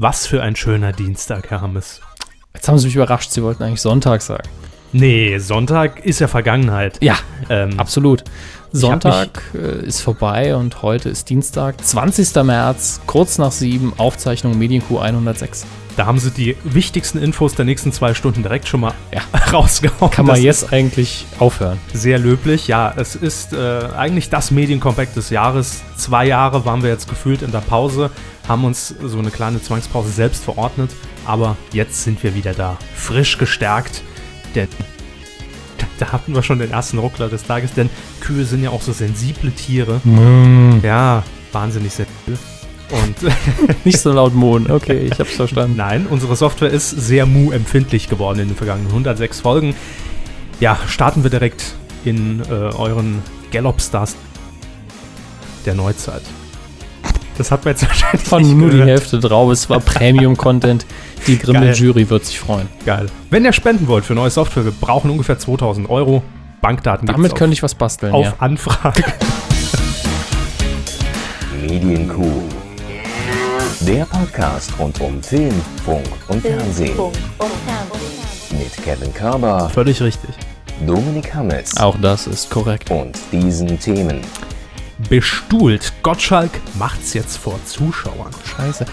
Was für ein schöner Dienstag, Herr Hammes. Jetzt haben Sie mich überrascht, Sie wollten eigentlich Sonntag sagen. Nee, Sonntag ist ja Vergangenheit. Ja, Ähm, absolut. Sonntag äh, ist vorbei und heute ist Dienstag, 20. März, kurz nach sieben, Aufzeichnung Medienkuh 106. da haben sie die wichtigsten Infos der nächsten zwei Stunden direkt schon mal Ja. rausgehauen. Kann man jetzt eigentlich aufhören? Sehr löblich, ja. Es ist äh, eigentlich das Mediencompact des Jahres. Zwei Jahre waren wir jetzt gefühlt in der Pause, haben uns so eine kleine Zwangspause selbst verordnet, aber jetzt sind wir wieder da. Frisch gestärkt, denn da hatten wir schon den ersten Ruckler des Tages, denn Kühe sind ja auch so sensible Tiere. Ja, wahnsinnig sensibel. Und Nicht so laut Mohn. Okay, ich hab's verstanden. Nein, unsere Software ist sehr mu-empfindlich geworden in den vergangenen 106 Folgen. Ja, starten wir direkt in äh, euren Gallop-Stars der Neuzeit. Das hat man jetzt wahrscheinlich Von nur die gehört. Hälfte drauf. Es war Premium-Content. Die grimme. Jury wird sich freuen. Geil. Wenn ihr spenden wollt für neue Software, wir brauchen ungefähr 2000 Euro. Bankdaten Damit könnte ich was basteln, auf ja. Anfrage. Medienkuh. Der Podcast rund um Film, Funk und Fernsehen. Funk und Fernsehen. Mit Kevin Körber, Völlig richtig. Dominik Hammes Auch das ist korrekt. und diesen Themen. Bestuhlt. Gottschalk macht's jetzt vor Zuschauern. Scheiße.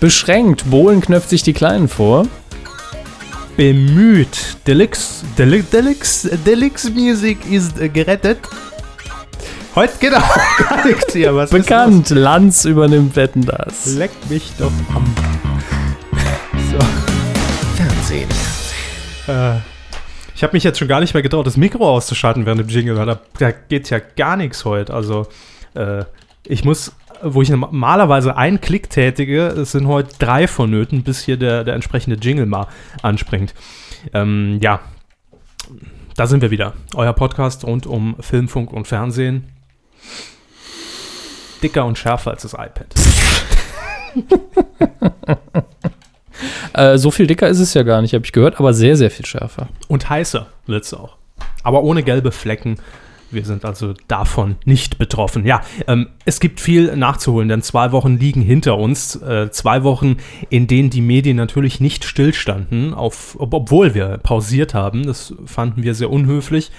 Beschränkt. Bohlen knöpft sich die Kleinen vor. bemüht. Deluxe, Deluxe, Deluxe, Deluxe Music ist äh, gerettet. Heute geht auch gar nichts hier. Was ist Bekannt. Lanz übernimmt Wetten das. Leck mich doch am. So. Fernsehen. Äh, ich habe mich jetzt schon gar nicht mehr getraut, das Mikro auszuschalten während dem Jingle, da, da geht ja gar nichts heute. Also, äh, ich muss, wo ich normalerweise einen Klick tätige, es sind heute drei vonnöten, bis hier der, der entsprechende Jingle mal anspringt. Ähm, ja, da sind wir wieder. Euer Podcast rund um Film, Funk und Fernsehen. Dicker und schärfer als das iPad. Äh, so viel dicker ist es ja gar nicht, habe ich gehört, aber sehr, sehr viel schärfer. Und heißer wird es auch. Aber ohne gelbe Flecken. Wir sind also davon nicht betroffen. Ja, ähm, es gibt viel nachzuholen, denn zwei Wochen liegen hinter uns. Äh, zwei Wochen, in denen die Medien natürlich nicht stillstanden, auf, ob, obwohl wir pausiert haben. Das fanden wir sehr unhöflich.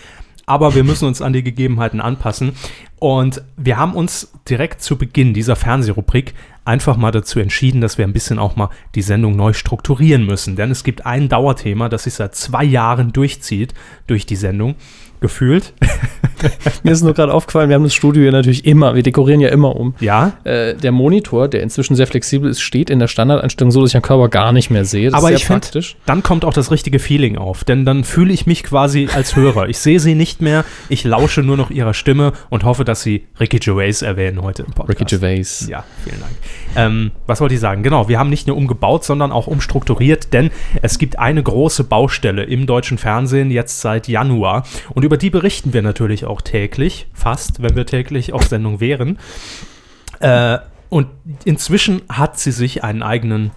Aber wir müssen uns an die Gegebenheiten anpassen. Und wir haben uns direkt zu Beginn dieser Fernsehrubrik einfach mal dazu entschieden, dass wir ein bisschen auch mal die Sendung neu strukturieren müssen. Denn es gibt ein Dauerthema, das sich seit zwei Jahren durchzieht durch die Sendung. Gefühlt. Mir ist nur gerade aufgefallen, wir haben das Studio ja natürlich immer, wir dekorieren ja immer um. Ja, Äh, der Monitor, der inzwischen sehr flexibel ist, steht in der Standardeinstellung so, dass ich den Körper gar nicht mehr sehe. Das aber ich finde, dann kommt auch das richtige Feeling auf. Denn dann fühle ich mich quasi als Hörer. Ich sehe sie nicht mehr, ich lausche nur noch ihrer Stimme und hoffe, dass sie Ricky Gervais erwähnen heute im Podcast. Ricky Gervais. Ja, vielen Dank. Ähm, was wollte ich sagen? Genau, wir haben nicht nur umgebaut, sondern auch umstrukturiert, denn es gibt eine große Baustelle im deutschen Fernsehen jetzt seit Januar und über die berichten wir natürlich auch täglich, fast, wenn wir täglich auf Sendung wären. Äh, und inzwischen hat sie sich einen eigenen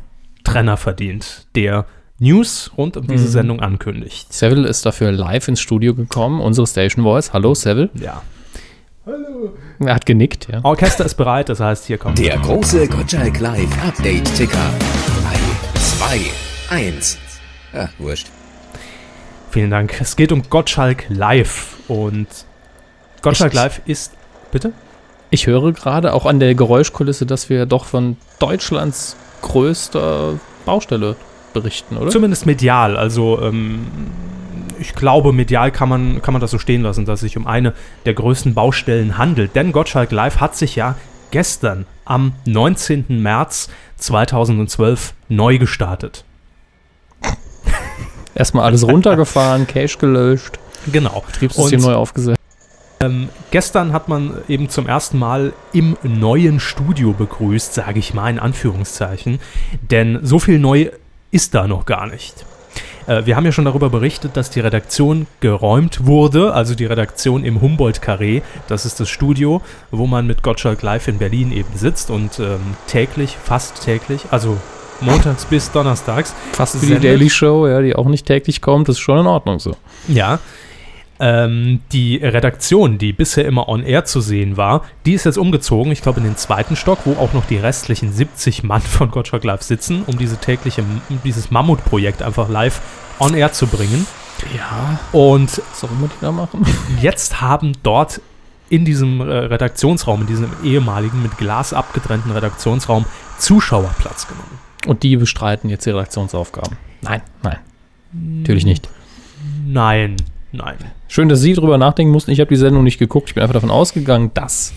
Trenner verdient, der News rund um diese Sendung ankündigt. Seville ist dafür live ins Studio gekommen, unsere Station Voice. Hallo, Seville. Ja. Er hat genickt, ja. Orchester ist bereit, das heißt, hier kommt. Der große Gottschalk Live Update Ticker. 3, 2, 1. Ah, wurscht. Vielen Dank. Es geht um Gottschalk Live und Gottschalk Ich- Live ist. Bitte? Ich höre gerade auch an der Geräuschkulisse, dass wir doch von Deutschlands größter Baustelle berichten, oder? Zumindest medial. Also, ähm, ich glaube, medial kann man, kann man das so stehen lassen, dass es sich um eine der größten Baustellen handelt. Denn Gottschalk Live hat sich ja gestern am 19. März 2012 neu gestartet. Erstmal alles runtergefahren, Cache gelöscht, Genau. Betriebssystem neu aufgesetzt. Ähm, gestern hat man eben zum ersten Mal im neuen Studio begrüßt, sage ich mal in Anführungszeichen, denn so viel neu ist da noch gar nicht. Äh, wir haben ja schon darüber berichtet, dass die Redaktion geräumt wurde, also die Redaktion im Humboldt-Carré. Das ist das Studio, wo man mit Gottschalk Live in Berlin eben sitzt und ähm, täglich, fast täglich, also montags bis donnerstags Fast wie die. Daily Show, ja, die auch nicht täglich kommt, das ist schon in Ordnung so. Ja. Ähm, die Redaktion, die bisher immer on air zu sehen war, die ist jetzt umgezogen, ich glaube in den zweiten Stock, wo auch noch die restlichen 70 Mann von Gottschalk Live sitzen, um diese tägliche, dieses Mammutprojekt einfach live on air zu bringen. Ja, Und was auch immer die da machen. jetzt haben dort in diesem äh, Redaktionsraum, in diesem ehemaligen mit Glas abgetrennten Redaktionsraum Zuschauer Platz genommen. Und die bestreiten jetzt die Redaktionsaufgaben. Nein, nein. Natürlich nicht. Nein, nein. Schön, dass Sie drüber nachdenken mussten. Ich habe die Sendung nicht geguckt. Ich bin einfach davon ausgegangen, dass.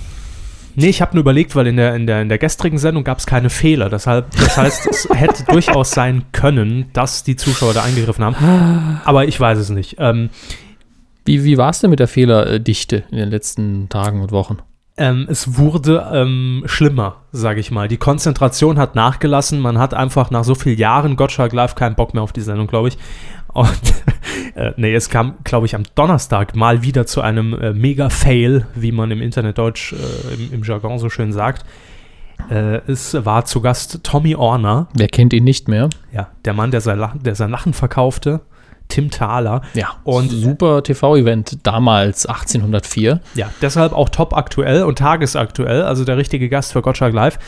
Nee, ich habe nur überlegt, weil in der, in der, in der gestrigen Sendung gab es keine Fehler. Deshalb, das heißt, es hätte durchaus sein können, dass die Zuschauer da eingegriffen haben. Aber ich weiß es nicht. Ähm, Wie, wie war es denn mit der Fehlerdichte in den letzten Tagen und Wochen? ähm, es wurde ähm, schlimmer, sage ich mal. Die Konzentration hat nachgelassen. Man hat einfach nach so vielen Jahren Gottschalk Live keinen Bock mehr auf die Sendung, glaube ich. Und äh, nee, es kam, glaube ich, am Donnerstag mal wieder zu einem äh, Mega-Fail, wie man im Internetdeutsch, äh, im, im Jargon so schön sagt. Äh, es war zu Gast Tommy Orner, Wer kennt ihn nicht mehr? ja, der Mann, der sein Lachen, der sein Lachen verkaufte, Tim Thaler. Ja. Und- Und super TV-Event damals 1804. Ja, deshalb auch top aktuell und tagesaktuell, also der richtige Gast für Gottschalk Live.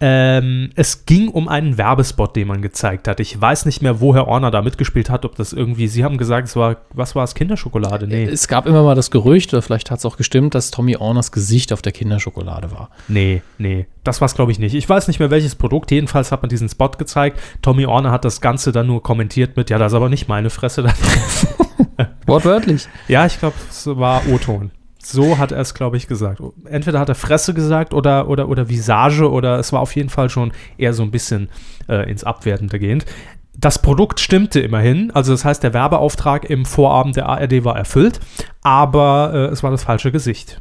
Ähm, es ging um einen Werbespot, den man gezeigt hat. Ich weiß nicht mehr, wo Herr Orner da mitgespielt hat, ob das irgendwie, Sie haben gesagt, es war, was war es, Kinderschokolade? Nee, Es gab immer mal das Gerücht, oder vielleicht hat es auch gestimmt, dass Tommy Orners Gesicht auf der Kinderschokolade war. nee, nee, das war es glaube ich nicht. Ich weiß nicht mehr, welches Produkt, jedenfalls hat man diesen Spot gezeigt. Tommy Orner hat das Ganze dann nur kommentiert mit, ja, das ist aber nicht meine Fresse. Wortwörtlich. Ja, ich glaube, es war O-Ton. So hat er es, glaube ich, gesagt. Entweder hat er Fresse gesagt oder, oder, oder Visage oder es war auf jeden Fall schon eher so ein bisschen äh, ins Abwertende gehend. Das Produkt stimmte immerhin, also das heißt, der Werbeauftrag im Vorabend der ARD war erfüllt, aber äh, es war das falsche Gesicht.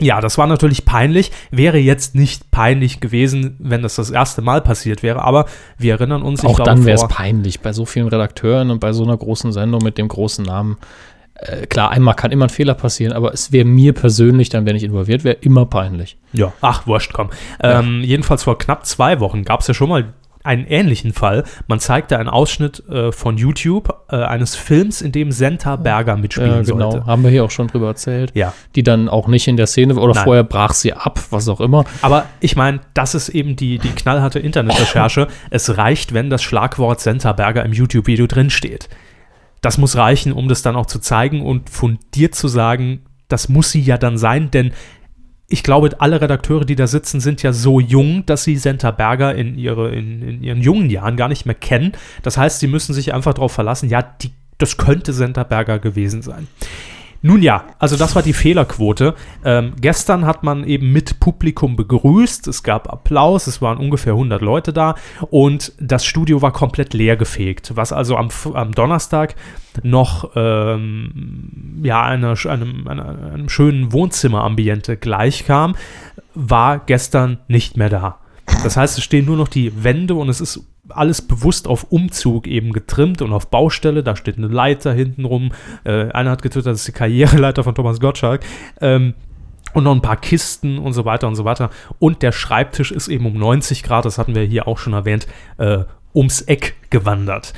Ja, das war natürlich peinlich, wäre jetzt nicht peinlich gewesen, wenn das das erste Mal passiert wäre, aber wir erinnern uns, Auch glaube, dann wäre es peinlich bei so vielen Redakteuren und bei so einer großen Sendung mit dem großen Namen. Äh, klar, einmal kann immer ein Fehler passieren, aber es wäre mir persönlich, dann wenn ich involviert wäre, immer peinlich. Ja, ach, wurscht, komm. Ähm, jedenfalls vor knapp zwei Wochen gab es ja schon mal einen ähnlichen Fall. Man zeigte einen Ausschnitt äh, von YouTube äh, eines Films, in dem Senta Berger mitspielen Ja, genau. sollte. Haben wir hier auch schon drüber erzählt. Ja, Die dann auch nicht in der Szene war oder Nein. vorher brach sie ab, was auch immer. aber ich meine, das ist eben die, die knallharte Internetrecherche. es reicht, wenn das Schlagwort Senta Berger im YouTube-Video drinsteht. Das muss reichen, um das dann auch zu zeigen und fundiert zu sagen, das muss sie ja dann sein, denn ich glaube, alle Redakteure, die da sitzen, sind ja so jung, dass sie Senta Berger in, ihre, in, in ihren jungen Jahren gar nicht mehr kennen. Das heißt, sie müssen sich einfach darauf verlassen, ja, die, das könnte Senta Berger gewesen sein. Nun ja, also das war die Fehlerquote. Ähm, gestern hat man eben mit Publikum begrüßt, es gab Applaus, es waren ungefähr 100 Leute da und das Studio war komplett leer gefegt, was also am, am Donnerstag noch ähm, ja, einer, einem, einem schönen Wohnzimmerambiente gleichkam, war gestern nicht mehr da. Das heißt, es stehen nur noch die Wände und es ist alles bewusst auf Umzug eben getrimmt und auf Baustelle. Da steht eine Leiter hinten rum. Äh, einer hat getwittert, das ist die Karriereleiter von Thomas Gottschalk. Ähm, und noch ein paar Kisten und so weiter und so weiter. Und der Schreibtisch ist eben um 90 Grad, das hatten wir hier auch schon erwähnt, äh, ums Eck gewandert.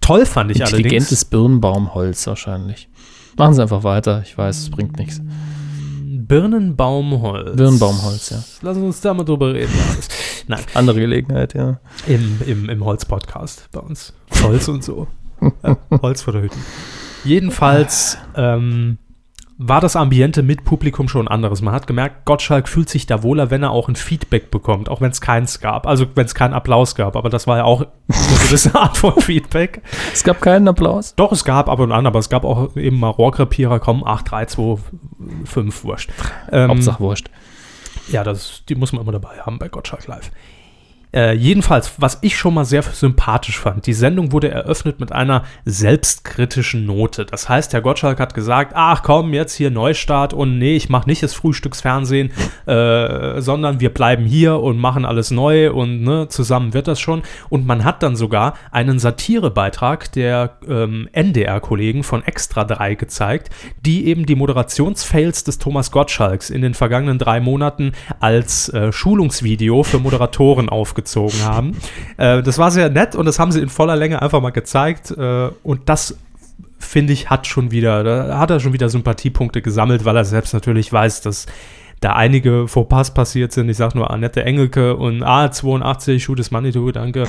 Toll fand ich allerdings. Intelligentes Birnbaumholz wahrscheinlich. Machen Sie einfach weiter. Ich weiß, es bringt nichts. Birnenbaumholz. Birnbaumholz, ja. Lass uns da mal drüber reden. Nein, Andere Gelegenheit, ja. im, im, im Holz-Podcast bei uns. Holz und so. Ja, Holz vor der Hütte. Jedenfalls ähm, war das Ambiente mit Publikum schon anderes. Man hat gemerkt, Gottschalk fühlt sich da wohler, wenn er auch ein Feedback bekommt, auch wenn es keins gab. Also wenn es keinen Applaus gab, aber das war ja auch eine gewisse Art von Feedback. Es gab keinen Applaus. Doch, es gab ab und an, aber es gab auch eben mal Rohrkrepierer, komm, 8, 3, 2, 5, wurscht. Ähm, Hauptsache wurscht. Ja, das, die muss man immer dabei haben bei Gottschalk Live. Äh, jedenfalls, was ich schon mal sehr sympathisch fand, die Sendung wurde eröffnet mit einer selbstkritischen Note. Das heißt, Herr Gottschalk hat gesagt, ach komm, jetzt hier Neustart und nee, ich mache nicht das Frühstücksfernsehen, äh, sondern wir bleiben hier und machen alles neu und ne, zusammen wird das schon. Und man hat dann sogar einen Satirebeitrag der ähm, NDR-Kollegen von Extra 3 gezeigt, die eben die Moderationsfails des Thomas Gottschalks in den vergangenen drei Monaten als äh, Schulungsvideo für Moderatoren aufgezogen haben. Äh, das war sehr nett und das haben sie in voller Länge einfach mal gezeigt. Äh, und das finde ich, hat schon wieder, da hat er schon wieder Sympathiepunkte gesammelt, weil er selbst natürlich weiß, dass da einige Fauxpas passiert sind. Ich sage nur Annette Engelke und A82, Schuh des Manitou, danke.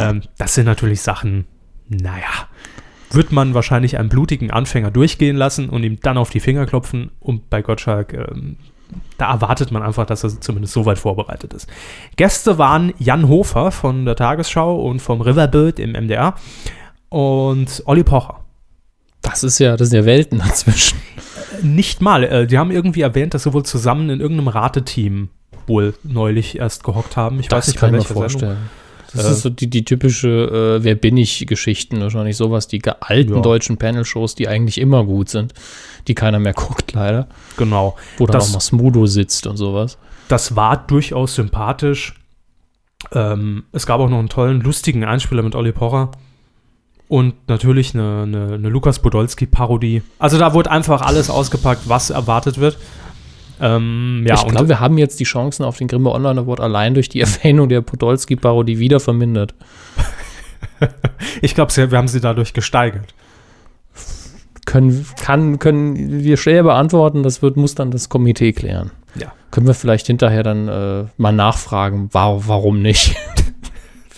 Ähm, das sind natürlich Sachen, naja, wird man wahrscheinlich einen blutigen Anfänger durchgehen lassen und ihm dann auf die Finger klopfen. Und bei Gottschalk, ähm, da erwartet man einfach, dass er zumindest so weit vorbereitet ist. Gäste waren Jan Hofer von der Tagesschau und vom Riverbild im MDR und Olli Pocher. Das ist ja, das sind ja Welten dazwischen. Nicht mal. Äh, die haben irgendwie erwähnt, dass sie wohl zusammen in irgendeinem Rateteam wohl neulich erst gehockt haben. Ich weiß nicht, kann bei ich mir welcher Sendung. Das Äh, ist so die, die typische äh, Wer bin ich Geschichten, wahrscheinlich sowas, die alten Ja. deutschen Panel-Shows, die eigentlich immer gut sind, die keiner mehr guckt, leider. Genau. Wo dann Das- auch mal Smudo sitzt und sowas. Das war durchaus sympathisch. Ähm, es gab auch noch einen tollen, lustigen Einspieler mit Olli Pocher. Und natürlich eine, eine, eine Lukas Podolski-Parodie. Also da wurde einfach alles ausgepackt, was erwartet wird. Ähm, ja, ich glaube, wir haben jetzt die Chancen auf den Grimme Online Award allein durch die Erwähnung der Podolski-Parodie wieder vermindert. ich glaube, wir haben sie dadurch gesteigert. Können, kann, können wir schwer beantworten, das wird, muss dann das Komitee klären. Ja. Können wir vielleicht hinterher dann äh, mal nachfragen, wa warum nicht?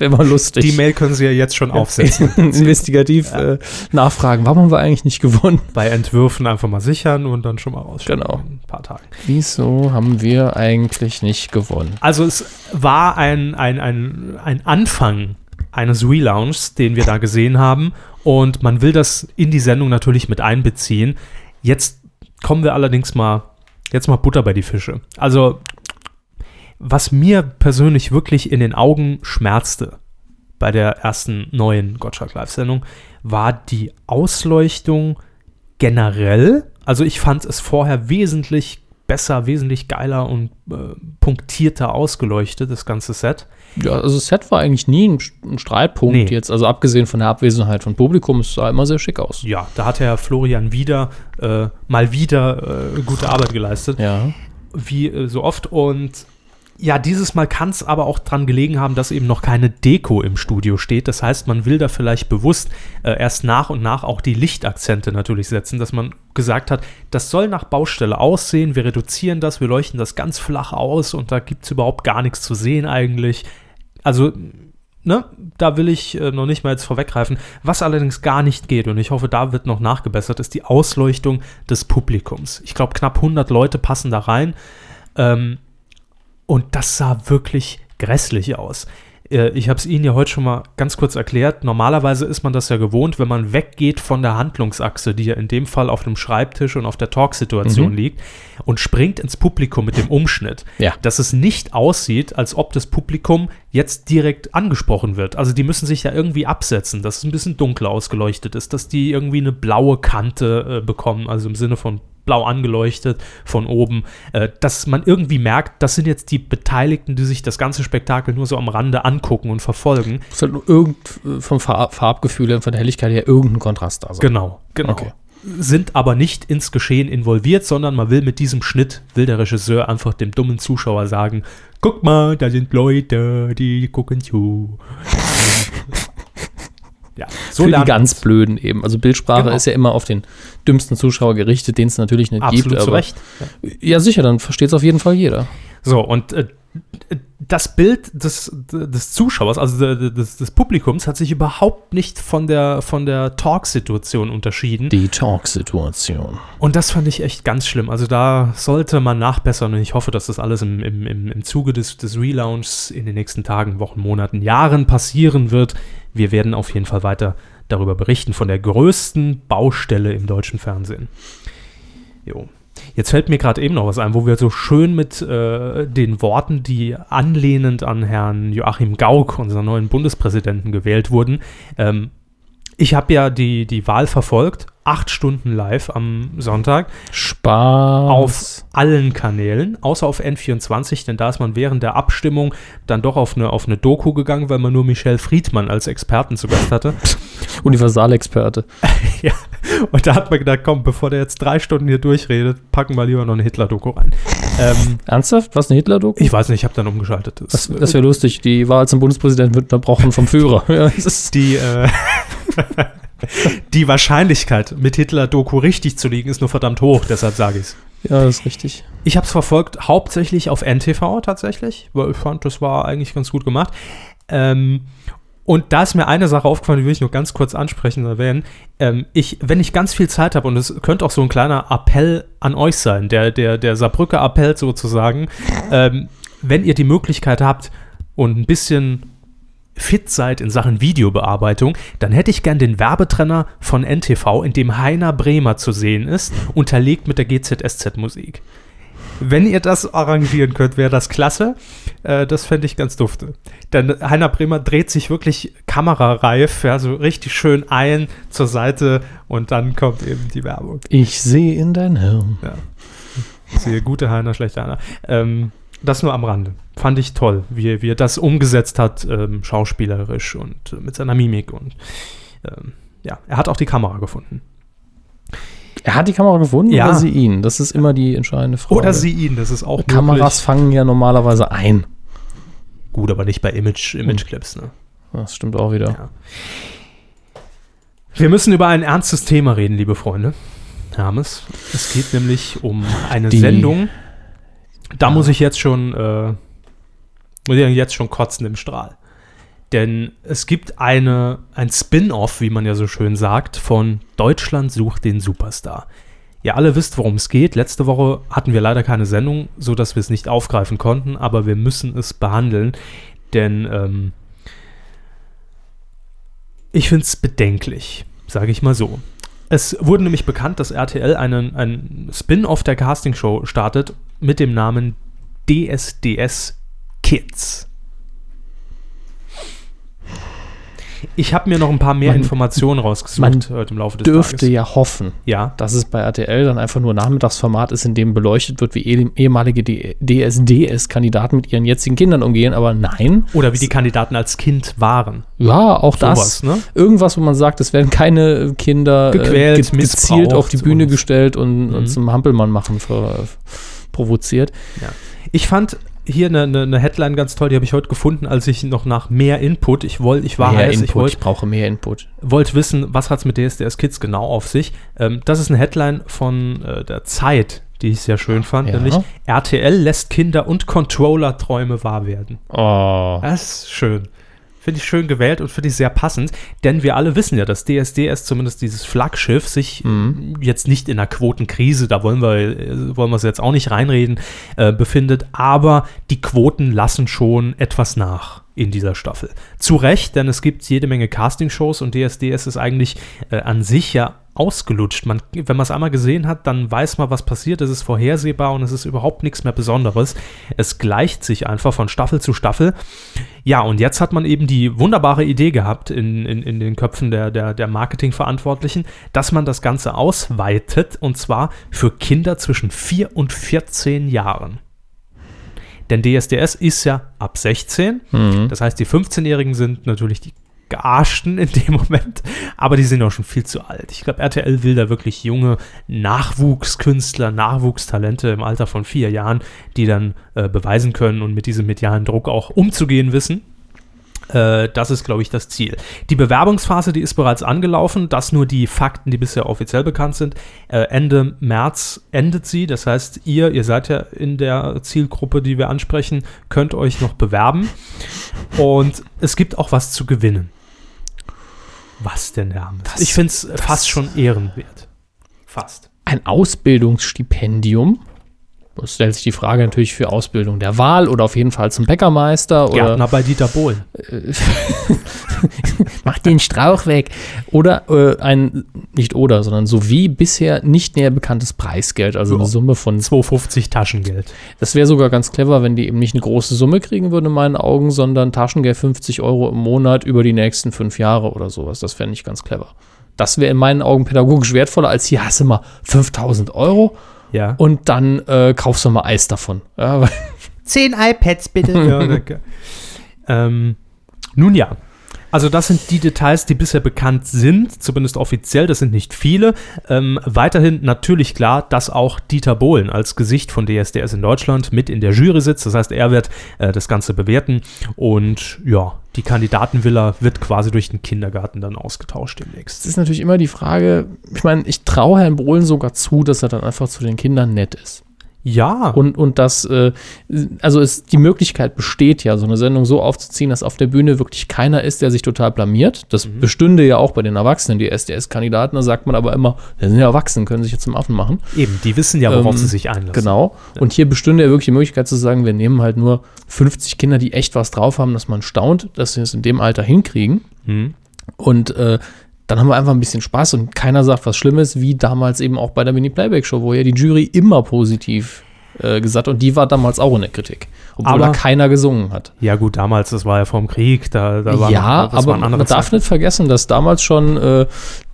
Wäre mal lustig. Die Mail können Sie ja jetzt schon aufsetzen. Investigativ äh, nachfragen, warum haben wir eigentlich nicht gewonnen? Bei Entwürfen einfach mal sichern und dann schon mal rausschicken. Genau. In ein paar Tagen. Wieso haben wir eigentlich nicht gewonnen? Also es war ein, ein, ein, ein Anfang eines Relaunchs, den wir da gesehen haben. Und man will das in die Sendung natürlich mit einbeziehen. Jetzt kommen wir allerdings mal, jetzt mal Butter bei die Fische. Also, was mir persönlich wirklich in den Augen schmerzte bei der ersten neuen Gottschalk Live-Sendung, war die Ausleuchtung generell. Also ich fand es vorher wesentlich besser, wesentlich geiler und äh, punktierter ausgeleuchtet, das ganze Set. Ja, also das Set war eigentlich nie ein, ein Streitpunkt Nee. jetzt. Also abgesehen von der Abwesenheit von Publikum, es sah immer sehr schick aus. Ja, da hat Herr Florian wieder äh, mal wieder äh, gute Arbeit geleistet. Ja. wie äh, so oft. Und ja, dieses Mal kann es aber auch dran gelegen haben, dass eben noch keine Deko im Studio steht. Das heißt, man will da vielleicht bewusst äh, erst nach und nach auch die Lichtakzente natürlich setzen, dass man gesagt hat, das soll nach Baustelle aussehen, wir reduzieren das, wir leuchten das ganz flach aus und da gibt es überhaupt gar nichts zu sehen eigentlich. Also, ne, da will ich äh, noch nicht mal jetzt vorweggreifen. Was allerdings gar nicht geht, und ich hoffe, da wird noch nachgebessert, ist die Ausleuchtung des Publikums. Ich glaube, knapp 100 Leute passen da rein. Ähm, und das sah wirklich grässlich aus. Äh, Ich habe es Ihnen ja heute schon mal ganz kurz erklärt. Normalerweise ist man das ja gewohnt, wenn man weggeht von der Handlungsachse, die ja in dem Fall auf dem Schreibtisch und auf der Talksituation Mhm. liegt, und springt ins Publikum mit dem Umschnitt. Ja. Dass es nicht aussieht, als ob das Publikum jetzt direkt angesprochen wird. Also die müssen sich ja irgendwie absetzen, dass es ein bisschen dunkler ausgeleuchtet ist, dass die irgendwie eine blaue Kante äh, bekommen, also im Sinne von blau angeleuchtet von oben, äh, dass man irgendwie merkt, das sind jetzt die Beteiligten, die sich das ganze Spektakel nur so am Rande angucken und verfolgen. Es halt nur irgend äh, vom Farb Farbgefühl und von der Helligkeit her irgendein Kontrast da sein. Genau, genau. Okay. Sind aber nicht ins Geschehen involviert, sondern man will mit diesem Schnitt, will der Regisseur einfach dem dummen Zuschauer sagen, guck mal, da sind Leute, die gucken zu. ja, so Für die ganz. Blöden eben. Also Bildsprache Genau. ist ja immer auf den dümmsten Zuschauer gerichtet, den es natürlich nicht Absolut gibt. zu aber- Recht. Ja, sicher, dann versteht es auf jeden Fall jeder. So, und äh, das Bild des, des Zuschauers, also de- des, des Publikums, hat sich überhaupt nicht von der, von der Talk-Situation unterschieden. Die Talk-Situation. Und das fand ich echt ganz schlimm. Also da sollte man nachbessern und ich hoffe, dass das alles im, im, im, im Zuge des, des Relaunchs in den nächsten Tagen, Wochen, Monaten, Jahren passieren wird. Wir werden auf jeden Fall weiter darüber berichten, von der größten Baustelle im deutschen Fernsehen. Jo. Jetzt fällt mir gerade eben noch was ein, wo wir so schön mit äh, den Worten, die anlehnend an Herrn Joachim Gauck, unseren neuen Bundespräsidenten, gewählt wurden. Ähm, ich habe ja die, die Wahl verfolgt, acht Stunden live am Sonntag Spaß. auf allen Kanälen, außer auf N24, denn da ist man während der Abstimmung dann doch auf eine, auf eine Doku gegangen, weil man nur Michel Friedmann als Experten zu Gast hatte. Universalexperte. ja. Und da hat man gedacht, komm, bevor der jetzt drei Stunden hier durchredet, packen wir lieber noch eine Hitler-Doku rein. Ähm, Ernsthaft? Was, eine Hitler-Doku? ich weiß nicht, ich habe dann umgeschaltet. Das, das wäre lustig. Die Wahl zum Bundespräsidenten wird unterbrochen vom Führer. Ja, das ist die, äh, Die Wahrscheinlichkeit, mit Hitler-Doku richtig zu liegen, ist nur verdammt hoch, deshalb sage ich es. Ja, das ist richtig. Ich habe es verfolgt, hauptsächlich auf NTV tatsächlich, weil ich fand, das war eigentlich ganz gut gemacht. Ähm, und da ist mir eine Sache aufgefallen, die will ich nur ganz kurz ansprechen und erwähnen. Ähm, ich, wenn ich ganz viel Zeit habe, und es könnte auch so ein kleiner Appell an euch sein, der, der, der Saarbrücker Appell sozusagen, ähm, wenn ihr die Möglichkeit habt und ein bisschen fit seid in Sachen Videobearbeitung, dann hätte ich gern den Werbetrenner von NTV, in dem Heiner Bremer zu sehen ist, unterlegt mit der GZSZ-Musik. Wenn ihr das arrangieren könnt, wäre das klasse. Äh, das fände ich ganz dufte. Denn Heiner Bremer dreht sich wirklich kamerareif, ja, so richtig schön ein zur Seite und dann kommt eben die Werbung. Ich sehe in dein Hirn. Ja. Ich sehe gute Heiner, schlechte Heiner. Ähm, das nur am Rande. Fand ich toll, wie, er- wie er das umgesetzt hat, ähm, schauspielerisch und äh, mit seiner Mimik. Und ähm, ja, er hat auch die Kamera gefunden. Er hat die Kamera gefunden Ja. oder sie ihn? Das ist immer die entscheidende Frage. Oder sie ihn, das ist auch Kameras fangen ja normalerweise ein. möglich. Gut, aber nicht bei Image, Image-Clips. Ne? Das stimmt auch wieder. Ja. Wir müssen über ein ernstes Thema reden, liebe Freunde. Hermes. Es geht nämlich um eine Die- Sendung. Da muss ich jetzt schon, äh, muss ich jetzt schon kotzen im Strahl. Denn es gibt eine, ein Spin-off, wie man ja so schön sagt, von Deutschland sucht den Superstar. Ihr alle wisst, worum es geht. Letzte Woche hatten wir leider keine Sendung, so dass wir es nicht aufgreifen konnten, aber wir müssen es behandeln, denn ähm, ich finde es bedenklich, sage ich mal so. Es wurde nämlich bekannt, dass RTL einen, einen Spin-off der Castingshow startet mit dem Namen DSDS Kids. Ich habe mir noch ein paar mehr Man- Informationen rausgesucht man heute im Laufe des Dürfte Tages. ja hoffen, Ja, dass es bei RTL dann einfach nur Nachmittagsformat ist, in dem beleuchtet wird, wie eh- ehemalige DSDS-Kandidaten mit ihren jetzigen Kindern umgehen. Aber nein, oder wie die Kandidaten als Kind waren. ja, auch das. Sowas, ne? Irgendwas, wo man sagt, es werden keine Kinder Gequält, äh, ge- gezielt auf die Bühne und- gestellt und, und Mhm. zum Hampelmann machen ver, provoziert. Ich fand hier eine, eine, eine Headline ganz toll, die habe ich heute gefunden, als ich noch nach mehr Input, ich wollte, ich war mehr heiß, ich Input, wollte ich brauche mehr Input. wollt wissen, was hat es mit DSDS Kids genau auf sich. Ähm, das ist eine Headline von äh, der Zeit, die ich sehr schön fand, Ja. nämlich RTL lässt Kinder und Controller-Träume wahr werden. Oh. Das ist schön. Finde ich schön gewählt und finde ich sehr passend, denn wir alle wissen ja, dass DSDS zumindest dieses Flaggschiff sich Mhm. jetzt nicht in einer Quotenkrise, da wollen wir, äh, wollen wir es jetzt auch nicht reinreden, äh, befindet, aber die Quoten lassen schon etwas nach in dieser Staffel. Zu Recht, denn es gibt jede Menge Castingshows und DSDS ist eigentlich äh, an sich ja ausgelutscht. Man, wenn man es einmal gesehen hat, dann weiß man, was passiert. Es ist vorhersehbar und es ist überhaupt nichts mehr Besonderes. Es gleicht sich einfach von Staffel zu Staffel. Ja, und jetzt hat man eben die wunderbare Idee gehabt in, in, in den Köpfen der, der, der Marketingverantwortlichen, dass man das Ganze ausweitet und zwar für Kinder zwischen 4 und 14 Jahren. Denn DSDS ist ja ab 16. Mhm. Das heißt, die 15-Jährigen sind natürlich die Gearschten in dem Moment, aber die sind auch schon viel zu alt. Ich glaube, RTL will da wirklich junge Nachwuchskünstler, Nachwuchstalente im Alter von vier Jahren, die dann äh, beweisen können und mit diesem medialen Druck auch umzugehen wissen. Äh, das ist, glaube ich, das Ziel. Die Bewerbungsphase, die ist bereits angelaufen. Das nur die Fakten, die bisher offiziell bekannt sind. Äh, Ende März endet sie. Das heißt, ihr, ihr seid ja in der Zielgruppe, die wir ansprechen, könnt euch noch bewerben. Und es gibt auch was zu gewinnen. Was denn, Herr Hammes? Das- Ich finde es fast schon ehrenwert. Fast. Ein Ausbildungsstipendium. Da stellt sich die Frage natürlich für Ausbildung der Wahl oder auf jeden Fall zum Bäckermeister oder Gärtner bei Dieter Bohlen. mach den Strauch weg. Oder äh, ein, nicht oder, sondern sowie bisher nicht näher bekanntes Preisgeld, also eine. Summe von 2,50 Taschengeld. Das wäre sogar ganz clever, wenn die eben nicht eine große Summe kriegen würden in meinen Augen, sondern Taschengeld 50 Euro im Monat über die nächsten fünf Jahre oder sowas. Das fände ich ganz clever. Das wäre in meinen Augen pädagogisch wertvoller, als hier hast du mal 5000 Euro Ja. und dann äh, kaufst du mal Eis davon. Ja, Zehn iPads bitte. ja, danke. ähm, nun ja, Also das sind die Details, die bisher bekannt sind, zumindest offiziell, das sind nicht viele. Ähm, weiterhin natürlich klar, dass auch Dieter Bohlen als Gesicht von DSDS in Deutschland mit in der Jury sitzt. Das heißt, er wird äh, das Ganze bewerten und ja, die Kandidatenvilla wird quasi durch den Kindergarten dann ausgetauscht demnächst. Es ist natürlich immer die Frage, ich meine, ich traue Herrn Bohlen sogar zu, dass er dann einfach zu den Kindern nett ist. Ja, Und, und dass, äh, also es, die Möglichkeit besteht ja, so eine Sendung so aufzuziehen, dass auf der Bühne wirklich keiner ist, der sich total blamiert. Das Mhm. bestünde ja auch bei den Erwachsenen, die SDS-Kandidaten. Da sagt man aber immer, die sind ja erwachsen, können sich jetzt zum Affen machen. eben, die wissen ja, worauf Ähm, sie sich einlassen. Genau. Und hier bestünde ja wirklich die Möglichkeit zu sagen, wir nehmen halt nur 50 Kinder, die echt was drauf haben, dass man staunt, dass sie es in dem Alter hinkriegen. Hm. Und äh, dann haben wir einfach ein bisschen Spaß und keiner sagt was Schlimmes, wie damals eben auch bei der Mini-Playback-Show, wo ja die Jury immer positiv äh, gesagt und die war damals auch in der Kritik, obwohl Aber- da keiner gesungen hat. Ja gut, damals, das war ja vorm Krieg, da, da war ja, noch, aber man darf Zeiten. nicht vergessen, dass damals schon äh,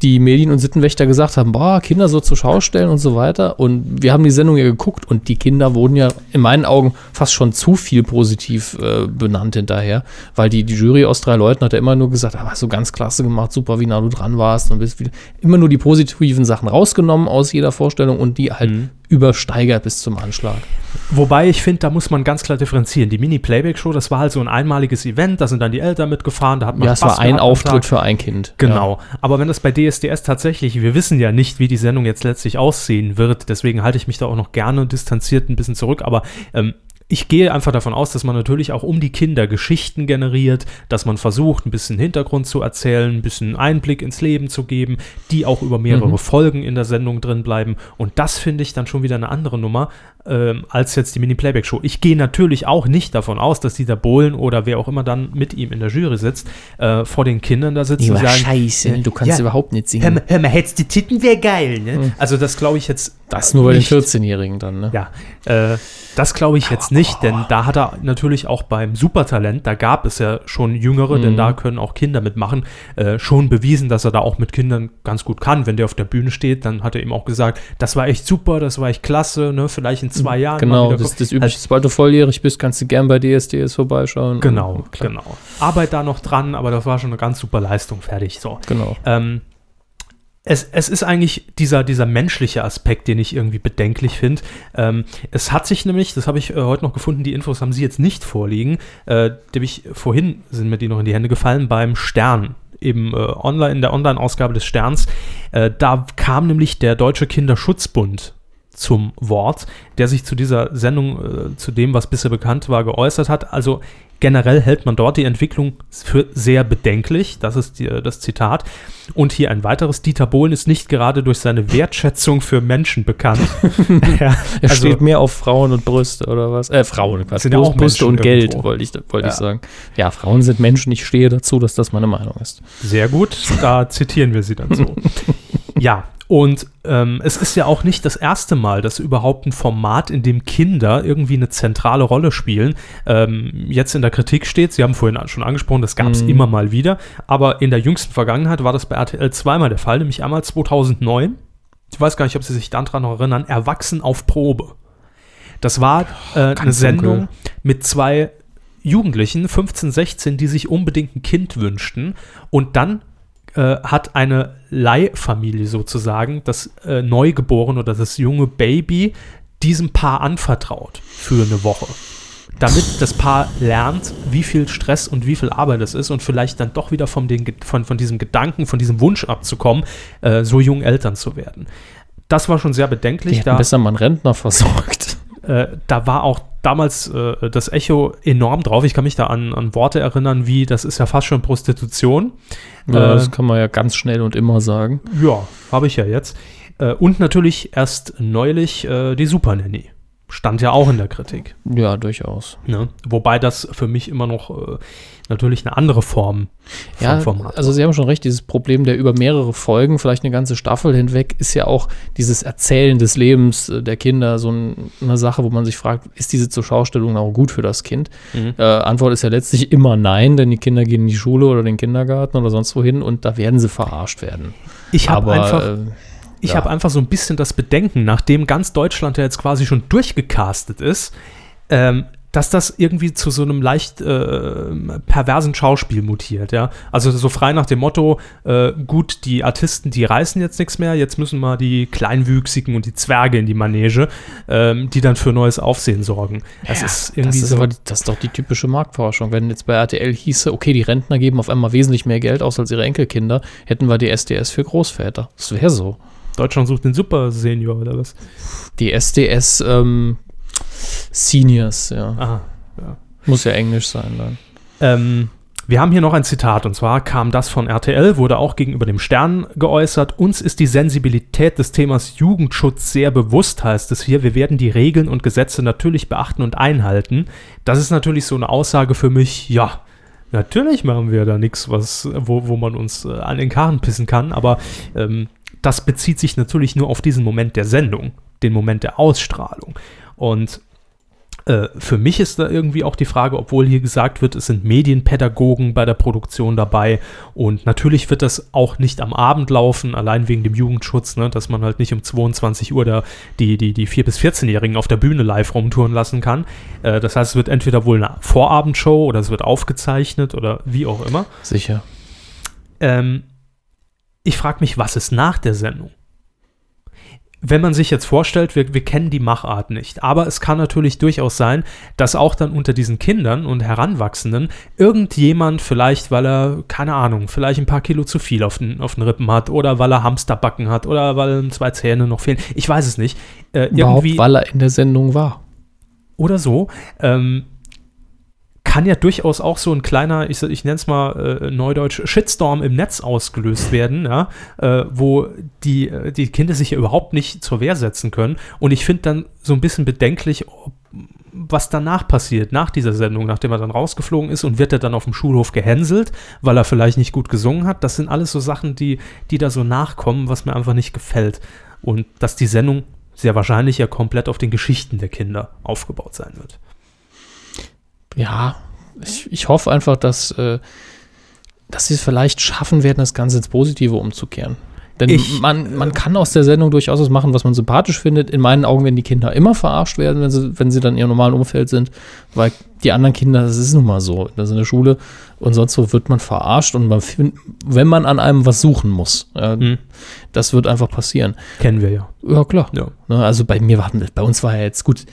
die Medien- und Sittenwächter gesagt haben, boah, Kinder so zur Schau stellen und so weiter. Und wir haben die Sendung ja geguckt und die Kinder wurden ja in meinen Augen fast schon zu viel positiv äh, benannt hinterher, weil die, die Jury aus drei Leuten hat ja immer nur gesagt, ah, hast du ganz klasse gemacht, super, wie nah du dran warst und bist wieder, immer nur die positiven Sachen rausgenommen aus jeder Vorstellung und die halt Mhm. übersteigert bis zum Anschlag. Wobei ich finde, da muss man ganz klar differenzieren. Die Mini-Playback-Show, das war halt so ein einmaliges Event, da sind dann die Eltern mitgefahren, da hat man Ja, es war ein Auftritt für ein Kind. Genau. Aber wenn das bei DSDS tatsächlich, wir wissen ja nicht, wie die Sendung jetzt letztlich aussehen wird, deswegen halte ich mich da auch noch gerne distanziert ein bisschen zurück, aber ähm, ich gehe einfach davon aus, dass man natürlich auch um die Kinder Geschichten generiert, dass man versucht, ein bisschen Hintergrund zu erzählen, ein bisschen Einblick ins Leben zu geben, die auch über mehrere Mhm. Folgen in der Sendung drin bleiben. Und das finde ich dann schon wieder eine andere Nummer ähm, als jetzt die Mini-Playback-Show. Ich gehe natürlich auch nicht davon aus, dass Dieter Bohlen oder wer auch immer dann mit ihm in der Jury sitzt, äh, vor den Kindern da sitzt und sagen, scheiße, du kannst Ja. überhaupt nicht Hör, singen. mal- hör mal, hättest du Titten, wäre geil, ne? Hm. Also das glaube ich jetzt Das nur bei den nicht. 14-Jährigen dann, ne? Ja, äh, das glaube ich jetzt nicht, denn da hat er natürlich auch beim Supertalent, da gab es ja schon Jüngere, denn Mhm. da können auch Kinder mitmachen, äh, schon bewiesen, dass er da auch mit Kindern ganz gut kann. Wenn der auf der Bühne steht, dann hat er ihm auch gesagt, das war echt super, das war echt klasse, ne? Vielleicht in zwei Jahren. mal Genau, das, gucken. das übliche, sobald du volljährig bist, kannst du gern bei DSDS vorbeischauen. Genau, genau. Arbeit da noch dran, aber das war schon eine ganz super Leistung, fertig. So. Genau. Ähm, es, es ist eigentlich dieser, dieser menschliche Aspekt, den ich irgendwie bedenklich finde. Ähm, es hat sich nämlich, das habe ich äh, heute noch gefunden, die Infos haben Sie jetzt nicht vorliegen, äh, die ich vorhin, sind mir die noch in die Hände gefallen, beim Stern. Eben äh, online, in der Online-Ausgabe des Sterns. Äh, da kam nämlich der Deutsche Kinderschutzbund zum Wort, der sich zu dieser Sendung, äh, zu dem, was bisher bekannt war, geäußert hat. Also generell hält man dort die Entwicklung für sehr bedenklich. Das ist die, das Zitat. Und hier ein weiteres. Dieter Bohlen ist nicht gerade durch seine Wertschätzung für Menschen bekannt. ja, Er also- steht mehr auf Frauen und Brüste oder was? Äh, Frauen, was? Sind ja auch Brüste und Geld, irgendwo. wollte ich, wollte ich Ja. sagen. Ja, Frauen sind Menschen, ich stehe dazu, dass das meine Meinung ist. Sehr gut, da zitieren wir sie dann so. ja, und ähm, es ist ja auch nicht das erste Mal, dass überhaupt ein Format, in dem Kinder irgendwie eine zentrale Rolle spielen, ähm, jetzt in der Kritik steht. Sie haben vorhin schon angesprochen, das gab es Mhm. immer mal wieder. Aber in der jüngsten Vergangenheit war das bei RTL zweimal der Fall, nämlich einmal 2009. Ich weiß gar nicht, ob Sie sich daran noch erinnern. Erwachsen auf Probe. Das war äh, eine Sendung dunkel. mit zwei Jugendlichen, 15, 16, die sich unbedingt ein Kind wünschten. Und dann äh, hat eine Leihfamilie sozusagen das äh, Neugeborene oder das junge Baby diesem Paar anvertraut für eine Woche. Damit das Paar lernt, wie viel Stress und wie viel Arbeit es ist und vielleicht dann doch wieder von, den, von, von diesem Gedanken, von diesem Wunsch abzukommen, äh, so jung Eltern zu werden. Das war schon sehr Die bedenklich. hätten Da, besser mal einen Rentner versorgt. Äh, da war auch damals äh, das Echo enorm drauf. Ich kann mich da an, an Worte erinnern, wie das ist ja fast schon Prostitution. Ja, Äh, das kann man ja ganz schnell und immer sagen. Ja, habe ich ja jetzt. Äh, und natürlich erst neulich äh, die Super Nanny. Stand ja auch in der Kritik. Ja, durchaus. Ne? Wobei das für mich immer noch äh, natürlich eine andere Form Ja, Format also Sie haben schon recht, dieses Problem der über mehrere Folgen, vielleicht eine ganze Staffel hinweg, ist ja auch dieses Erzählen des Lebens äh, der Kinder so ein, eine Sache, wo man sich fragt, ist diese Zuschaustellung auch gut für das Kind? Mhm. Äh, Antwort ist ja letztlich immer nein, denn die Kinder gehen in die Schule oder den Kindergarten oder sonst wohin und da werden sie verarscht werden. Ich habe einfach, äh, ich ja. habe einfach so ein bisschen das Bedenken, nachdem ganz Deutschland ja jetzt quasi schon durchgecastet ist, ähm, dass das irgendwie zu so einem leicht äh, perversen Schauspiel mutiert, ja. Also so frei nach dem Motto, äh, gut, die Artisten, die reißen jetzt nichts mehr, jetzt müssen mal die Kleinwüchsigen und die Zwerge in die Manege, ähm, die dann für neues Aufsehen sorgen. Das Ja, ist irgendwie das ist so. aber das ist doch die typische Marktforschung. Wenn jetzt bei RTL hieße, okay, die Rentner geben auf einmal wesentlich mehr Geld aus als ihre Enkelkinder, hätten wir die SDS für Großväter. Das wäre so. Deutschland sucht den Super Senior oder was? Die SDS ähm, Seniors, ja. Aha. Muss ja Englisch sein dann. Ähm, wir haben hier noch ein Zitat und zwar kam das von RTL, wurde auch gegenüber dem Stern geäußert. Uns ist die Sensibilität des Themas Jugendschutz sehr bewusst, heißt es hier. Wir werden die Regeln und Gesetze natürlich beachten und einhalten. Das ist natürlich so eine Aussage für mich, ja. Natürlich machen wir da nichts, was, wo, wo man uns äh, an den Karren pissen kann, aber ähm, das bezieht sich natürlich nur auf diesen Moment der Sendung, den Moment der Ausstrahlung. Und äh, für mich ist da irgendwie auch die Frage, obwohl hier gesagt wird, es sind Medienpädagogen bei der Produktion dabei und natürlich wird das auch nicht am Abend laufen, allein wegen dem Jugendschutz, ne, dass man halt nicht um 22 Uhr da die, die, die 4- bis 14-Jährigen auf der Bühne live rumtouren lassen kann. Äh, das heißt, es wird entweder wohl eine Vorabendshow oder es wird aufgezeichnet oder wie auch immer. Sicher. Ähm, ich frage mich, was ist nach der Sendung? Wenn man sich jetzt vorstellt, wir, wir kennen die Machart nicht, aber es kann natürlich durchaus sein, dass auch dann unter diesen Kindern und Heranwachsenden irgendjemand vielleicht, weil er, keine Ahnung, vielleicht ein paar Kilo zu viel auf den, auf den Rippen hat oder weil er Hamsterbacken hat oder weil ihm zwei Zähne noch fehlen, ich weiß es nicht, äh, Überhaupt, weil er in der Sendung war. oder so, ähm, kann ja durchaus auch so ein kleiner, ich, ich nenne es mal äh, neudeutsch, Shitstorm im Netz ausgelöst werden, ja, äh, wo die, äh, die Kinder sich ja überhaupt nicht zur Wehr setzen können. Und ich finde dann so ein bisschen bedenklich, ob, was danach passiert, nach dieser Sendung, nachdem er dann rausgeflogen ist und wird er dann auf dem Schulhof gehänselt, weil er vielleicht nicht gut gesungen hat. Das sind alles so Sachen, die, die da so nachkommen, was mir einfach nicht gefällt. Und dass die Sendung sehr wahrscheinlich ja komplett auf den Geschichten der Kinder aufgebaut sein wird. Ja, ich, ich hoffe einfach, dass, äh, dass sie es vielleicht schaffen werden, das Ganze ins Positive umzukehren. Denn Ich- man, man kann aus der Sendung durchaus was machen, was man sympathisch findet. In meinen Augen werden die Kinder immer verarscht werden, wenn sie, wenn sie dann in ihrem normalen Umfeld sind, weil die anderen Kinder, das ist nun mal so, das ist in der Schule und sonst wo wird man verarscht und man find, wenn man an einem was suchen muss, ja, Mhm. das wird einfach passieren. Kennen wir ja. Ja, klar. Ja. Ne, also bei mir war, bei uns war ja jetzt gut,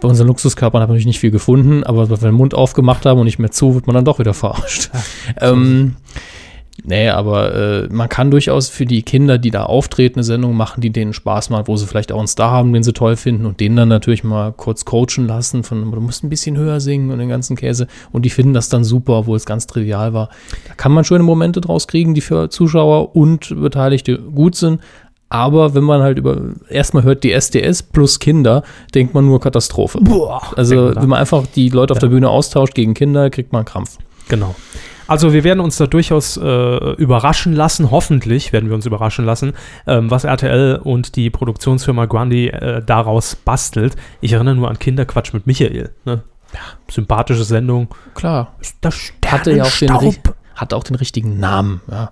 bei unseren Luxuskörpern wir natürlich nicht viel gefunden, aber wenn wir den Mund aufgemacht haben und nicht mehr zu, wird man dann doch wieder verarscht. ähm, nee, aber äh, man kann durchaus für die Kinder, die da auftreten, eine Sendung machen, die denen Spaß macht, wo sie vielleicht auch einen Star haben, den sie toll finden und den dann natürlich mal kurz coachen lassen, von du musst ein bisschen höher singen und den ganzen Käse und die finden das dann super, obwohl es ganz trivial war. Da kann man schöne Momente draus kriegen, die für Zuschauer und Beteiligte gut sind, aber wenn man halt über erstmal hört die SDS plus Kinder, denkt man nur Katastrophe. Boah. Also wenn man einfach die Leute auf Ja. der Bühne austauscht gegen Kinder, kriegt man einen Krampf. Genau. Also wir werden uns da durchaus äh, überraschen lassen, hoffentlich werden wir uns überraschen lassen, ähm, was RTL und die Produktionsfirma Grundy äh, daraus bastelt. Ich erinnere nur an Kinderquatsch mit Michael. Ne? Ja, sympathische Sendung. Klar. Das Hatte ja auch den, hatte auch den richtigen Namen. Ja.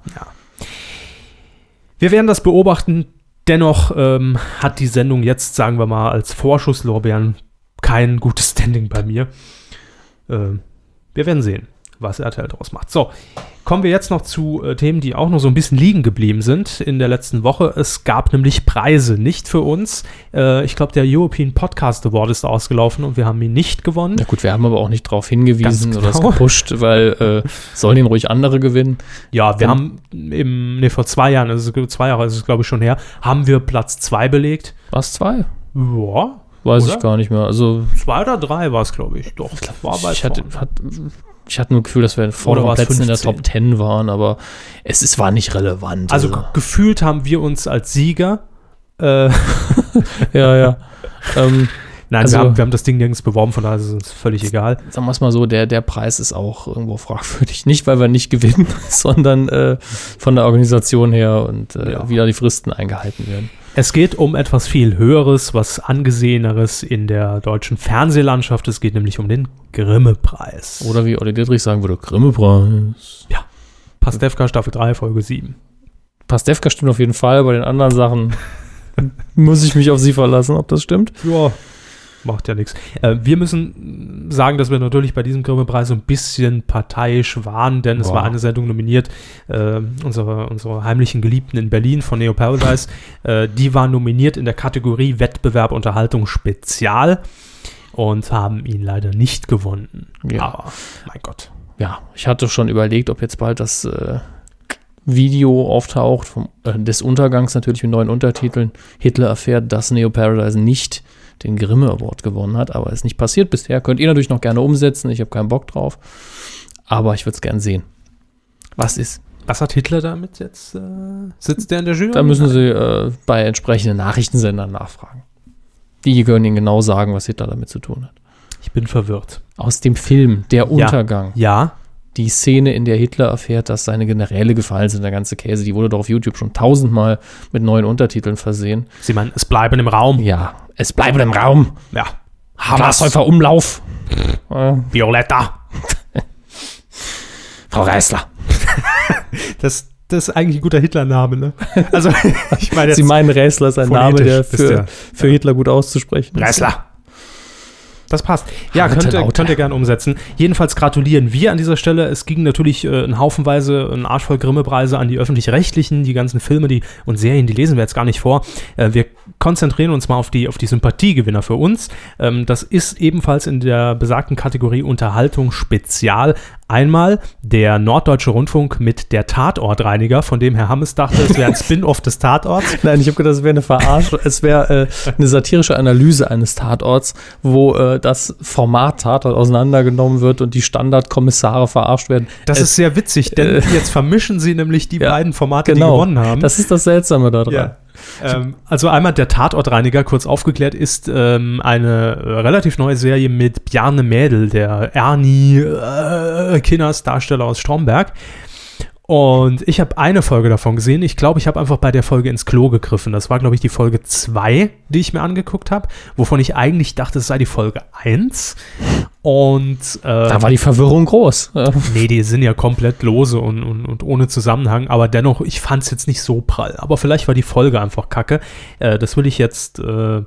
Wir werden das beobachten. Dennoch ähm, hat die Sendung jetzt, sagen wir mal, als Vorschusslorbeeren kein gutes Standing bei mir. Ähm, wir werden sehen, was RTL daraus macht. So, kommen wir jetzt noch zu äh, Themen, die auch noch so ein bisschen liegen geblieben sind in der letzten Woche. Es gab nämlich Preise, nicht für uns. Äh, ich glaube, der European Podcast Award ist ausgelaufen und wir haben ihn nicht gewonnen. Na gut, wir haben aber auch nicht darauf hingewiesen Ganz oder es genau. gepusht, weil äh, sollen ihn ruhig andere gewinnen. Ja, wir haben im, nee, vor zwei Jahren, also zwei Jahre ist es glaube ich schon her, haben wir Platz zwei belegt. Was zwei? Ja, Weiß Oder? ich gar nicht mehr. Also Zwei oder drei war es, glaube ich. Doch, war bei ich hatte, hat, ich hatte nur das Gefühl, dass wir in vorderen Plätzen in der 15? Top 10 waren, aber es ist, war nicht relevant. Also ge- gefühlt haben wir uns als Sieger. Äh, ja, ja. ähm, nein, Also- wir, haben, wir haben das Ding nirgends beworben, von daher ist es uns völlig egal. sagen wir es mal so, der, der Preis ist auch irgendwo fragwürdig. Nicht, weil wir nicht gewinnen, sondern äh, von der Organisation her und äh, Ja. wieder die Fristen eingehalten werden. Es geht um etwas viel Höheres, was Angeseheneres in der deutschen Fernsehlandschaft. Es geht nämlich um den Grimme-Preis. Oder wie Olli Dittrich sagen würde, Grimme-Preis. Pastewka Staffel 3, Folge 7. Pastewka stimmt auf jeden Fall, bei den anderen Sachen muss ich mich auf sie verlassen, ob das stimmt. Ja, macht ja nichts. Äh, wir müssen sagen, dass wir natürlich bei diesem Grimme-Preis so ein bisschen parteiisch waren, denn es Boah. war eine Sendung nominiert, äh, unsere, unsere heimlichen Geliebten in Berlin von Neo Paradise, äh, die war nominiert in der Kategorie Wettbewerb Unterhaltung Spezial und haben ihn leider nicht gewonnen. Ja. Aber, mein Gott. Ja, ich hatte schon überlegt, ob jetzt bald das äh, Video auftaucht vom, äh, des Untergangs natürlich mit neuen Untertiteln. Hitler erfährt, dass Neo Paradise nicht den Grimme Award gewonnen hat, aber ist nicht passiert bisher. Könnt ihr natürlich noch gerne umsetzen. Ich habe keinen Bock drauf, aber ich würde es gern sehen. Was ist? Was hat Hitler damit jetzt? Äh, sitzt der in der Jury? Da müssen Sie äh, bei entsprechenden Nachrichtensendern nachfragen. Die können Ihnen genau sagen, was Hitler damit zu tun hat. Ich bin verwirrt. Aus dem Film Der Untergang. Ja, die Szene, in der Hitler erfährt, dass seine Generäle gefallen sind, der ganze Käse, die wurde doch auf YouTube schon tausendmal mit neuen Untertiteln versehen. Sie meinen, es bleiben im Raum. Ja, es bleibt im Raum. Ja. Glashäufer Umlauf. Violetta. Frau Reißler. Das, das ist eigentlich ein guter Hitler-Name, ne? Also, ich meine jetzt Sie meinen Räßler ist ein Name, der für, der- für Hitler gut auszusprechen ist. Reißler. Das passt. Ja, könnt ihr, könnt ihr gerne umsetzen. Jedenfalls gratulieren wir an dieser Stelle. Es ging natürlich äh, ein Haufenweise, ein Arsch voll Grimme-Preise an die Öffentlich-Rechtlichen, die ganzen Filme die, und Serien, die lesen wir jetzt gar nicht vor. Äh, wir konzentrieren uns mal auf die, auf die Sympathiegewinner für uns. Ähm, das ist ebenfalls in der besagten Kategorie Unterhaltung Spezial. Einmal der Norddeutsche Rundfunk mit der Tatortreiniger, von dem Herr Hammes dachte, es wäre ein Spin-off des Tatorts. Nein, ich habe gedacht, es wäre eine Verarsche. es wäre äh, eine satirische Analyse eines Tatorts, wo äh, das Format Tatort auseinandergenommen wird und die Standardkommissare verarscht werden. Das Es- ist sehr witzig, denn jetzt vermischen sie nämlich die Ja, beiden Formate, die genau. gewonnen haben. Das ist das Seltsame daran. Ja. Ähm, also einmal der Tatortreiniger, kurz aufgeklärt, ist ähm, eine äh, relativ neue Serie mit Bjarne Mädel, der Ernie äh, Kinners Darsteller aus Stromberg. Und ich habe eine Folge davon gesehen. Ich glaube, ich habe einfach bei der Folge ins Klo gegriffen. Das war, glaube ich, die Folge 2, die ich mir angeguckt habe, wovon ich eigentlich dachte, es sei die Folge 1. Und äh, Da war die Verwirrung groß. Nee, die sind ja komplett lose und, und, und ohne Zusammenhang, aber dennoch, ich fand es jetzt nicht so prall. Aber vielleicht war die Folge einfach kacke. Äh, das will ich jetzt äh,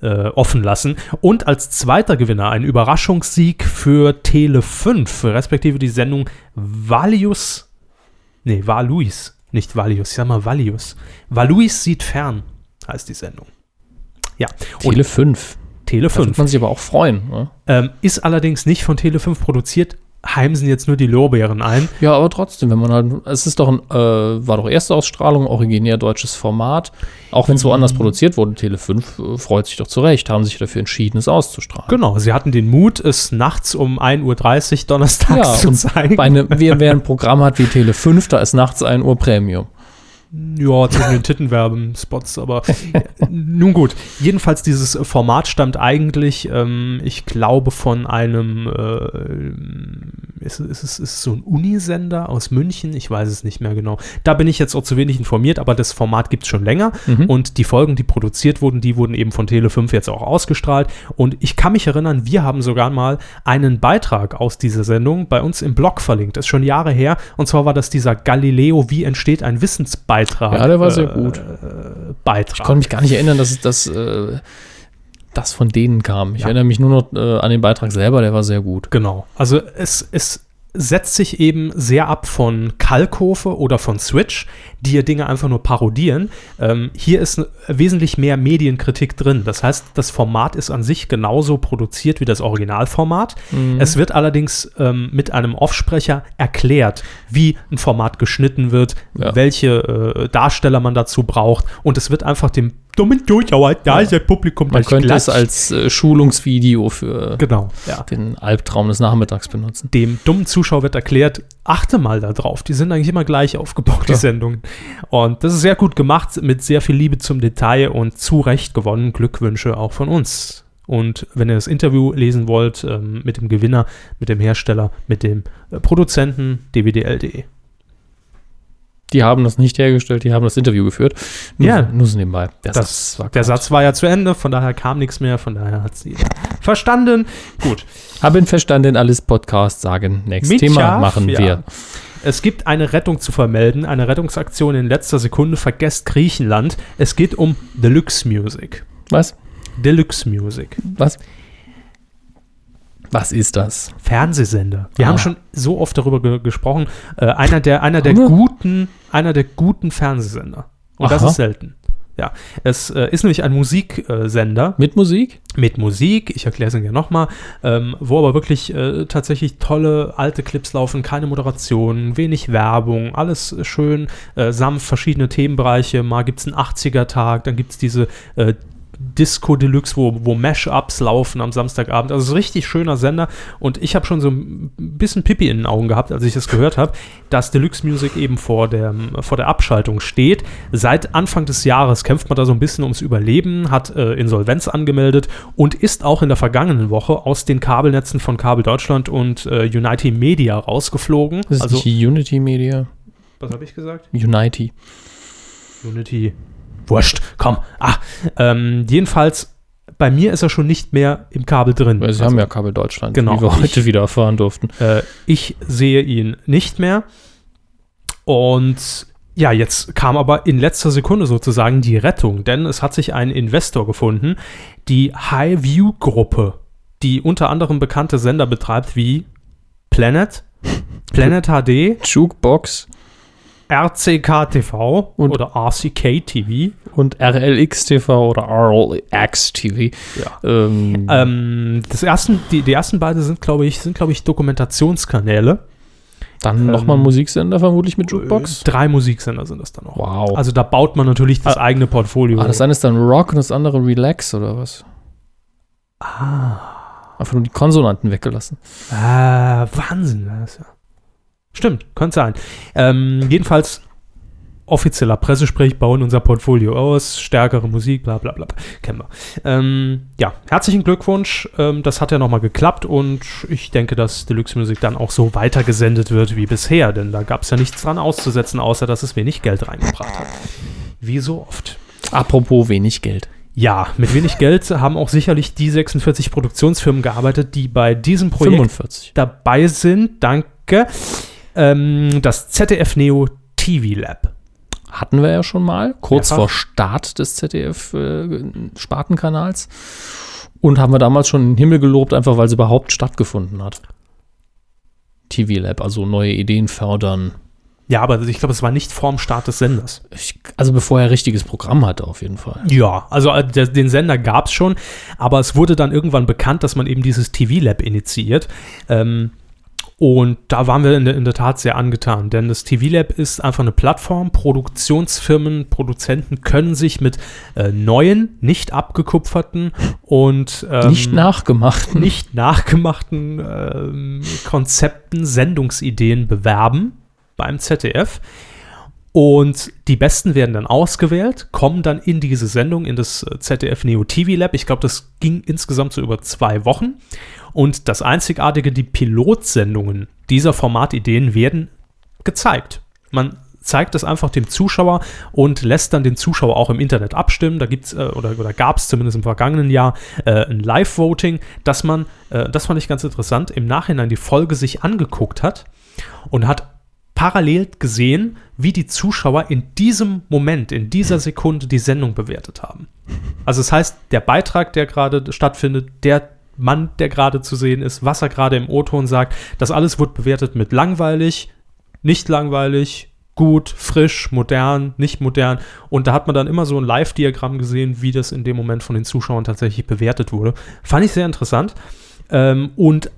äh, offen lassen. Und als zweiter Gewinner ein Überraschungssieg für Tele 5, respektive die Sendung Valius. Nee, Valuis, nicht Valius, ich sag mal Valius. Valuis sieht fern, heißt die Sendung. Ja, Tele 5. Tele Da wird 5. man sich aber auch freuen. Ne? Ähm, ist allerdings nicht von Tele 5 produziert, heimsen jetzt nur die Lorbeeren ein. Ja, aber trotzdem, wenn man halt, es ist doch ein, äh, war doch erste Ausstrahlung, originär deutsches Format. Auch wenn es woanders produziert wurde, Tele 5 äh, freut sich doch zu Recht, haben sich dafür entschieden, es auszustrahlen. Genau, sie hatten den Mut, es nachts um 1.30 Uhr donnerstags Ja, zu zeigen. bei einem, wer, wer ein Programm hat wie Tele 5, da ist nachts 1 Uhr Premium. Ja, zwischen den Tittenwerbenspots, aber nun gut. Jedenfalls, dieses Format stammt eigentlich, ähm, ich glaube, von einem, äh, ist, ist, ist, ist so ein Unisender aus München, ich weiß es nicht mehr genau. Da bin ich jetzt auch zu wenig informiert, aber das Format gibt es schon länger und die Folgen, die produziert wurden, die wurden eben von Tele5 jetzt auch ausgestrahlt und ich kann mich erinnern, wir haben sogar mal einen Beitrag aus dieser Sendung bei uns im Blog verlinkt, das ist schon Jahre her und zwar war das dieser Galileo, wie entsteht ein Wissensbeitrag. Ja, der war sehr gut. Beitrag. Ich konnte mich gar nicht erinnern, dass das, äh, das von denen kam. Ich Ja. erinnere mich nur noch äh, an den Beitrag selber, der war sehr gut. Genau. Also es, es setzt sich eben sehr ab von Kalkofe oder von Switch, die ja Dinge einfach nur parodieren. Ähm, hier ist wesentlich mehr Medienkritik drin. Das heißt, das Format ist an sich genauso produziert wie das Originalformat. Es wird allerdings ähm, mit einem Offsprecher erklärt, wie ein Format geschnitten wird, Ja. welche äh, Darsteller man dazu braucht. Und es wird einfach dem dummen Zuschauer, da ist das Publikum Man gleich könnte es glatt. als äh, Schulungsvideo für Genau, ja den Albtraum des Nachmittags benutzen. dem dummen Zuschauer wird erklärt, achte mal da drauf. Die sind eigentlich immer gleich aufgebaut, die. Sendungen. Und das ist sehr gut gemacht, mit sehr viel Liebe zum Detail und zu Recht gewonnen. Glückwünsche auch von uns. Und wenn ihr das Interview lesen wollt ähm, mit dem Gewinner, mit dem Hersteller, mit dem äh, Produzenten dwdl.de. Die haben das nicht hergestellt, die haben das Interview geführt. Nur, Ja. nur so nebenbei. Der Das, Satz war der. Satz war ja zu Ende, von daher kam nichts mehr, von daher hat sie verstanden. Gut. Haben verstanden, alles Podcast sagen. Nächstes Thema Schaf, machen ja. wir. Es gibt eine Rettung zu vermelden, eine Rettungsaktion in letzter Sekunde. Vergesst Griechenland. Es geht um Deluxe Music. Was? Deluxe Music. Was? Was ist das? Fernsehsender. Wir Ah. haben schon so oft darüber ge gesprochen. Äh, einer der, einer der guten, einer der guten Fernsehsender. Und das Aha. ist selten. Ja, es äh, ist nämlich ein Musiksender Mit Musik? mit Musik. Ich erkläre es Ihnen ja nochmal, ähm, wo aber wirklich äh, tatsächlich tolle alte Clips laufen, keine Moderation, wenig Werbung, alles schön äh, sanft, verschiedene Themenbereiche. Mal gibt es einen 80er-Tag, dann gibt es diese äh, Disco Deluxe, wo, wo Mashups laufen am Samstagabend. Also es ist ein richtig schöner Sender und ich habe schon so ein bisschen Pipi in den Augen gehabt, als ich das gehört habe, dass Deluxe Music eben vor der, vor der Abschaltung steht. Seit Anfang des Jahres kämpft man da so ein bisschen ums Überleben, hat äh, Insolvenz angemeldet und ist auch in der vergangenen Woche aus den Kabelnetzen von Kabel Deutschland und äh, United Media rausgeflogen. Das ist also, Unity Media. was habe ich gesagt? Unity. Unity. Wurscht, komm. Ah, ähm, jedenfalls, bei mir ist er schon nicht mehr im Kabel drin. Weil sie Also, haben ja Kabel Deutschland, Genau. wie wir heute Ich- wieder erfahren durften. Äh, ich sehe ihn nicht mehr. Und ja, jetzt kam aber in letzter Sekunde sozusagen die Rettung, denn es hat sich ein Investor gefunden, die High View Gruppe, die unter anderem bekannte Sender betreibt wie Planet, Planet HD, Jukebox RCK TV Und- oder RCK TV. und RLX TV oder RLX TV. Ja. Ähm, Ähm, das ersten, die, die ersten beiden sind, glaube ich, sind, glaube ich, Dokumentationskanäle. dann nochmal ein Musiksender vermutlich mit Jukebox. Äh, Drei Musiksender sind das dann noch. Wow. Also da baut man natürlich das eigene Portfolio. ah, das eine ist dann Rock und das andere Relax oder was? Ah. Einfach nur die Konsonanten weggelassen. Ah, Wahnsinn. Das ist ja. Stimmt, könnte sein. Ähm, jedenfalls offizieller Pressesprech bauen unser Portfolio aus, stärkere Musik, bla bla bla. Kennen wir. Ähm, ja, herzlichen Glückwunsch. Ähm, das hat ja nochmal geklappt und ich denke, dass Deluxe Music dann auch so weitergesendet wird wie bisher, denn da gab es ja nichts dran auszusetzen, außer dass es wenig Geld reingebracht hat. Wie so oft. Apropos wenig Geld. Ja, mit wenig Geld haben auch sicherlich die 46 Produktionsfirmen gearbeitet, die bei diesem Projekt 45. dabei sind. Danke. Ähm, das ZDF Neo TV Lab. Hatten wir ja schon mal, kurz Mehrfach. vor Start des ZDF-Spartenkanals. und haben wir damals schon in den Himmel gelobt, einfach weil es überhaupt stattgefunden hat. TV Lab, also neue Ideen fördern. Ja, aber ich glaube, es war nicht vorm Start des Senders. Ich, also bevor er richtiges Programm hatte, auf jeden Fall. Ja, also äh, der, den Sender gab es schon, aber es wurde dann irgendwann bekannt, dass man eben dieses TV Lab initiiert. Ähm, und da waren wir in der, in der Tat sehr angetan, denn das TV Lab ist einfach eine Plattform. Produktionsfirmen, Produzenten können sich mit äh, neuen, nicht abgekupferten und ähm, Nicht nachgemacht. nicht nachgemachten ähm, Konzepten, Sendungsideen bewerben beim ZDF. Und die Besten werden dann ausgewählt, kommen dann in diese Sendung, in das äh, ZDF Neo TV Lab. Ich glaube, das ging insgesamt so über zwei Wochen. Und das Einzigartige, die Pilotsendungen dieser Formatideen werden gezeigt. Man zeigt es einfach dem Zuschauer und lässt dann den Zuschauer auch im Internet abstimmen. Da gibt's äh, oder, oder gab es zumindest im vergangenen Jahr äh, ein Live-Voting, dass man, äh, das fand ich ganz interessant, im Nachhinein die Folge sich angeguckt hat und hat parallel gesehen, wie die Zuschauer in diesem Moment, in dieser Sekunde die Sendung bewertet haben. Also das heißt, der Beitrag, der gerade stattfindet, der Mann, der gerade zu sehen ist, was er gerade im O-Ton sagt, das alles wird bewertet mit langweilig, nicht langweilig, gut, frisch, modern, nicht modern. Und da hat man dann immer so ein Live-Diagramm gesehen, wie das in dem Moment von den Zuschauern tatsächlich bewertet wurde. Fand ich sehr interessant. Ähm, und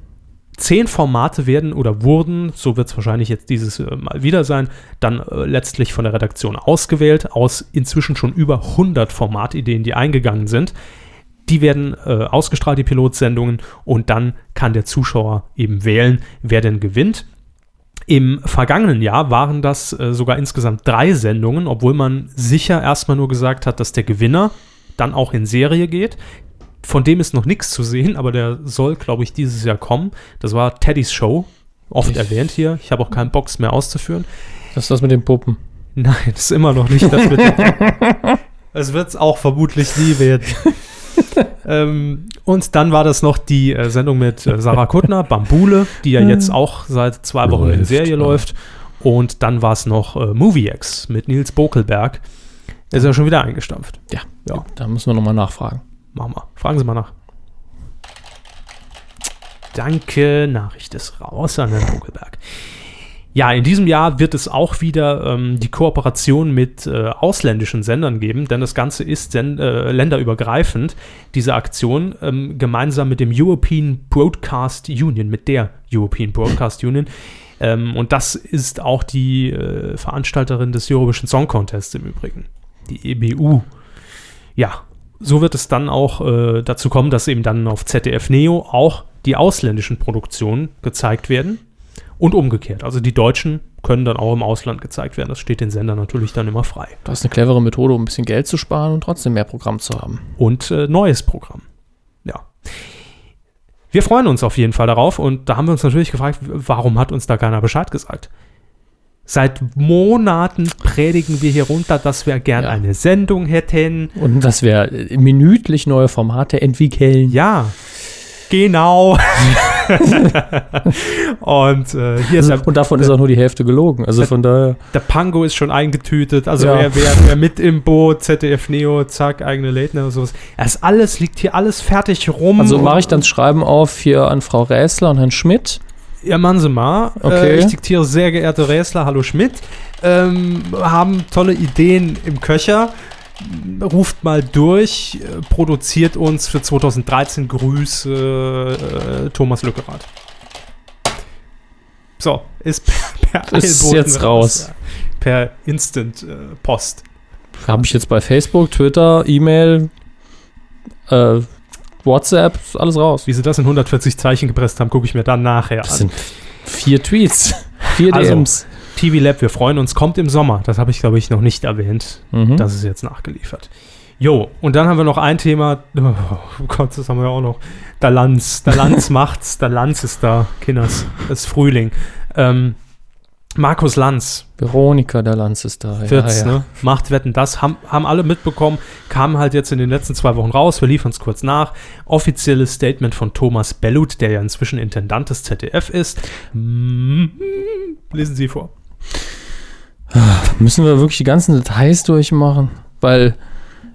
zehn Formate werden oder wurden, so wird es wahrscheinlich jetzt dieses äh, Mal wieder sein, dann äh, letztlich von der Redaktion ausgewählt aus inzwischen schon über 100 Formatideen, die eingegangen sind. Die werden äh, ausgestrahlt, die Pilotsendungen, und dann kann der Zuschauer eben wählen, wer denn gewinnt. Im vergangenen Jahr waren das äh, sogar insgesamt drei Sendungen, obwohl man sicher erstmal nur gesagt hat, dass der Gewinner dann auch in Serie geht. Von dem ist noch nichts zu sehen, aber der soll, glaube ich, dieses Jahr kommen. Das war Teddys Show, oft Ich- erwähnt hier. Ich habe auch keinen Box mehr auszuführen. Das ist das mit den Puppen. Nein, das ist immer noch nicht das mit Es wird es auch vermutlich nie werden. ähm, und dann war das noch die äh, Sendung mit äh, Sarah Kuttner, Bambule, die ja jetzt auch seit zwei Wochen in Läuft, Serie ja. läuft. Und dann war es noch äh, MovieX mit Nils Bokelberg. Ist ja schon wieder eingestampft. Ja, Ja. da müssen wir nochmal nachfragen. Machen wir. Fragen Sie mal nach. Danke, Nachricht ist raus an Herrn Vogelberg. Ja, in diesem Jahr wird es auch wieder ähm, die Kooperation mit äh, ausländischen Sendern geben, denn das Ganze ist äh, länderübergreifend, diese Aktion, ähm, gemeinsam mit dem European Broadcast Union, mit der European Broadcast Union. Ähm, und das ist auch die äh, Veranstalterin des Eurovision Song Contests im Übrigen, die EBU. Ja, so wird es dann auch äh, dazu kommen, dass eben dann auf ZDF Neo auch die ausländischen Produktionen gezeigt werden und umgekehrt. Also die Deutschen können dann auch im Ausland gezeigt werden. Das steht den Sendern natürlich dann immer frei. Das ist eine clevere Methode, um ein bisschen Geld zu sparen und trotzdem mehr Programm zu haben. Und äh, neues Programm. Ja. Wir freuen uns auf jeden Fall darauf und da haben wir uns natürlich gefragt, warum hat uns da keiner Bescheid gesagt? Seit Monaten predigen wir hier runter, dass wir gern Ja. eine Sendung hätten. Und dass wir äh, minütlich neue Formate entwickeln. Ja, genau. und äh, hier ist der, Und davon ist auch nur die Hälfte gelogen. Also von daher. der Pango ist schon eingetütet. Also Ja. wer, wer, wer mit im Boot, ZDF Neo, zack, eigene Night und sowas. Das alles liegt hier alles fertig rum. Also mache ich dann das Schreiben auf hier an Frau Räsler und Herrn Schmidt. Ja, machen Sie mal. Okay. Äh, ich diktiere sehr geehrte Räsler, hallo Schmidt. Ähm, haben tolle Ideen im Köcher. Ruft mal durch, äh, produziert uns für 2013 Grüße äh, Thomas Lückerath. So, ist per, per Ist jetzt raus. Ja. Per Instant äh, Post. Habe ich jetzt bei Facebook, Twitter, E-Mail, äh, WhatsApp, ist alles raus. Wie sie das in 140 Zeichen gepresst haben, gucke ich mir dann nachher Das an. sind vier Tweets, vier Also, DMs. TV Lab, wir freuen uns, kommt im Sommer. Das habe ich, glaube ich, noch nicht erwähnt. Mhm. Das ist jetzt nachgeliefert. Jo, und dann haben wir noch ein Thema. Oh Gott, das haben wir auch noch. Der Lanz. Der Lanz macht's. Der Lanz ist da. Kinders. Es ist Frühling. Ähm, Markus Lanz Veronika der Lanz ist da. Ja, wird's, ja. ne? Macht Wetten, das haben, haben alle mitbekommen. Kam halt jetzt in den letzten zwei Wochen raus. Wir liefern es kurz nach. Offizielles Statement von Thomas Bellut, der ja inzwischen Intendant des ZDF ist. Lesen Sie vor. Müssen wir wirklich die ganzen Details durchmachen? Weil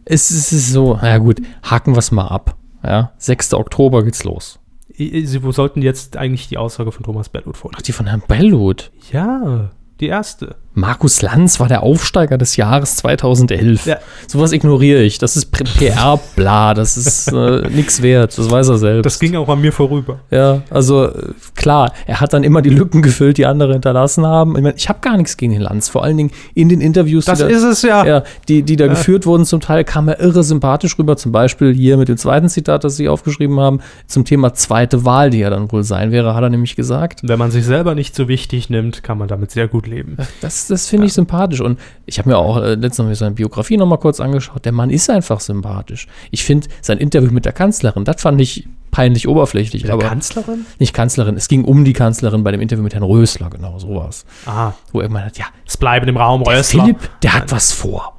es, es ist so, na ja gut, haken wir es mal ab. Ja, 6. Oktober geht's los. I- Sie wo sollten jetzt eigentlich die Aussage von Thomas Bellut Ach, vorlesen. die von Herrn Bellut. Ja, die erste. Markus Lanz war der Aufsteiger des Jahres 2011. Ja. Sowas ignoriere ich. Das ist PR-Bla. Das ist äh, nichts wert. Das weiß er selbst. Das ging auch an mir vorüber. Ja, also äh, klar, er hat dann immer die Lücken gefüllt, die andere hinterlassen haben. Ich, mein, ich habe gar nichts gegen den Lanz. Vor allen Dingen in den Interviews, Das die, da, ist es ja. ja, die, die da geführt wurden, zum Teil kam er irre sympathisch rüber. Zum Beispiel hier mit dem zweiten Zitat, das Sie aufgeschrieben haben, zum Thema zweite Wahl, die er dann wohl sein wäre, hat er nämlich gesagt. Wenn man sich selber nicht so wichtig nimmt, kann man damit sehr gut leben. Das, das finde ich sympathisch. Und ich habe mir auch äh, letztens noch seine Biografie noch mal kurz angeschaut. Der Mann ist einfach sympathisch. Ich finde sein Interview mit der Kanzlerin, das fand ich peinlich oberflächlich. Der aber Kanzlerin? nicht Kanzlerin, es ging um die Kanzlerin bei dem Interview mit Herrn Rösler, genau sowas. Ah, Wo er gemeint hat, ja, es bleiben im Raum der Rösler. Philipp, der hat was vor.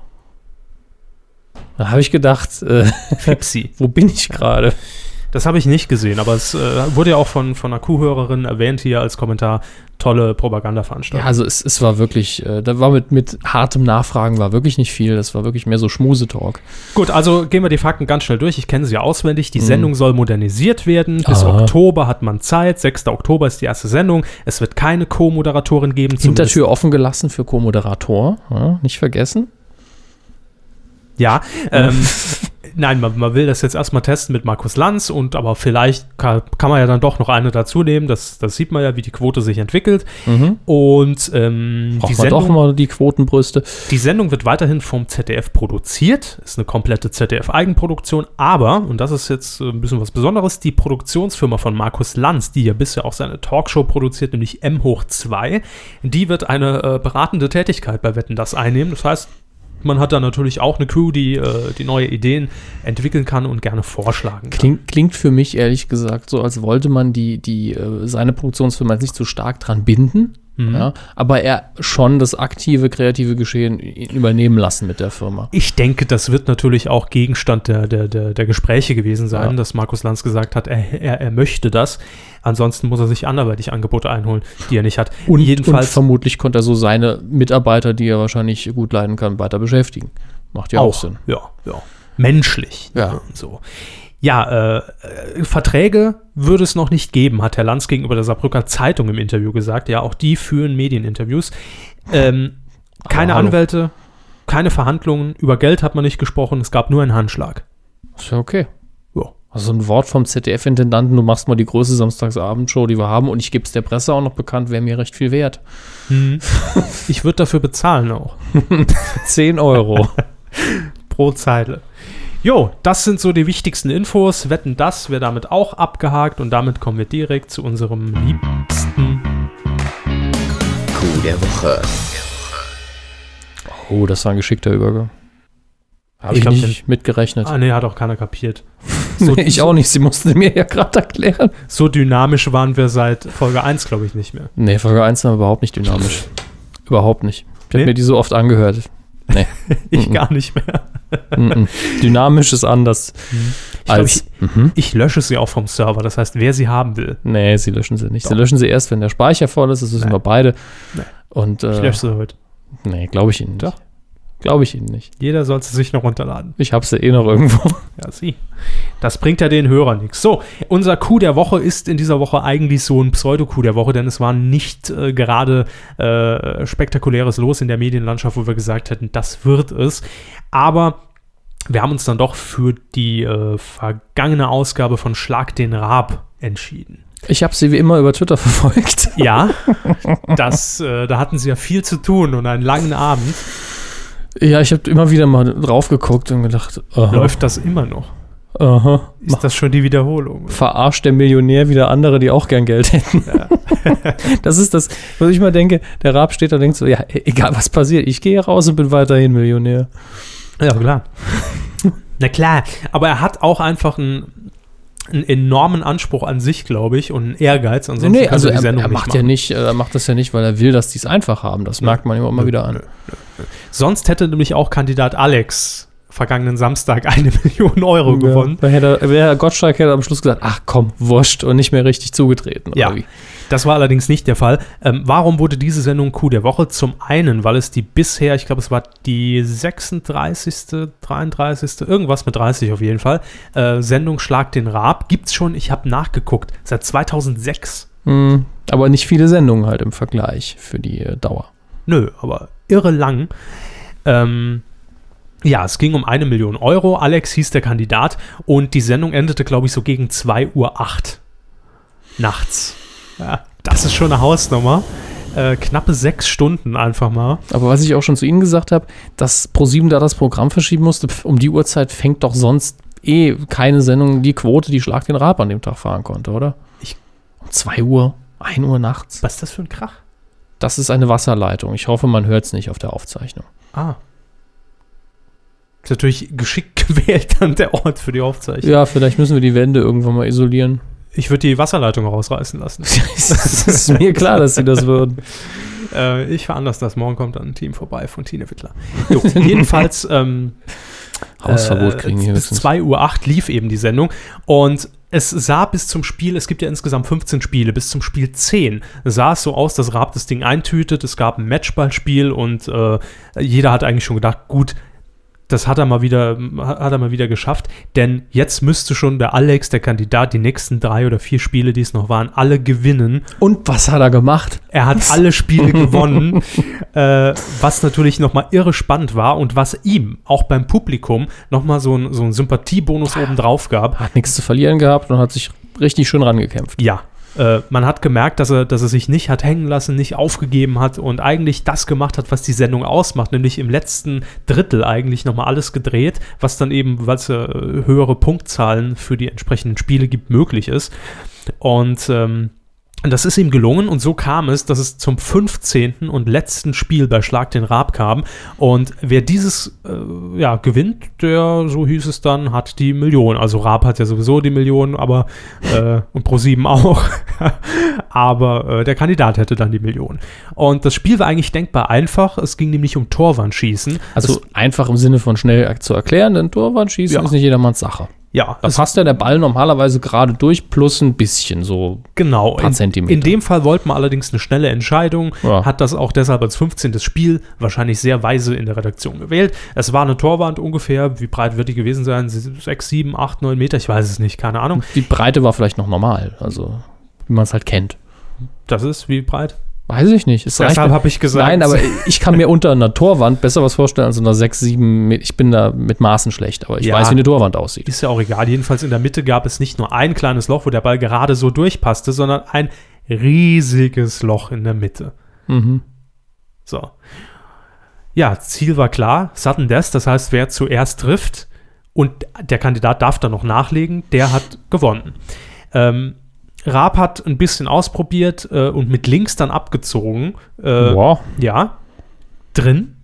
Da habe ich gedacht, äh, wo bin ich gerade? Das habe ich nicht gesehen, aber es äh, wurde ja auch von, von einer Kuhhörerin erwähnt hier als Kommentar. Tolle Propagandaveranstaltung. Ja, also es, es war wirklich, äh, da war mit, mit hartem Nachfragen war wirklich nicht viel. Das war wirklich mehr so Schmusetalk. Gut, also gehen wir die Fakten ganz schnell durch. Ich kenne sie auswendig. Die Sendung soll modernisiert werden. Bis Mhm. Ah. Oktober hat man Zeit. 6. Oktober ist die erste Sendung. Es wird keine Co-Moderatorin geben. Hintertür offen gelassen für Co-Moderator, ja, nicht vergessen. Ja, ähm, nein, man, man will das jetzt erstmal testen mit Markus Lanz und aber vielleicht kann, kann man ja dann doch noch eine dazu nehmen. Das, das sieht man ja, wie die Quote sich entwickelt. Und ähm, die, man doch Sendung, mal die Quotenbrüste. die Sendung wird weiterhin vom ZDF produziert. Ist eine komplette ZDF-Eigenproduktion. Aber, und das ist jetzt äh, ein bisschen was Besonderes, die Produktionsfirma von Markus Lanz, die ja bisher auch seine Talkshow produziert, nämlich M hoch 2, die wird eine äh, beratende Tätigkeit bei Wetten das einnehmen. Das heißt, man hat da natürlich auch eine Crew, die, äh, die neue Ideen entwickeln kann und gerne vorschlagen kann. Klingt, klingt für mich ehrlich gesagt so, als wollte man die, die, äh, seine Produktionsfirma nicht so stark dran binden, Mhm. ja, aber er schon das aktive, kreative Geschehen übernehmen lassen mit der Firma. Ich denke, das wird natürlich auch Gegenstand der, der, der, der Gespräche gewesen sein, Ja. dass Markus Lanz gesagt hat, er, er, er möchte das. Ansonsten muss er sich anderweitig Angebote einholen, die er nicht hat. Und, und Jedenfalls vermutlich konnte er so seine Mitarbeiter, die er wahrscheinlich gut leiden kann, weiter beschäftigen. Macht ja auch, Sinn. Ja, ja. menschlich. Ja. Und so. Ja, äh, äh, Verträge würde es noch nicht geben, hat Herr Lanz gegenüber der Saarbrücker Zeitung im Interview gesagt. Ja, auch die führen Medieninterviews. Ähm, keine hallo. Anwälte, keine Verhandlungen, über Geld hat man nicht gesprochen, es gab nur einen Handschlag. Ist ja okay. Ja. Also ein Wort vom ZDF-Intendanten, du machst mal die größte Samstagsabendshow, die wir haben und ich gebe es der Presse auch noch bekannt, wäre mir recht viel wert. Ich würde dafür bezahlen auch. 10 Euro. pro Zeile. Jo, das sind so die wichtigsten Infos. Wetten, das wäre damit auch abgehakt und damit kommen wir direkt zu unserem liebsten. Coup der Woche. oh, das war ein geschickter Übergang. Habe Ich ich, glaub, nicht mitgerechnet. Ah, nee, hat auch keiner kapiert. So, ich auch nicht, sie mussten mir ja gerade erklären. So dynamisch waren wir seit Folge 1, glaube ich, nicht mehr. Nee, Folge 1 war überhaupt nicht dynamisch. überhaupt nicht. Ich Nee? habe mir die so oft angehört. Nee. Ich Mhm. gar nicht mehr. Mhm. Dynamisch ist anders Ich, glaub, als. ich, mhm. ich lösche sie auch vom Server. Das heißt, wer sie haben will, Nee, sie löschen sie nicht. Sie Doch. löschen sie erst, wenn der Speicher voll ist. Das wissen Nee. wir beide. Nee. Und ich äh, lösche sie heute. nee, glaube ich Ihnen nicht. Doch. Glaube ich Ihnen nicht. Jeder soll sie sich noch runterladen. Ich habe sie eh noch irgendwo. Ja, sie. Das bringt ja den Hörern nichts. So, unser Coup der Woche ist in dieser Woche eigentlich so ein Pseudo-Coup der Woche, denn es war nicht äh, gerade äh, spektakuläres Los in der Medienlandschaft, wo wir gesagt hätten, das wird es. Aber wir haben uns dann doch für die äh, vergangene Ausgabe von Schlag den Raab entschieden. Ich habe sie wie immer über Twitter verfolgt. Ja, das, äh, da hatten sie ja viel zu tun und einen langen Abend. Ja, ich habe immer wieder mal drauf geguckt und gedacht, aha, Läuft das immer noch? aha. Ist das schon die Wiederholung? Verarscht der Millionär wieder andere, die auch gern Geld hätten. das ist das, was ich mal denke. Der Raab steht da und denkt so, ja, egal was passiert, ich gehe raus und bin weiterhin Millionär. Ja, klar. Na klar, aber er hat auch einfach einen, einen enormen Anspruch an sich, glaube ich, und einen Ehrgeiz. Ansonsten nee, kann also er, er nicht macht machen. ja nicht, äh, er macht das ja nicht, weil er will, dass die es einfach haben. Das merkt man ihm immer wieder an. Sonst hätte nämlich auch Kandidat Alex vergangenen Samstag eine Million Euro gewonnen. Ja, hätte, Gottschalk hätte am Schluss gesagt, ach komm, wurscht und nicht mehr richtig zugetreten. Ja, wie? Das war allerdings nicht der Fall. Ähm, warum wurde diese Sendung Coup der Woche? Zum einen, weil es die bisher, ich glaube, es war die 36., 33., irgendwas mit 30 auf jeden Fall, äh, Sendung Schlag den Raab. Gibt's schon, ich habe nachgeguckt, seit 2006. Hm, aber nicht viele Sendungen halt im Vergleich für die äh, Dauer. Nö, aber irre lang. Ähm, ja, es ging um eine Million Euro. Alex hieß der Kandidat und die Sendung endete, glaube ich, so gegen 2.08 Uhr nachts. Ja, das ist schon eine Hausnummer. Äh, knappe sechs Stunden einfach mal. Aber was ich auch schon zu Ihnen gesagt habe, dass ProSieben da das Programm verschieben musste, um die Uhrzeit fängt doch sonst eh keine Sendung die Quote, die Schlag den Rab an dem Tag fahren konnte, oder? Ich- um 2 Uhr, 1 Uhr nachts. Was ist das für ein Krach? Das ist eine Wasserleitung. Ich hoffe, man hört es nicht auf der Aufzeichnung. Ah. Ist natürlich geschickt gewählt dann der Ort für die Aufzeichnung. Ja, vielleicht müssen wir die Wände irgendwann mal isolieren. Ich würde die Wasserleitung rausreißen lassen. Es ist mir klar, dass sie das würden. Äh, ich veranlasse das. Morgen kommt dann ein Team vorbei von Tine Wittler. Jo, jedenfalls ähm, Hausverbot kriegen äh, hier Bis höchstens. 2 Uhr 8 lief eben die Sendung und es sah bis zum Spiel, es gibt ja insgesamt 15 Spiele, bis zum Spiel 10 sah es so aus, dass Raab das Ding eintütet, es gab ein Matchballspiel und äh, jeder hat eigentlich schon gedacht, gut, das hat er mal wieder, hat er mal wieder geschafft, denn jetzt müsste schon der Alex, der Kandidat, die nächsten drei oder vier Spiele, die es noch waren, alle gewinnen. Und was hat er gemacht? Er hat alle Spiele gewonnen, äh, was natürlich nochmal irre spannend war und was ihm auch beim Publikum nochmal so ein, so ein Sympathiebonus obendrauf gab. Hat nichts zu verlieren gehabt und hat sich richtig schön rangekämpft. Ja, äh, man hat gemerkt, dass er, dass er sich nicht hat hängen lassen, nicht aufgegeben hat und eigentlich das gemacht hat, was die Sendung ausmacht, nämlich im letzten Drittel eigentlich nochmal alles gedreht, was dann eben, weil es äh, höhere Punktzahlen für die entsprechenden Spiele gibt, möglich ist. Und ähm, das ist ihm gelungen und so kam es, dass es zum 15. und letzten Spiel bei Schlag den Raab kam. Und wer dieses äh, ja, gewinnt, der, so hieß es dann, hat die Million. Also Raab hat ja sowieso die Million, aber äh, und Pro7 auch. aber äh, der Kandidat hätte dann die Million. Und das Spiel war eigentlich denkbar einfach. Es ging nämlich um Torwandschießen. Also einfach im Sinne von schnell zu erklären, denn Torwandschießen Ja. ist nicht jedermanns Sache. Ja, Da passt ja der Ball normalerweise gerade durch, plus ein bisschen so. Genau. paar In, Zentimeter. in dem Fall wollte man allerdings eine schnelle Entscheidung, Ja. hat das auch deshalb als 15. Spiel wahrscheinlich sehr weise in der Redaktion gewählt. Es war eine Torwand ungefähr, wie breit wird die gewesen sein? 6, 7, 8, 9 Meter, ich weiß es nicht, keine Ahnung. Die Breite war vielleicht noch normal, also wie man es halt kennt. Das ist wie breit? Weiß ich nicht. Es Deshalb habe ich gesagt. Nein, aber ich kann mir unter einer Torwand besser was vorstellen als unter einer 6, 7 Meter. Ich bin da mit Maßen schlecht, aber ich Ja. weiß, wie eine Torwand aussieht. Ist ja auch egal. Jedenfalls in der Mitte gab es nicht nur ein kleines Loch, wo der Ball gerade so durchpasste, sondern ein riesiges Loch in der Mitte. Mhm. So. Ja, Ziel war klar, Sudden Death, das heißt, wer zuerst trifft und der Kandidat darf dann noch nachlegen, der hat gewonnen. Ähm, Raab hat ein bisschen ausprobiert äh, und mit links dann abgezogen. Äh, Wow. Ja, drin.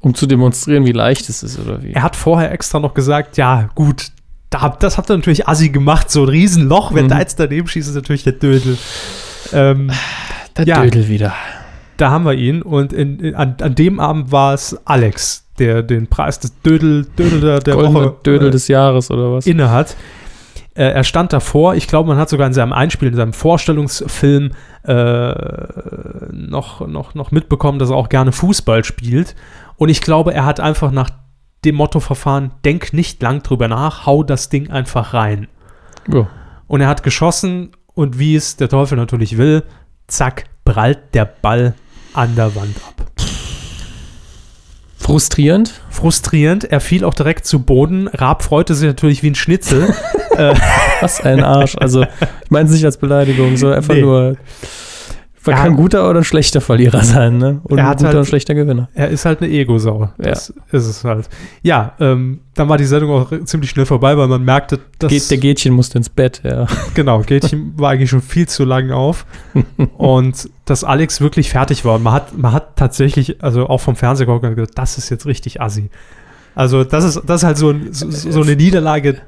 Um zu demonstrieren, wie leicht es ist, oder wie? Er hat vorher extra noch gesagt, ja, gut, da, das hat er natürlich assi gemacht, so ein Riesenloch, wenn Mhm. da jetzt daneben schießt, ist natürlich der Dödel. Ähm, Der ja. Dödel wieder. da haben wir ihn und in, in, an, an dem Abend war es Alex, der den Preis des Dödel, Dödel der, der Woche Dödel äh, des Jahres, oder was? inne hat. Äh, er stand davor, ich glaube, man hat sogar in seinem Einspiel, in seinem Vorstellungsfilm äh, noch, noch, noch mitbekommen, dass er auch gerne Fußball spielt. Und ich glaube, er hat einfach nach dem Motto verfahren, denk nicht lang drüber nach, hau das Ding einfach rein. Ja. Und er hat geschossen und wie es der Teufel natürlich will, zack, prallt der Ball an der Wand ab. Frustrierend. Frustrierend, er fiel auch direkt zu Boden. Raab freute sich natürlich wie ein Schnitzel. Was ein Arsch. Also, ich meine es nicht als Beleidigung, sondern einfach Nee. nur. Man Er kann ein guter oder ein schlechter Verlierer sein, ne? Und Er ein guter halt- und schlechter Gewinner. er ist halt eine Ego-Sau. Das ist es halt. Ja, ähm, dann war die Sendung auch ziemlich schnell vorbei, weil man merkte, dass Geht, der Gätchen musste ins Bett, ja. genau, Gätchen war eigentlich schon viel zu lang auf und dass Alex wirklich fertig war. Und man hat, man hat tatsächlich, also auch vom Fernseher gesagt, das ist jetzt richtig assi. Also das ist, das ist halt so, ein, so, so eine Niederlage,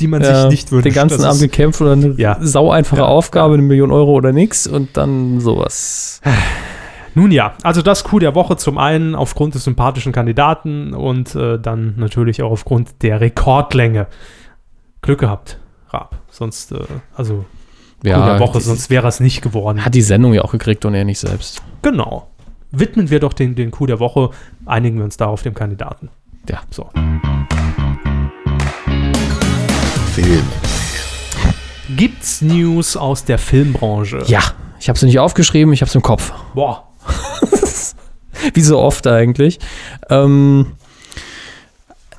die man ja sich nicht wünscht. Den ganzen Abend gekämpft oder eine Ja. sau einfache Ja. Aufgabe, eine Million Euro oder nix und dann sowas. Nun ja, also das Coup der Woche zum einen aufgrund des sympathischen Kandidaten und äh, dann natürlich auch aufgrund der Rekordlänge. Glück gehabt, Raab. Sonst, äh, also Coup der Woche, die- sonst wäre es nicht geworden. hat die Sendung ja auch gekriegt und er nicht selbst. Genau. Widmen wir doch den, den Coup der Woche, einigen wir uns da auf dem Kandidaten. Ja. So. Film. Gibt's News aus der Filmbranche? Ja, ich habe sie nicht aufgeschrieben, ich habe es im Kopf. Boah. Wie so oft eigentlich. Ähm,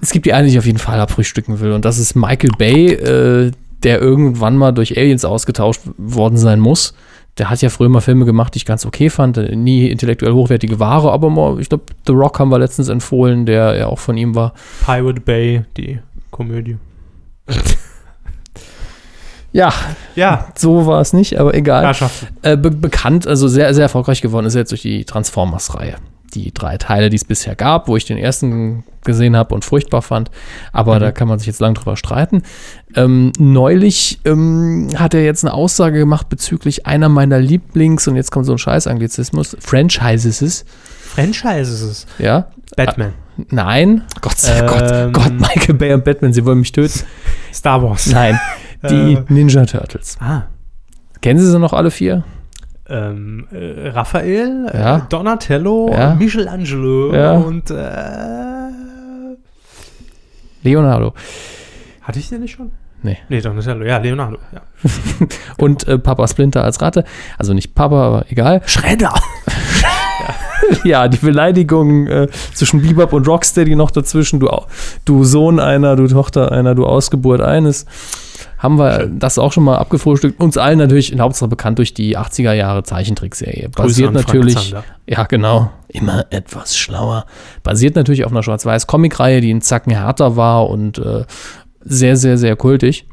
es gibt die eine, die ich auf jeden Fall abfrühstücken will. Und das ist Michael Bay, äh, der irgendwann mal durch Aliens ausgetauscht worden sein muss. Der hat ja früher mal Filme gemacht, die ich ganz okay fand. Nie intellektuell hochwertige Ware, aber mal, ich glaube, The Rock haben wir letztens empfohlen, der ja auch von ihm war. Pirate Bay, die Komödie. Ja, Ja, so war es nicht, aber egal. Äh, be bekannt, also sehr, sehr erfolgreich geworden ist er jetzt durch die Transformers-Reihe. Die drei Teile, die es bisher gab, wo ich den ersten gesehen habe und furchtbar fand. Aber da kann man sich jetzt lang drüber streiten. Ähm, neulich ähm, hat er jetzt eine Aussage gemacht bezüglich einer meiner Lieblings, und jetzt kommt so ein Scheiß-Anglizismus, Franchises. Franchise ist es. Ja, Batman. nein, Gott sei Ähm. Gott, Gott, Michael Bay und Batman, sie wollen mich töten. Star Wars. Nein, die Äh. Ninja Turtles. Ah. Kennen Sie sie noch alle vier? Ähm, äh, Raphael, Ja. äh, Donatello, Ja. Michelangelo Ja. und äh, Leonardo. hatte ich den nicht schon? Nee. Nee, Donatello, ja, Leonardo. Ja. Und äh, Papa Splinter als Ratte. Also nicht Papa, aber egal. Schredder. Ja, die Beleidigung äh, zwischen Bebop und Rocksteady noch dazwischen. Du, du Sohn einer, du Tochter einer, du Ausgeburt eines. Haben wir das auch schon mal abgefrühstückt. Uns allen natürlich in Hauptsache bekannt durch die 80er Jahre Zeichentrickserie. Basiert natürlich. Ja, genau. Immer etwas schlauer. Basiert natürlich auf einer Schwarz-Weiß-Comic-Reihe, die einen Zacken härter war und äh, sehr, sehr, sehr kultig.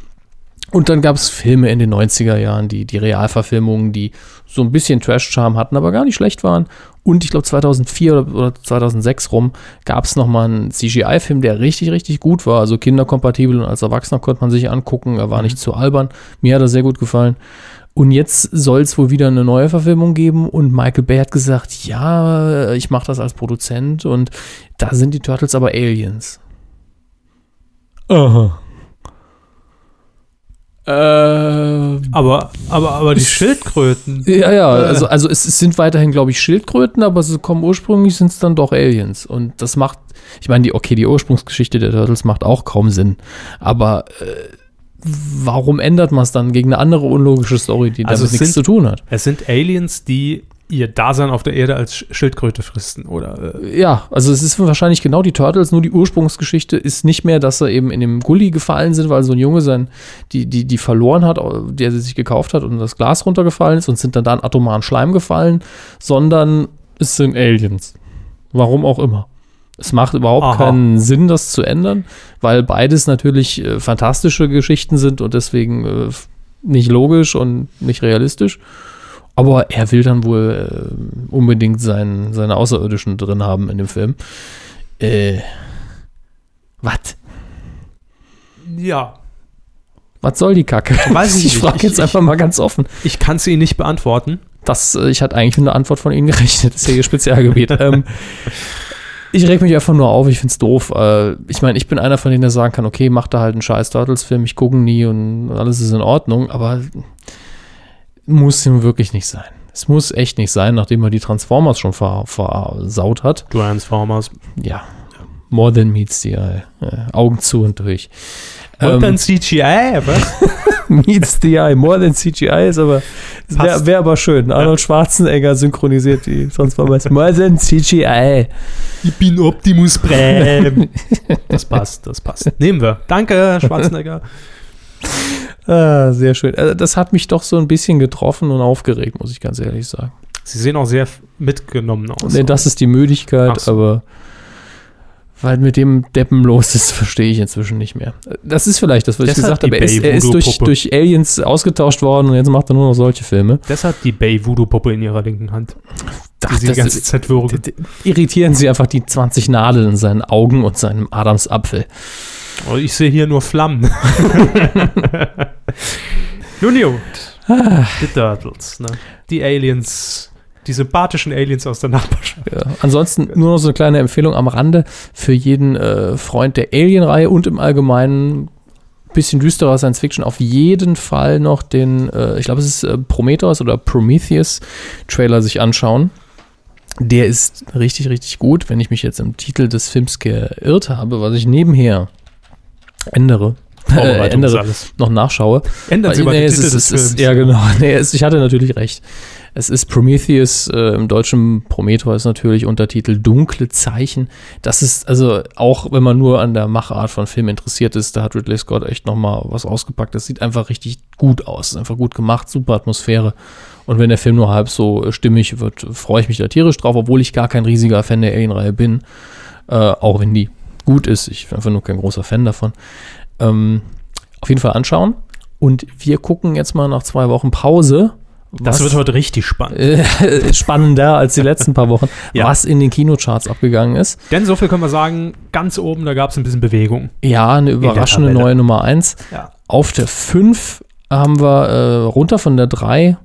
Und dann gab es Filme in den 90er Jahren, die, die Realverfilmungen, die so ein bisschen Trash-Charme hatten, aber gar nicht schlecht waren. Und ich glaube 2004 oder, oder 2006 rum gab es nochmal einen CGI-Film, der richtig, richtig gut war. Also kinderkompatibel und als Erwachsener konnte man sich angucken. Er war nicht zu albern. Mir hat er sehr gut gefallen. Und jetzt soll es wohl wieder eine neue Verfilmung geben und Michael Bay hat gesagt, ja, ich mache das als Produzent und da sind die Turtles aber Aliens. Aha. Äh, Aber, aber, aber die Schildkröten. ja, ja, also, also es, es sind weiterhin, glaube ich, Schildkröten, aber sie kommen ursprünglich sind es dann doch Aliens. Und das macht, ich meine, die, okay, die Ursprungsgeschichte der Turtles macht auch kaum Sinn. Aber äh, warum ändert man es dann gegen eine andere unlogische Story, die Also damit nichts zu sind- tun hat? Es sind Aliens, die ihr Dasein auf der Erde als Sch- Schildkröte fristen, oder? Äh, Ja, also es ist wahrscheinlich genau die Turtles, nur die Ursprungsgeschichte ist nicht mehr, dass sie eben in dem Gully gefallen sind, weil so ein Junge sein, die, die, die verloren hat, der sie sich gekauft hat und das Glas runtergefallen ist und sind dann da in atomaren Schleim gefallen, sondern es sind Aliens. Warum auch immer. Es macht überhaupt Aha. keinen Sinn, das zu ändern, weil beides natürlich äh, fantastische Geschichten sind und deswegen äh, nicht logisch und nicht realistisch. Aber er will dann wohl äh, unbedingt sein, seine Außerirdischen drin haben in dem Film. Äh, was? ja, Was soll die Kacke? Weiß ich ich frage jetzt ich- einfach mal ganz offen. ich kann es Ihnen nicht beantworten. Das, äh, ich hatte eigentlich mit einer Antwort von Ihnen gerechnet. Das ist ja Ihr Spezialgebiet. ähm, ich reg mich einfach nur auf, ich find's doof. Äh, ich meine, ich bin einer von denen, der sagen kann, okay, mach da halt einen scheiß Turtles-Film, ich gucke nie und alles ist in Ordnung, aber muss ihm wirklich nicht sein. Es muss echt nicht sein, nachdem er die Transformers schon ver versaut hat. Transformers. Ja, more than meets the eye. Äh, Augen zu und durch. Und Ähm, dann CGI, was? meets the eye. More than CGI ist aber, wäre wär aber schön. Arnold Schwarzenegger synchronisiert die Transformers. More than CGI. Ich bin Optimus Prime. das passt, das passt. Nehmen wir. Danke, Schwarzenegger. Ah, sehr schön. Also das hat mich doch so ein bisschen getroffen und aufgeregt, muss ich ganz ehrlich sagen. Sie sehen auch sehr mitgenommen aus. Nee, das ist die Müdigkeit, so. aber weil mit dem Deppen los ist, verstehe ich inzwischen nicht mehr. Das ist vielleicht das, was ich Deshalb gesagt habe. Er die ist, er ist durch, durch Aliens ausgetauscht worden und jetzt macht er nur noch solche Filme. Deshalb die Bay-Voodoo-Puppe in ihrer linken Hand, die Ach, die das ganze ist- Zeit würgen. irritieren sie einfach die 20 Nadeln in seinen Augen und seinem Adamsapfel. Oh, ich sehe hier nur Flammen. Nun gut. Die Turtles, ne? Die Aliens, die sympathischen Aliens aus der Nachbarschaft. Ja. Ansonsten nur noch so eine kleine Empfehlung am Rande für jeden äh, Freund der Alien-Reihe und im Allgemeinen bisschen düsterer Science Fiction auf jeden Fall noch den, äh, ich glaube, es ist äh, Prometheus oder Prometheus Trailer sich anschauen. Der ist richtig, richtig gut. Wenn ich mich jetzt im Titel des Films geirrt habe, was ich nebenher ändere, äh, ändere alles. noch nachschaue, Ändern Sie mal nee, den Titel ist, des. Ja, genau. Nee, es, ich hatte natürlich recht. Es ist Prometheus, äh, im deutschen Prometheus natürlich Untertitel Dunkle Zeichen. Das ist, also auch wenn man nur an der Machart von Film interessiert ist, da hat Ridley Scott echt nochmal was ausgepackt. Das sieht einfach richtig gut aus. Ist einfach gut gemacht, super Atmosphäre. Und wenn der Film nur halb so stimmig wird, freue ich mich da tierisch drauf, obwohl ich gar kein riesiger Fan der Alien-Reihe bin. Äh, auch wenn die gut ist. Ich bin einfach nur kein großer Fan davon. Ähm, auf jeden Fall anschauen. Und wir gucken jetzt mal nach zwei Wochen Pause. Das was- wird heute richtig spannend. äh, spannender als die letzten paar Wochen, Ja. was in den Kinocharts abgegangen ist. Denn so viel können wir sagen, ganz oben, da gab es ein bisschen Bewegung. Ja, eine überraschende neue Nummer 1. Ja. Auf der 5 haben wir äh, runter von der 3.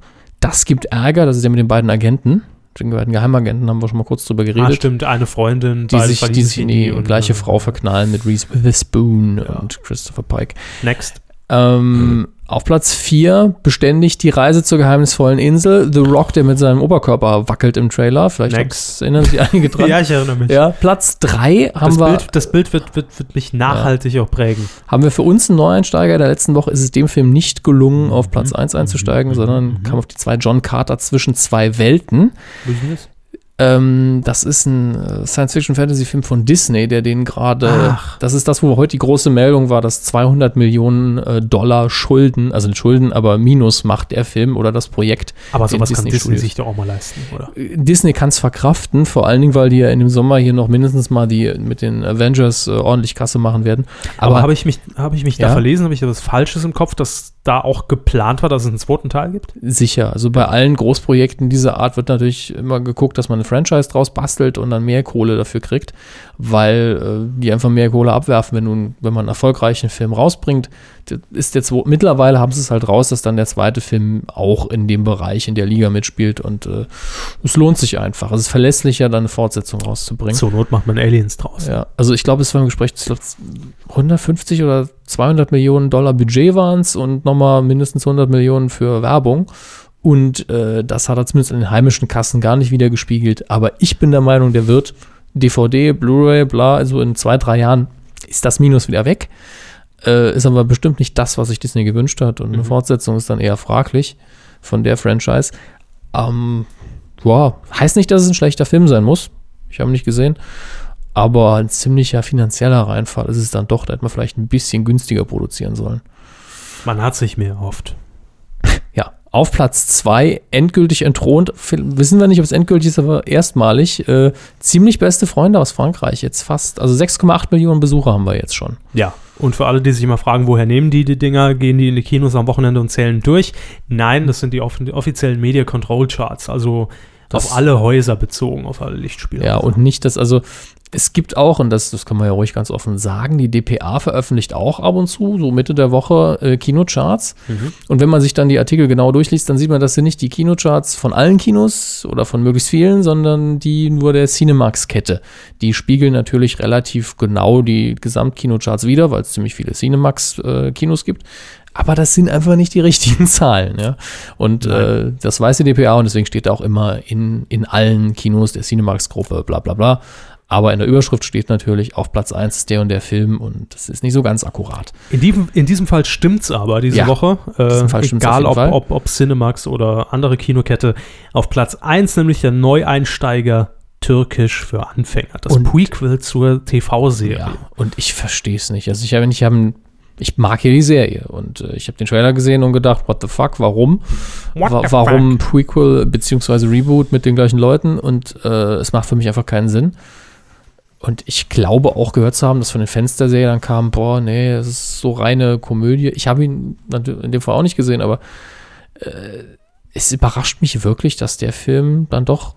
Das gibt Ärger, das ist ja mit den beiden Agenten. Den beiden Geheimagenten haben wir schon mal kurz drüber Ah, geredet. stimmt, eine Freundin, die sich, die sich in die und, gleiche äh, Frau verknallen mit Reese Witherspoon Ja. und Christopher Pike. Next. Ähm, auf Platz 4 beständig die Reise zur geheimnisvollen Insel. The Rock, der mit seinem Oberkörper wackelt im Trailer. Vielleicht erinnern sich einige dran. Ja, ich erinnere mich. Ja, Platz 3 haben, das, wir, Bild, das Bild wird, wird, wird mich nachhaltig auch prägen. haben wir für uns einen Neueinsteiger. Der letzten Woche ist es dem Film nicht gelungen, auf Platz Mhm. 1 einzusteigen, sondern kam auf die zwei John Carter zwischen zwei Welten. Business? Ähm, das ist ein äh, Science-Fiction-Fantasy-Film von Disney, der den gerade. Das ist das, wo heute die große Meldung war, dass 200 Millionen äh, Dollar Schulden, also nicht Schulden, aber Minus macht der Film oder das Projekt. Aber sowas kann Disney Studios. sich doch auch mal leisten, oder? Disney kann es verkraften, vor allen Dingen, weil die ja in dem Sommer hier noch mindestens mal die mit den Avengers äh, ordentlich Kasse machen werden. Aber, Aber, habe ich mich, habe ich mich Ja? da verlesen? Habe ich da was Falsches im Kopf, dass da auch geplant war, dass es einen zweiten Teil gibt? sicher, also bei allen Großprojekten dieser Art wird natürlich immer geguckt, dass man Franchise draus bastelt und dann mehr Kohle dafür kriegt, weil äh, die einfach mehr Kohle abwerfen, wenn, nun, wenn man einen erfolgreichen Film rausbringt. Ist jetzt mittlerweile haben sie es halt raus, dass dann der zweite Film auch in dem Bereich, in der Liga mitspielt und äh, es lohnt sich einfach. Es ist verlässlicher, dann eine Fortsetzung rauszubringen. Zur Not macht man Aliens draus. Ja, also ich glaube, es war im Gespräch, ich glaube, 150 oder 200 Millionen Dollar Budget waren es und nochmal mindestens 100 Millionen für Werbung. Und äh, das hat er zumindest in den heimischen Kassen gar nicht wieder gespiegelt. Aber ich bin der Meinung, der wird DVD, Blu-ray, bla, also in zwei, drei Jahren ist das Minus wieder weg. Äh, ist aber bestimmt nicht das, was sich Disney gewünscht hat. Und eine Fortsetzung ist dann eher fraglich von der Franchise. Ähm, boah, heißt nicht, dass es ein schlechter Film sein muss. Ich habe ihn nicht gesehen. Aber ein ziemlicher finanzieller Reinfall ist es dann doch. Da hätte man vielleicht ein bisschen günstiger produzieren sollen. Man hat sich mehr erhofft. Auf Platz 2, endgültig entthront. Wissen wir nicht, ob es endgültig ist, aber erstmalig. Äh, ziemlich beste Freunde aus Frankreich. Jetzt fast, also 6,8 Millionen Besucher haben wir jetzt schon. Ja. Und für alle, die sich immer fragen, woher nehmen die die Dinger, gehen die in die Kinos am Wochenende und zählen durch? Nein, das sind die off offiziellen Media Control Charts, also Das- auf alle Häuser bezogen, auf alle Lichtspiele. Ja, und nicht das, also es gibt auch, und das, das kann man ja ruhig ganz offen sagen, die DPA veröffentlicht auch ab und zu, so Mitte der Woche, äh, Kinocharts. Und wenn man sich dann die Artikel genau durchliest, dann sieht man, das sind nicht die Kinocharts von allen Kinos oder von möglichst vielen, sondern die nur der Cinemax-Kette. Die spiegeln natürlich relativ genau die Gesamtkinocharts wieder, weil es ziemlich viele Cinemax-Kinos gibt. Aber das sind einfach nicht die richtigen Zahlen, ja. Und äh, das weiß die DPA und deswegen steht da auch immer in, in allen Kinos der Cinemax-Gruppe, bla bla bla. Aber in der Überschrift steht natürlich, auf Platz 1 ist der und der Film und das ist nicht so ganz akkurat. In diesem, in diesem Fall stimmt's aber diese Ja, Woche. Äh, diesem Fall stimmt's auf egal jeden ob, ob, ob Cinemax oder andere Kinokette. Auf Platz 1 nämlich der Neueinsteiger Türkisch für Anfänger. Das Und- Prequel zur TV-Serie. Ja, und ich verstehe es nicht. Also ich habe nicht, haben, ich mag hier die Serie und äh, ich habe den Trailer gesehen und gedacht, what the fuck, warum? What Wa the warum Prequel beziehungsweise Reboot mit den gleichen Leuten und äh, es macht für mich einfach keinen Sinn. Und ich glaube auch gehört zu haben, dass von den Fans dann kam, boah, nee, das ist so reine Komödie. Ich habe ihn in dem Fall auch nicht gesehen, aber äh, es überrascht mich wirklich, dass der Film dann doch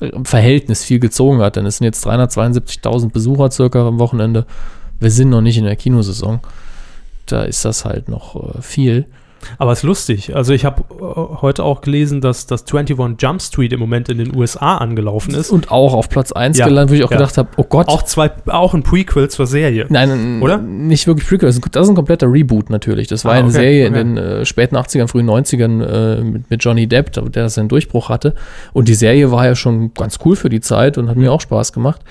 im Verhältnis viel gezogen hat, denn es sind jetzt 372.000 Besucher circa am Wochenende. Wir sind noch nicht in der Kinosaison. Da ist das halt noch äh, viel. Aber es ist lustig. Also ich habe äh, heute auch gelesen, dass das 21 Jump Street im Moment in den USA angelaufen ist. Und auch auf Platz 1 Ja, gelandet, wo ich auch ja. gedacht habe, oh Gott. Auch zwei, auch ein Prequel zur Serie. Nein, Oder? nicht wirklich Prequel. Das ist ein- kompletter Reboot natürlich. Das war Ah, eine okay, Serie okay. in den äh, späten 80ern, frühen 90ern äh, mit, mit Johnny Depp, der seinen Durchbruch hatte. Und die Serie war ja schon ganz cool für die Zeit und hat Mhm. mir auch Spaß gemacht.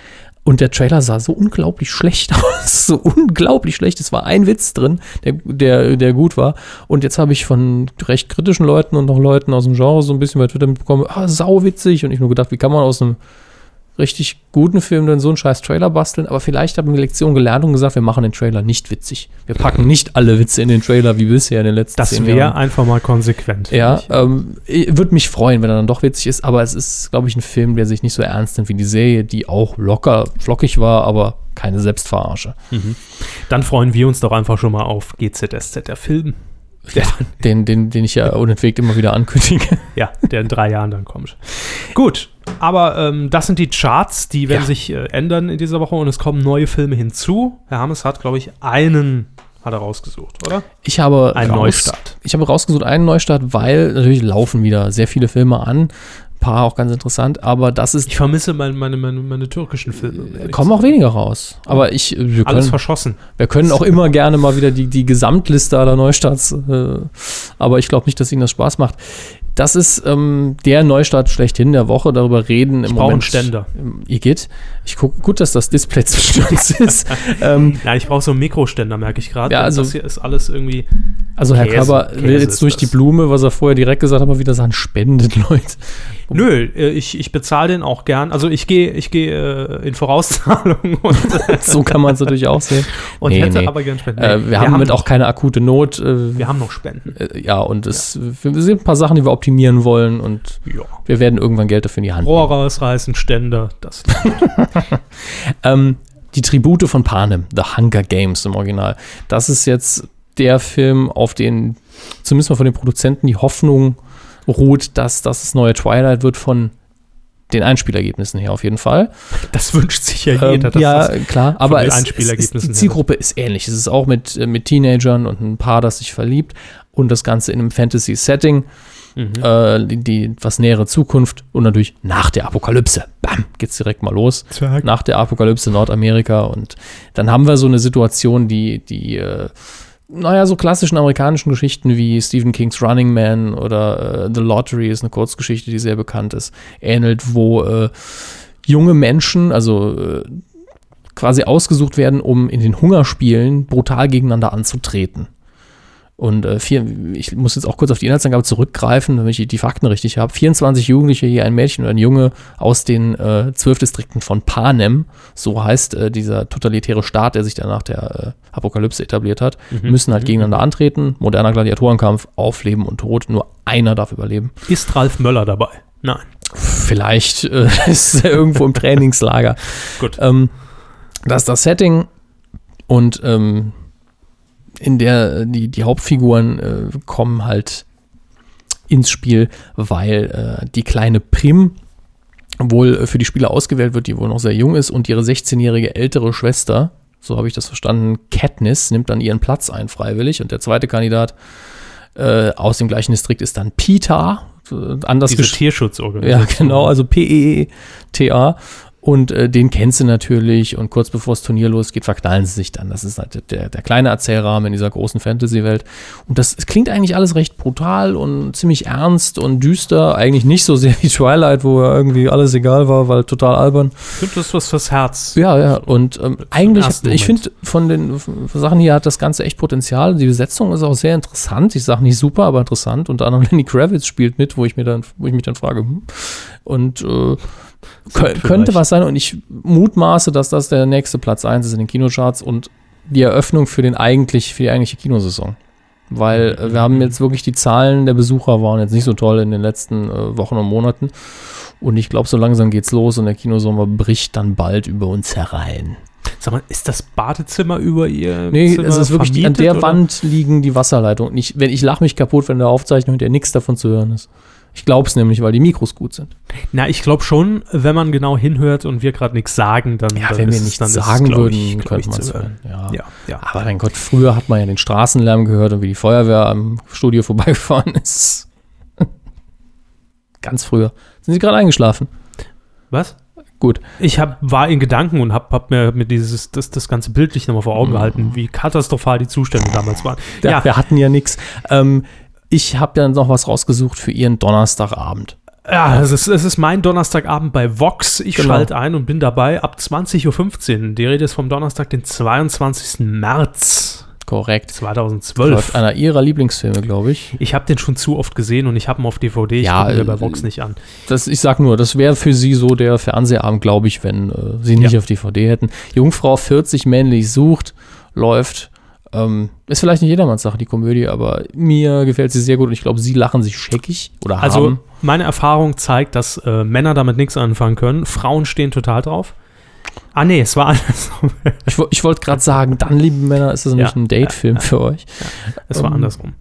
Und der Trailer sah so unglaublich schlecht aus. so unglaublich schlecht. Es war ein Witz drin, der, der, der gut war. Und jetzt habe ich von recht kritischen Leuten und noch Leuten aus dem Genre so ein bisschen bei Twitter mitbekommen, ah, sauwitzig. Und ich nur gedacht, wie kann man aus einem richtig guten Film dann so einen scheiß Trailer basteln, aber vielleicht haben wir die Lektion gelernt und gesagt, wir machen den Trailer nicht witzig. Wir packen nicht alle Witze in den Trailer wie bisher in den letzten Das zehn wäre Jahren. einfach mal konsequent. Ja, ich. ähm, würde mich freuen, wenn er dann doch witzig ist, aber es ist, glaube ich, ein Film, der sich nicht so ernst nimmt wie die Serie, die auch locker, flockig war, aber keine Selbstverarsche. Dann freuen wir uns doch einfach schon mal auf GZSZ, der Film. Der, Den, den, den ich ja unentwegt immer wieder ankündige. ja, der in drei Jahren dann kommt. Gut, aber ähm, das sind die Charts, die werden Ja. sich äh, ändern in dieser Woche und es kommen neue Filme hinzu. Herr Hammes hat, glaube ich, einen hat er rausgesucht, oder? Ich habe Ein raus- Neustart. Ich habe rausgesucht einen Neustart, weil natürlich laufen wieder sehr viele Filme an. Paar auch ganz interessant, aber das ist Ich vermisse meine, meine, meine, meine türkischen Filme. ehrlich kommen auch weniger raus. Aber ich, äh, wir Alles können, verschossen. wir können auch immer gerne mal wieder die, die Gesamtliste aller Neustarts, äh, aber ich glaube nicht, dass Ihnen das Spaß macht. Das ist ähm, der Neustart schlechthin der Woche. Darüber reden im Ich brauche einen Moment. Ständer. Ähm, Ihr geht. Ich gucke gut, dass das Display zwischen uns ist. ähm, Nein, ich brauche so einen Mikroständer, merke ich gerade. Ja, also- das hier ist alles irgendwie. also Herr Käse- Körber will jetzt durch die das. Blume, was er vorher direkt gesagt hat, mal wieder sagen, spendet Leute. Nö, äh, ich, ich bezahle den auch gern. Also ich gehe ich gehe äh, in Vorauszahlung und, So kann man es natürlich auch sehen. und Nee, hätte nee. aber gern Spenden. Äh, wir, haben damit auch keine akute Not. Äh, Wir haben noch Spenden. ja, und es wir sind ein paar Sachen, die wir optimieren wollen und Ja. wir werden irgendwann Geld dafür in die Hand Rohr rausreißen, Ständer, das. Ähm, die Tribute von Panem, The Hunger Games im Original. Das ist jetzt der Film, auf den zumindest mal von den Produzenten die Hoffnung ruht, dass das das neue Twilight wird von den Einspielergebnissen her auf jeden Fall. Das wünscht sich ja Ähm, jeder. dass ja, das, klar, aber es, es ist, die. Zielgruppe ist ähnlich. Es ist auch mit, äh, mit Teenagern und ein Paar, das sich verliebt und das Ganze in einem Fantasy-Setting. äh, die, die etwas nähere Zukunft und natürlich nach der Apokalypse. Bam, geht's direkt mal los. Zack. Nach der Apokalypse Nordamerika und dann haben wir so eine Situation, die, die, äh, naja, so klassischen amerikanischen Geschichten wie Stephen Kings Running Man oder äh, The Lottery ist eine Kurzgeschichte, die sehr bekannt ist, ähnelt, wo äh, junge Menschen, also äh, quasi ausgesucht werden, um in den Hungerspielen brutal gegeneinander anzutreten. Und äh, vier, ich muss jetzt auch kurz auf die Inhaltsangabe zurückgreifen, damit ich die Fakten richtig habe. 24 Jugendliche, hier ein Mädchen und ein Junge aus den äh, zwölf Distrikten von Panem, so heißt äh, dieser totalitäre Staat, der sich dann nach der äh, Apokalypse etabliert hat, müssen halt gegeneinander antreten. Moderner Gladiatorenkampf auf Leben und Tod. Nur einer darf überleben. Ist Ralf Möller dabei? Nein. Vielleicht äh, ist er irgendwo im Trainingslager. Gut. Ähm, das ist das Setting und ähm, in der die, die Hauptfiguren äh, kommen halt ins Spiel, weil äh, die kleine Prim wohl äh, für die Spieler ausgewählt wird, die wohl noch sehr jung ist und ihre 16-jährige ältere Schwester, so habe ich das verstanden, Katniss, nimmt dann ihren Platz ein freiwillig und der zweite Kandidat äh, aus dem gleichen Distrikt ist dann Peter, äh, anders Diese Tierschutzorganisation. ja, genau, also P-E-E-T-A. Und äh, den kennst du natürlich und kurz bevor das Turnier losgeht, verknallen sie sich dann. Das ist halt der, der kleine Erzählrahmen in dieser großen Fantasy-Welt. Und das es klingt eigentlich alles recht brutal und ziemlich ernst und düster. Eigentlich nicht so sehr wie Twilight, wo ja irgendwie alles egal war, weil total albern. Das ist was fürs Herz. Ja, ja, und ähm, eigentlich, ich finde, von den f- Sachen hier hat das Ganze echt Potenzial. Die Besetzung ist auch sehr interessant. Ich sage nicht super, aber interessant. Unter anderem Lenny Kravitz spielt mit, wo ich mir dann, wo ich mich dann frage, hm. und äh, kö könnte was sein. Und ich mutmaße, dass das der nächste Platz 1 ist in den Kinocharts und die Eröffnung für den eigentlich, für die eigentliche Kinosaison. Weil äh, wir haben jetzt wirklich die Zahlen der Besucher waren jetzt nicht so toll in den letzten äh, Wochen und Monaten. Und ich glaube, so langsam geht's los und der Kinosommer bricht dann bald über uns herein. Sag mal, ist das Badezimmer über ihr Nee, Zimmer es ist wirklich, an der oder? Wand liegen die Wasserleitungen. Ich, wenn, ich lache mich kaputt, wenn der Aufzeichnung hinterher nichts davon zu hören ist. Ich glaube es nämlich, weil die Mikros gut sind. Na, ich glaube schon, wenn man genau hinhört und wir gerade nichts sagen, dann Ja, dann wenn wir nichts sagen würden, ich, könnte man es hören. Ja. Ja, ja. Aber mein Gott, früher hat man ja den Straßenlärm gehört und wie die Feuerwehr am Studio vorbeigefahren ist. Ganz früher. Sind Sie gerade eingeschlafen? Was? Gut. Ich hab, war in Gedanken und habe hab mir, mir dieses, das, das ganze bildlich nochmal vor Augen gehalten, wie katastrophal die Zustände damals waren. Ja, Ja, wir hatten ja nichts. Ähm, ich habe ja noch was rausgesucht für Ihren Donnerstagabend. ja es, ist, es ist mein Donnerstagabend bei Vox. Ich Genau. schalte ein und bin dabei ab 20.15 Uhr. Die Rede ist vom Donnerstag, den 22. März Korrekt. 2012. Läuft einer Ihrer Lieblingsfilme, glaube ich. Ich habe den schon zu oft gesehen und ich habe ihn auf DVD. Ich Ja, gucke mir äh, bei Vox nicht an. Das, ich sag nur, das wäre für Sie so der Fernsehabend, glaube ich, wenn äh, Sie nicht Ja. auf DVD hätten. Jungfrau 40 männlich sucht, läuft. Ähm, ist vielleicht nicht jedermanns Sache, die Komödie, aber mir gefällt sie sehr gut und ich glaube, Sie lachen sich scheckig oder Also haben. meine Erfahrung zeigt, dass äh, Männer damit nichts anfangen können. Frauen stehen total drauf. Ah nee, es war andersrum. Ich, ich wollte gerade sagen, dann, liebe Männer, ist das Ja, nicht ein Date-Film für euch. Es war Ähm. andersrum.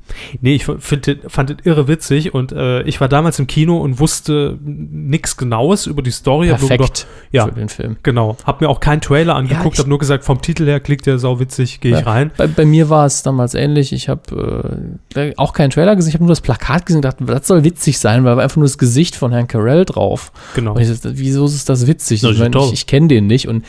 Nee, ich find, fand den irre witzig und äh, ich war damals im Kino und wusste nichts Genaues über die Story. Perfekt gedacht, ja, für den Film. genau. Hab mir auch keinen Trailer angeguckt, ich- hab nur gesagt, vom Titel her klingt der sau witzig, gehe ich Ja. rein. Bei, bei mir war es damals ähnlich. Ich habe äh, auch keinen Trailer gesehen, ich habe nur das Plakat gesehen und dachte, das soll witzig sein, weil war einfach nur das Gesicht von Herrn Carell drauf. Genau. Und ich dachte, wieso ist das witzig? Das ich toll. ich, ich kenne den nicht und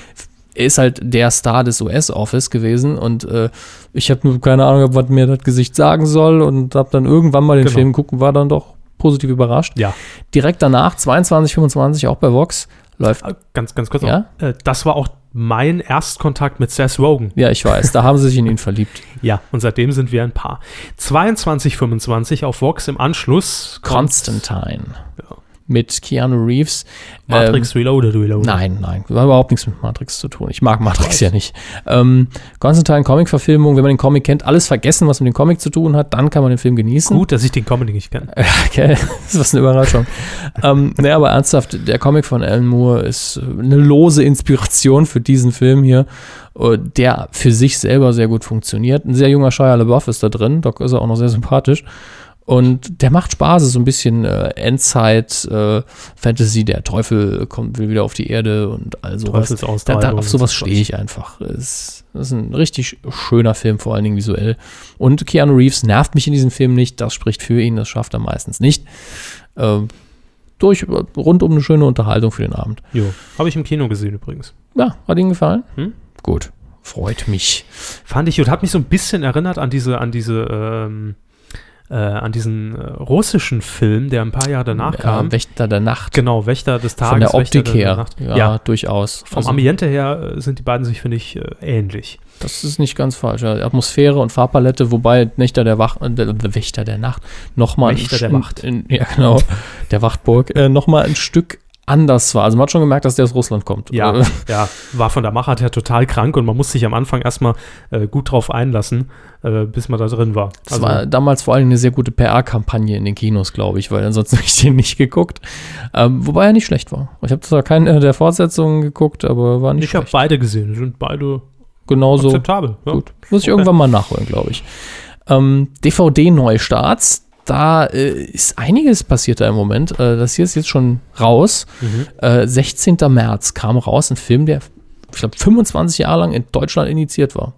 er ist halt der Star des US-Office gewesen und äh, ich habe nur keine Ahnung, was mir das Gesicht sagen soll und habe dann irgendwann mal den Genau. Film gucken, war dann doch positiv überrascht. Ja, Direkt danach, 22, 25, auch bei Vox, läuft. äh, ganz, ganz kurz Ja? noch. Äh, das war auch mein Erstkontakt mit Seth Rogen. Ja, ich weiß, da haben sie sich in ihn verliebt. Ja, und seitdem sind wir ein Paar. 22, 25 auf Vox im Anschluss. Constantine. Mit Keanu Reeves. Matrix Reloaded, Reloaded. Nein, nein, hat überhaupt nichts mit Matrix zu tun. Ich mag Matrix ja nicht. Ähm, Constantine Comic-Verfilmung, wenn man den Comic kennt, alles vergessen, was mit dem Comic zu tun hat, dann kann man den Film genießen. Gut, dass ich den Comedy nicht kenne. Okay, das ist was eine Überraschung. ähm, nee, aber ernsthaft, der Comic von Alan Moore ist äh, eine lose Inspiration für diesen Film hier, äh, der für sich selber sehr gut funktioniert. Ein sehr junger Shia LaBeouf ist da drin, da ist er auch noch sehr sympathisch. Und der macht Spaß, ist so ein bisschen äh, Endzeit, äh, Fantasy, der Teufel kommt will wieder auf die Erde und all sowas. Da, Teufelsaustreibung da, auf sowas stehe ich einfach. Es, das ist ein richtig schöner Film, vor allen Dingen visuell. Und Keanu Reeves nervt mich in diesem Film nicht, das spricht für ihn, das schafft er meistens nicht. Ähm, durch, rund um eine schöne Unterhaltung für den Abend. Jo, habe ich im Kino gesehen übrigens. Ja, hat Ihnen gefallen? Hm? Gut, freut mich. Fand ich und hat mich so ein bisschen erinnert an diese, an diese, ähm, äh, an diesen äh, russischen Film, der ein paar Jahre danach kam. Ja, Wächter der Nacht. Genau, Wächter des Tages. Von der Optik der her. Nacht. Ja, Ja, durchaus. vom Also, Ambiente her äh, sind die beiden sich, finde ich, äh, ähnlich. Das ist nicht ganz falsch. Ja. Atmosphäre und Farbpalette, wobei Nächter der, Wach, äh, der, der Wächter der Nacht nochmal Wächter der Wacht. In, ja, genau. Der Wachtburg. Äh, nochmal ein Stück anders war. Also man hat schon gemerkt, dass der aus Russland kommt. Ja, Äh, ja, war von der Machart her total krank und man muss sich am Anfang erstmal äh, gut drauf einlassen, äh, bis man da drin war. Das war damals vor allem eine sehr gute PR-Kampagne in den Kinos, glaube ich, weil ansonsten habe ich den nicht geguckt. Ähm, wobei er nicht schlecht war. Ich habe zwar keine der Fortsetzungen geguckt, aber war nicht ich habe schlecht. beide gesehen, sind beide Genauso akzeptabel. Ja. gut. Muss ich Okay. irgendwann mal nachholen, glaube ich. Ähm, DVD-Neustarts, da äh, ist einiges passiert da im Moment. Äh, das hier ist jetzt schon raus. Mhm. Äh, 16. März kam raus ein Film, der, ich glaube, 25 Jahre lang in Deutschland initiiert war.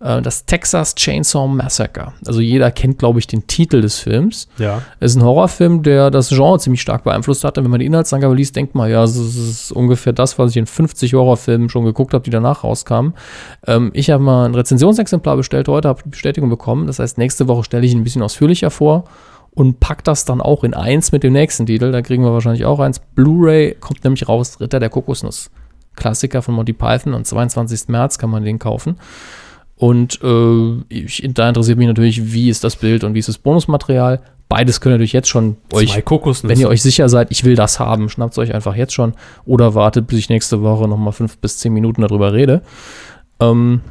Äh, das Texas Chainsaw Massacre. Also jeder kennt, glaube ich, den Titel des Films. Ja. Es ist ein Horrorfilm, der das Genre ziemlich stark beeinflusst hat. Und wenn man die Inhaltsangabe liest, denkt man, ja, das ist ungefähr das, was ich in 50 Horrorfilmen schon geguckt habe, die danach rauskamen. Ähm, ich habe mal ein Rezensionsexemplar bestellt heute, habe die Bestätigung bekommen. Das heißt, nächste Woche stelle ich ihn ein bisschen ausführlicher vor und pack das dann auch in eins mit dem nächsten Titel. Da kriegen wir wahrscheinlich auch eins. Blu-ray kommt nämlich raus, Ritter der Kokosnuss. Klassiker von Monty Python. Am 22. März kann man den kaufen. Und äh, ich, da interessiert mich natürlich, wie ist das Bild und wie ist das Bonusmaterial. Beides könnt ihr natürlich jetzt schon euch, wenn ihr euch sicher seid, ich will das haben, schnappt es euch einfach jetzt schon oder wartet, bis ich nächste Woche nochmal fünf bis zehn Minuten darüber rede. Ähm,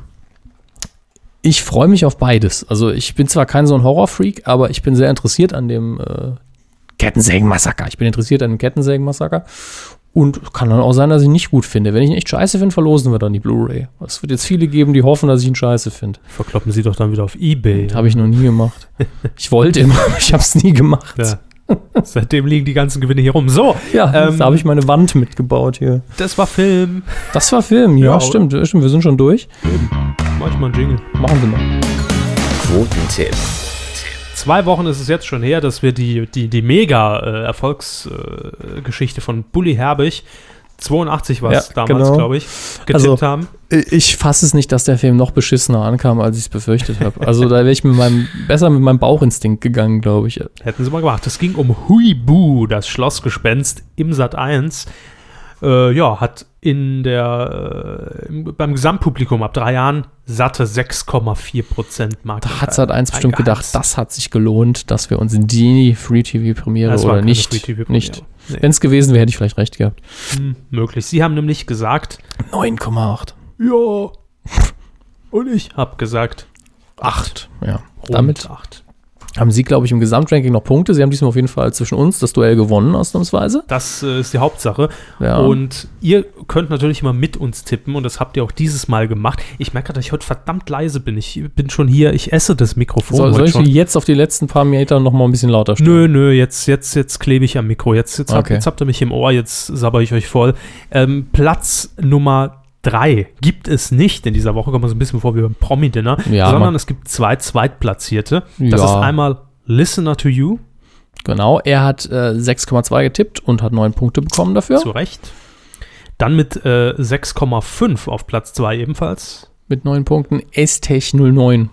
ich freue mich auf beides. Also ich bin zwar kein so ein Horrorfreak, aber ich bin sehr interessiert an dem äh, Kettensägen-Massaker. Ich bin interessiert an dem Kettensägen-Massaker. Und kann dann auch sein, dass ich ihn nicht gut finde. Wenn ich ihn echt scheiße finde, verlosen wir dann die Blu-ray. Es wird jetzt viele geben, die hoffen, dass ich ihn scheiße finde. Verkloppen sie doch dann wieder auf Ebay. Habe ich noch nie gemacht. Ich wollte immer, aber ich habe es nie gemacht. Ja. Seitdem liegen die ganzen Gewinne hier rum. So, Ja, Ähm, da habe ich meine Wand mitgebaut hier. das war Film. Das war Film, ja, Ja, stimmt, stimmt. Wir sind schon durch. Mach ich mal einen Jingle. Machen Sie mal. Quotentipp. Zwei Wochen ist es jetzt schon her, dass wir die, die, die Mega-Erfolgsgeschichte äh, Geschichte von Bully Herbig, 82 war es Ja, damals, genau. glaube ich, getippt Also- haben. Ich fasse es nicht, dass der Film noch beschissener ankam, als ich es befürchtet habe. Also da wäre ich mit meinem, besser mit meinem Bauchinstinkt gegangen, glaube ich. Hätten sie mal gemacht. Es ging um Huibu, das Schlossgespenst im Sat 1. Äh, ja, hat in der, äh, im, beim Gesamtpublikum ab drei Jahren satte 6,4 Prozent Markt. Da hat Sat 1 bestimmt gedacht, das hat sich gelohnt, dass wir uns in die Free-TV-Premiere oder nicht, nicht. Nee. Wenn es gewesen wäre, hätte ich vielleicht recht gehabt. Hm, möglich. Sie haben nämlich gesagt, 9,8. ja. Und ich habe gesagt, 8. Ja. Damit 8. haben Sie, glaube ich, im Gesamtranking noch Punkte. Sie haben diesmal auf jeden Fall zwischen uns das Duell gewonnen, ausnahmsweise. Das äh, ist die Hauptsache. Ja. Und ihr könnt natürlich immer mit uns tippen und das habt ihr auch dieses Mal gemacht. Ich merke gerade, dass ich heute verdammt leise bin. Ich bin schon hier, ich esse das Mikrofon Soll, heute soll ich schon. Jetzt auf die letzten paar Meter noch mal ein bisschen lauter stellen? Nö, nö, jetzt, jetzt, jetzt klebe ich am Mikro. Jetzt, jetzt, habt, Okay. jetzt habt ihr mich im Ohr, jetzt sabber ich euch voll. Ähm, Platz Nummer drei gibt es nicht in dieser Woche, kommen wir so ein bisschen vor wie beim Promi-Dinner, Ja, sondern es gibt zwei Zweitplatzierte. Das Ja. ist einmal Listener to You, Genau, er hat äh, 6,2 getippt und hat 9 Punkte bekommen dafür. zu Recht. Dann mit äh, 6,5 auf Platz zwei ebenfalls. Mit 9 Punkten. Estech 09.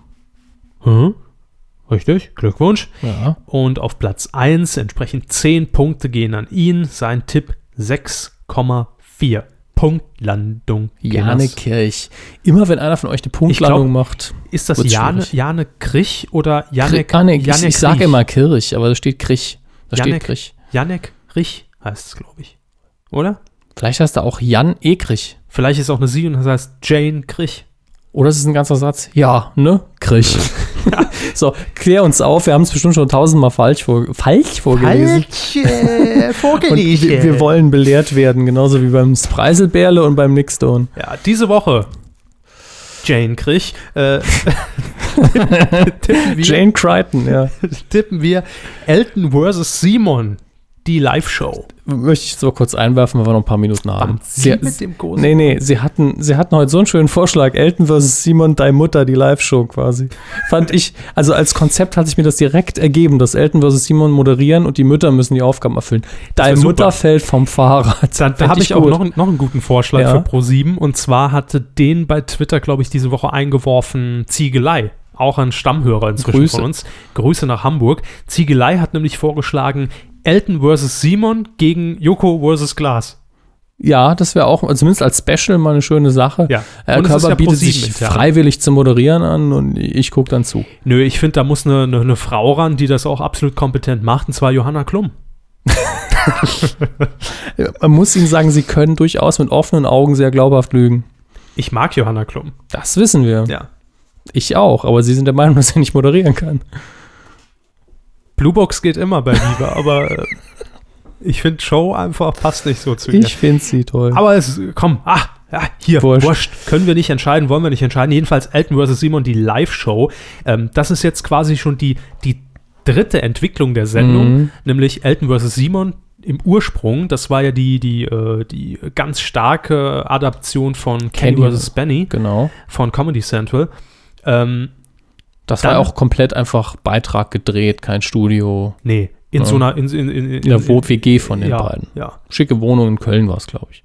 Hm? Richtig, Glückwunsch. Ja. Und auf Platz 1 entsprechend 10 Punkte gehen an ihn. Sein Tipp 6,4. Punktlandung. Jane. Kirch. Immer wenn einer von euch eine Punktlandung macht. Ist das Jane, schwierig. Jane Krich oder Janek? ah, nee, ich, Janek ich sage immer Kirch, aber da steht Krich. Da steht Janek, Krich. Janek Rich heißt es, glaube ich. Oder? Vielleicht heißt er auch Jan Ekrich. Vielleicht ist auch eine Sie und das heißt Jane Krich. Oder ist es ein ganzer Satz? Ja, ne? Krich. so, klär uns auf. Wir haben es bestimmt schon tausendmal falsch, vor, falsch vorgelesen. Und wir, wir wollen belehrt werden, genauso wie beim Spreiselbärle und beim Nickstone. Ja, diese Woche Jane Krich. Äh, tippen, wir, Jane Crichton, ja. tippen wir Elton vs. Simon, die Live-Show. Möchte ich so kurz einwerfen, weil wir noch ein paar Minuten haben. Sie mit dem großen nee, nee, sie hatten, sie hatten heute so einen schönen Vorschlag. Elton vs. Simon, deine Mutter, die Live-Show quasi. Fand ich, also als Konzept hat sich mir das direkt ergeben, dass Elton vs. Simon moderieren und die Mütter müssen die Aufgaben erfüllen. Deine. Mutter fällt vom Fahrrad. Da, da habe ich auch gut. noch, einen- noch einen guten Vorschlag Ja. für Pro7. Und zwar hatte den bei Twitter, glaube ich, diese Woche eingeworfen Ziegelei. Auch ein Stammhörer inzwischen Grüße. von uns. Grüße nach Hamburg. Ziegelei hat nämlich vorgeschlagen, Elton versus Simon gegen Joko versus Glas. Ja, das wäre auch zumindest als Special mal eine schöne Sache. Ja. Herr ist Körber ja bietet Pro7 sich intern. freiwillig zu moderieren an und ich gucke dann zu. Nö, ich finde, da muss eine, eine, eine Frau ran, die das auch absolut kompetent macht, und zwar Johanna Klum. Man muss ihnen sagen, sie können durchaus mit offenen Augen sehr glaubhaft lügen. Ich mag Johanna Klum. Das wissen wir. Ja. Ich auch, aber sie sind der Meinung, dass er nicht moderieren kann. Bluebox geht immer bei Liebe, aber äh, ich finde Show einfach passt nicht so zu ihr. Ich finde sie toll. Aber es, komm, ah, ja, hier, Wurscht. wurscht. Können wir nicht entscheiden, wollen wir nicht entscheiden. Jedenfalls Elton vs. Simon, die Live-Show. Ähm, das ist jetzt quasi schon die, die dritte Entwicklung der Sendung, Mhm. nämlich Elton vs. Simon im Ursprung. Das war ja die, die, äh, die ganz starke Adaption von Kenny. vs. Benny genau. von Comedy Central. Ähm, Das Dann- war auch komplett einfach Beitrag gedreht, kein Studio. nee, in Ja. so einer, in, in, in, In der WG von den ja, beiden. Ja, Schicke Wohnung in Köln war es, glaube ich.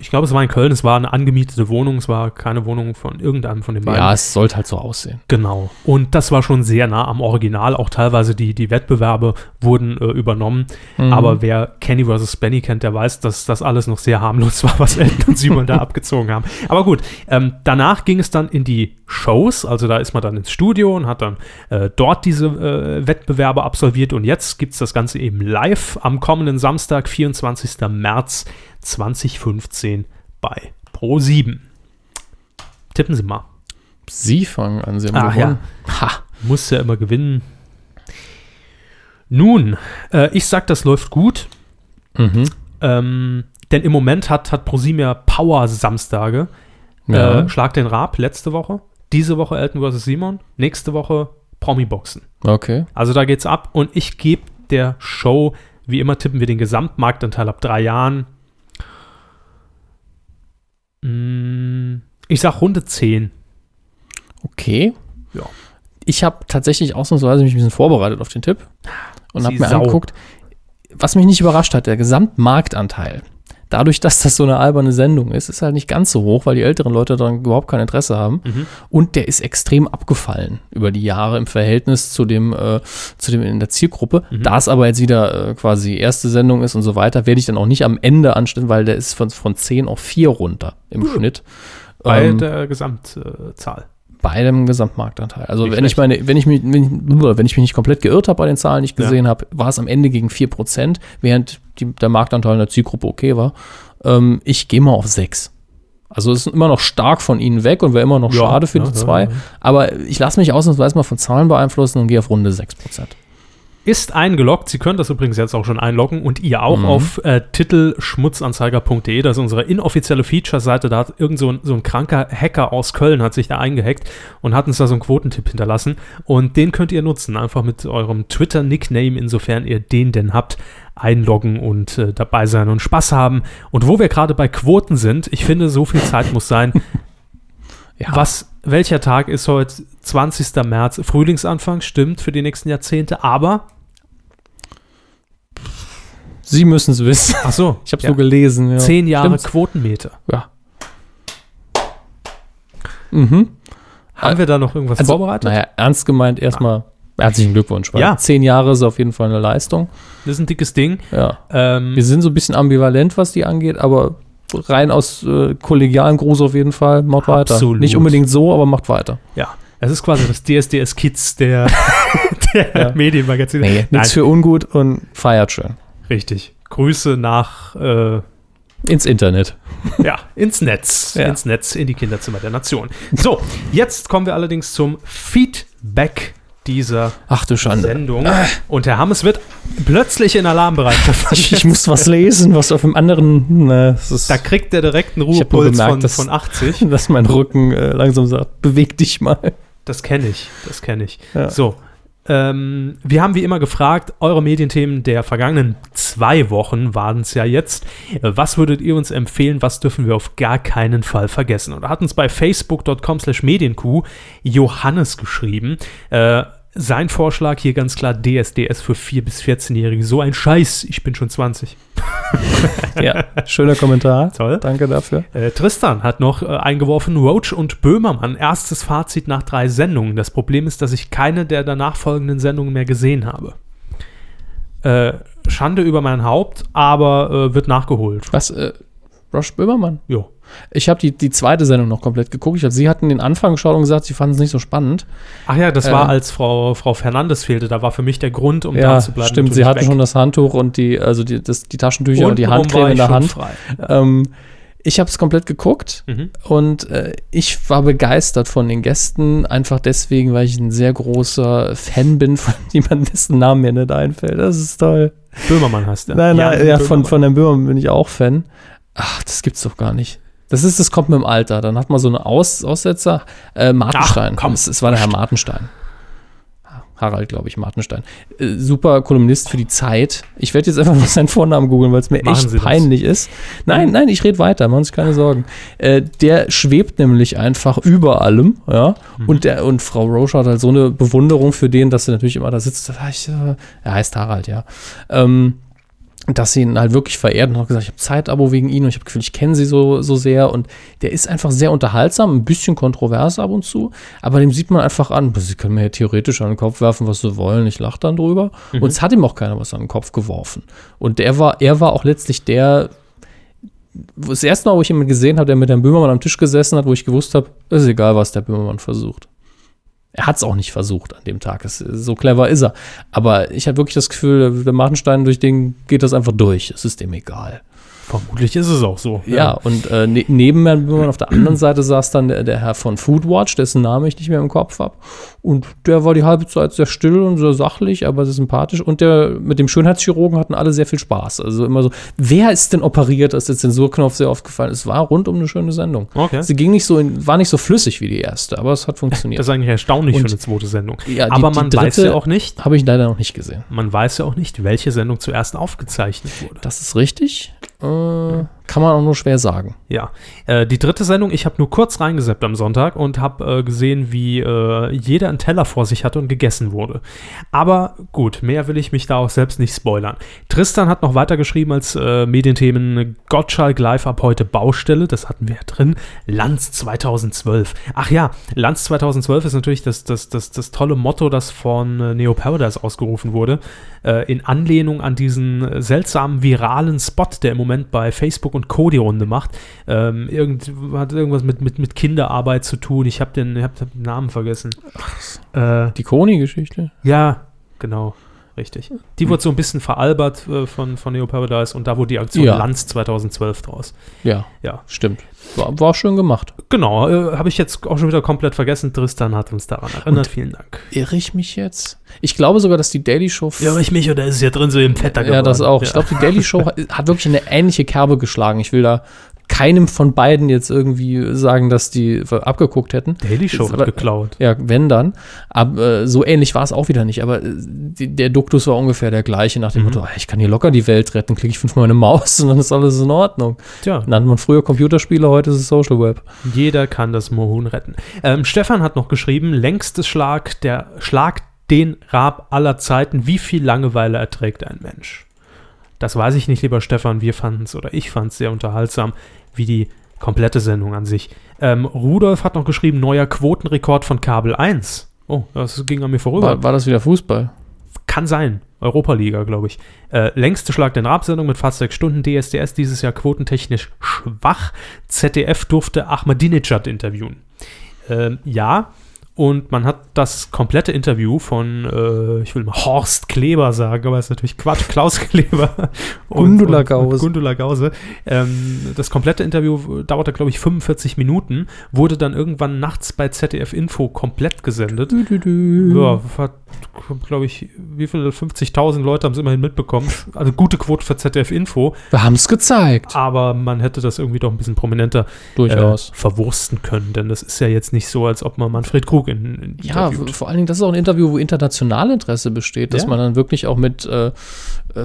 Ich glaube, es war in Köln, es war eine angemietete Wohnung, es war keine Wohnung von irgendeinem von den beiden. Ja, es sollte halt so aussehen. Genau. Und das war schon sehr nah am Original. Auch teilweise die, die Wettbewerbe wurden äh, übernommen. Mhm. Aber wer Kenny vs. Benny kennt, der weiß, dass das alles noch sehr harmlos war, was Elton und Simon da abgezogen haben. Aber gut, ähm, danach ging es dann in die Shows. Also da ist man dann ins Studio und hat dann äh, dort diese äh, Wettbewerbe absolviert. Und jetzt gibt es das Ganze eben live am kommenden Samstag, 24. März 2015 bei Pro7. Tippen Sie mal. Sie fangen an, sie haben Ach gewonnen. Ha. Muss ja immer gewinnen. Nun, äh, ich sag, das läuft gut. Mhm. Ähm, denn im Moment hat, hat ProSieben ja Power-Samstage. Ja. Äh, Schlag den Rab letzte Woche. Diese Woche Elton vs. Simon. Nächste Woche Promi-Boxen. okay. Also da geht's ab. Und ich gebe der Show, wie immer tippen wir den Gesamtmarktanteil ab drei Jahren. Mm, Ich sag Runde 10. Okay. Ja. Ich habe tatsächlich ausnahmsweise mich ein bisschen vorbereitet auf den Tipp und habe mir Sau. angeguckt, was mich nicht überrascht hat, der Gesamtmarktanteil. Dadurch, dass das so eine alberne Sendung ist, ist halt nicht ganz so hoch, weil die älteren Leute daran überhaupt kein Interesse haben. Mhm. Und der ist extrem abgefallen über die Jahre im Verhältnis zu dem, äh, zu dem in der Zielgruppe. Mhm. Da es aber jetzt wieder äh, quasi erste Sendung ist und so weiter, werde ich dann auch nicht am Ende anstellen, weil der ist von, von 10 auf 4 runter im Schnitt. Bei Ähm, der Gesamtzahl. Bei dem Gesamtmarktanteil. Also Nicht wenn ich meine, wenn ich mich, wenn ich, wenn ich mich nicht komplett geirrt habe bei den Zahlen, die ich Ja. gesehen habe, war es am Ende gegen 4%, während die, der Marktanteil in der Zielgruppe okay war. Ähm, ich gehe mal auf 6. Also es ist immer noch stark von ihnen weg und wäre immer noch Ja, schade für ja, die ja, zwei. ja. Aber ich lasse mich ausnahmsweise mal von Zahlen beeinflussen und gehe auf Runde 6%. Ist eingeloggt. Sie können das übrigens jetzt auch schon einloggen und ihr auch Mhm. auf äh, titelschmutzanzeiger.de. Das ist unsere inoffizielle Feature-Seite. Da hat irgend so ein, so ein kranker Hacker aus Köln hat sich da eingehackt und hat uns da so einen Quotentipp hinterlassen. Und den könnt ihr nutzen. Einfach mit eurem Twitter-Nickname, insofern ihr den denn habt, einloggen und äh, dabei sein und Spaß haben. Und wo wir gerade bei Quoten sind, ich finde, so viel Zeit muss sein. Ja. Was, welcher Tag ist heute? 20. März, Frühlingsanfang, stimmt für die nächsten Jahrzehnte, aber Sie müssen es wissen. Ach so. Ich habe es ja. nur gelesen. Ja. Zehn Jahre Stimmt's? Quotenmeter. Ja. Mhm. Haben wir da noch irgendwas Also, vorbereitet? Naja, ernst gemeint erstmal herzlichen Glückwunsch. Weil Ja. Zehn Jahre ist auf jeden Fall eine Leistung. Das ist ein dickes Ding. Ja. Ähm, Wir sind so ein bisschen ambivalent, was die angeht, aber rein aus äh, kollegialem Gruß auf jeden Fall. Macht weiter. Absolut. Nicht unbedingt so, aber macht weiter. ja, es ist quasi das DSDS Kids der, der Ja. Medienmagazine. Nee, nichts für ungut und feiert schön. Richtig. Grüße nach, äh, Ins Internet. ja, ins Netz. Ja. Ins Netz, in die Kinderzimmer der Nation. So, jetzt kommen wir allerdings zum Feedback dieser Ach du Schande. Sendung. Und Herr Hammes wird plötzlich in Alarmbereitschaft. Ich, ich muss was lesen, was auf dem anderen. Ist, Da kriegt er direkt einen Ruhepuls bemerkt, von, dass- von 80. dass mein Rücken äh, langsam sagt: Beweg dich mal. Das kenne ich, das kenne ich. Ja. So, ähm, wir haben wie immer gefragt, eure Medienthemen der vergangenen zwei Wochen waren es ja jetzt. Was würdet ihr uns empfehlen? Was dürfen wir auf gar keinen Fall vergessen? Und da hat uns bei facebook.com slash medienkuh Johannes geschrieben. Äh, sein Vorschlag hier ganz klar DSDS für 4- bis 14-Jährige. So ein Scheiß, ich bin schon 20. Ja, schöner Kommentar. Toll. Danke dafür. Äh, Tristan hat noch äh, eingeworfen, Roach und Böhmermann, erstes Fazit nach drei Sendungen. Das Problem ist, dass ich keine der danach folgenden Sendungen mehr gesehen habe. Äh, Schande über mein Haupt, aber äh, wird nachgeholt. Was, äh, Roche Böhmermann? Jo. Ich habe die, die zweite Sendung noch komplett geguckt. Ich hab, sie hatten den Anfang geschaut und gesagt, sie fanden es nicht so spannend. Ach ja, das Äh, war, als Frau, Frau Fernandes fehlte. Da war für mich der Grund, um ja, da zu bleiben. stimmt. Sie hatten weg. schon das Handtuch und die, also die, das, die Taschentücher und, die Untenrum Handcreme in der Hand. Ähm, ich habe es komplett geguckt Mhm. und äh, ich war begeistert von den Gästen, einfach deswegen, weil ich ein sehr großer Fan bin von jemandem, dessen Namen mir nicht einfällt. Das ist toll. Böhmermann heißt der. Nein, nein, Jan ja, von, von Herrn Böhmermann bin ich auch Fan. Ach, das gibt's doch gar nicht. Das ist, das kommt mit dem Alter. Dann hat man so einen Aus, Aussetzer. Äh, Martenstein. Ach, komm. Es, es war der Herr Martenstein. Harald, glaube ich, Martenstein. Äh, super Kolumnist für die Zeit. Ich werde jetzt einfach mal seinen Vornamen googeln, weil es mir Machen echt Sie das. peinlich ist. Nein, nein, ich rede weiter, machen Sie sich keine Sorgen. Äh, der schwebt nämlich einfach über allem, ja. Mhm. Und, der, und Frau Roche hat halt so eine Bewunderung für den, dass sie natürlich immer da sitzt. Äh, er heißt Harald, ja. Ähm, dass sie ihn halt wirklich verehrt und hat gesagt, ich habe Zeitabo wegen ihn und ich habe Gefühl, ich kenne sie so, so sehr. Und der ist einfach sehr unterhaltsam, ein bisschen kontrovers ab und zu, aber dem sieht man einfach an, sie können mir ja theoretisch an den Kopf werfen, was sie wollen, ich lache dann drüber. Und es hat ihm auch keiner was an den Kopf geworfen. Und der war, er war auch letztlich der, das erste Mal, wo ich ihn gesehen habe, der mit Herrn Böhmermann am Tisch gesessen hat, wo ich gewusst habe, ist egal, was der Böhmermann versucht. Er hat es auch nicht versucht an dem Tag. Es, so clever ist er. Aber ich habe wirklich das Gefühl, der Martenstein, durch den geht das einfach durch. Es ist dem egal. Vermutlich ist es auch so. Ja, und äh, ne neben Herrn Böhmermann auf der anderen Seite saß dann der, der Herr von Foodwatch, dessen Name ich nicht mehr im Kopf habe. Und der war die halbe Zeit sehr still und sehr sachlich, aber sehr sympathisch. Und der mit dem Schönheitschirurgen hatten alle sehr viel Spaß. Also immer so, wer ist denn operiert? Ist der Zensurknopf sehr aufgefallen. Es war rundum eine schöne Sendung. Okay. Sie ging nicht so, in, war nicht so flüssig wie die erste, aber es hat funktioniert. Das ist eigentlich erstaunlich Und- für eine zweite Sendung. Ja, die- Aber man weiß ja auch nicht, Habe ich leider noch nicht gesehen. man weiß ja auch nicht, welche Sendung zuerst aufgezeichnet wurde. Das ist richtig. Äh, kann man auch nur schwer sagen. Ja, äh, die dritte Sendung, ich habe nur kurz reingeseppt am Sonntag und habe äh, gesehen, wie äh, jeder einen Teller vor sich hatte und gegessen wurde. Aber gut, mehr will ich mich da auch selbst nicht spoilern. Tristan hat noch weitergeschrieben als äh, Medienthemen Gottschalk live ab heute Baustelle, das hatten wir ja drin, Lanz 2012. Ach ja, Lanz 2012 ist natürlich das, das, das, das tolle Motto, das von äh, Neo Paradise ausgerufen wurde, äh, in Anlehnung an diesen seltsamen viralen Spot, der im Moment bei Facebook und Co. die Runde macht. Ähm, irgend, hat irgendwas mit, mit, mit Kinderarbeit zu tun. Ich habe den, hab den Namen vergessen. Äh, Die Koni-Geschichte. ja, genau. Richtig. Die wurde so ein bisschen veralbert äh, von, von Neo Paradise und da wurde die Aktion Ja. Lanz 2012 draus. Ja, Ja, stimmt. War, war schön gemacht. genau. Äh, Habe ich jetzt auch schon wieder komplett vergessen. Tristan hat uns daran erinnert. Vielen Dank. Irre ich mich jetzt? Ich glaube sogar, dass die Daily Show. Irre ich mich oder ist es ja drin so im Fetter geworden? ja, das auch. Ich Ja. glaube, die Daily Show hat wirklich eine ähnliche Kerbe geschlagen. Ich will da keinem von beiden jetzt irgendwie sagen, dass die abgeguckt hätten. Daily Show wird aber- geklaut. Ja, wenn dann. Aber äh, so ähnlich war es auch wieder nicht. Aber äh, die, der Duktus war ungefähr der gleiche nach dem Motto, "Ah, ich kann hier locker die Welt retten, klicke ich fünfmal meine Maus und dann ist alles in Ordnung. Tja, Nannte man früher Computerspiele, heute ist es Social Web. jeder kann das Mohun retten. Ähm, Stefan hat noch geschrieben, längstes Schlag, der Schlag den Rab aller Zeiten. Wie viel Langeweile erträgt ein Mensch? Das weiß ich nicht, lieber Stefan. Wir fanden es oder ich fand es sehr unterhaltsam, wie die komplette Sendung an sich. Ähm, Rudolf hat noch geschrieben, neuer Quotenrekord von Kabel 1. Oh, das ging an mir vorüber. War, war das wieder Fußball? Kann sein. Europaliga, glaube ich. Äh, längste Schlag der Rab-Sendung mit fast sechs Stunden. DSDS dieses Jahr quotentechnisch schwach. ZDF durfte Ahmadinejad interviewen. Ähm, ja. Und man hat das komplette Interview von, äh, ich will mal Horst Kleber sagen, aber es ist natürlich Quatsch, Klaus Kleber. und- Gundula und- Gause. und Gundula Gause. Ähm, das komplette Interview dauerte, glaube ich, 45 Minuten, wurde dann irgendwann nachts bei ZDF Info komplett gesendet. Ja, hat, glaube ich, wie viele? 50.000 Leute haben es immerhin mitbekommen. Also gute Quote für ZDF Info, Wir haben es gezeigt. aber man hätte das irgendwie doch ein bisschen prominenter Durchaus. äh, verwursten können, denn das ist ja jetzt nicht so, als ob man Manfred Krug in, in Ja, vor allen Dingen, das ist auch ein Interview, wo international Interesse besteht, dass Ja. man dann wirklich auch mit, äh, äh,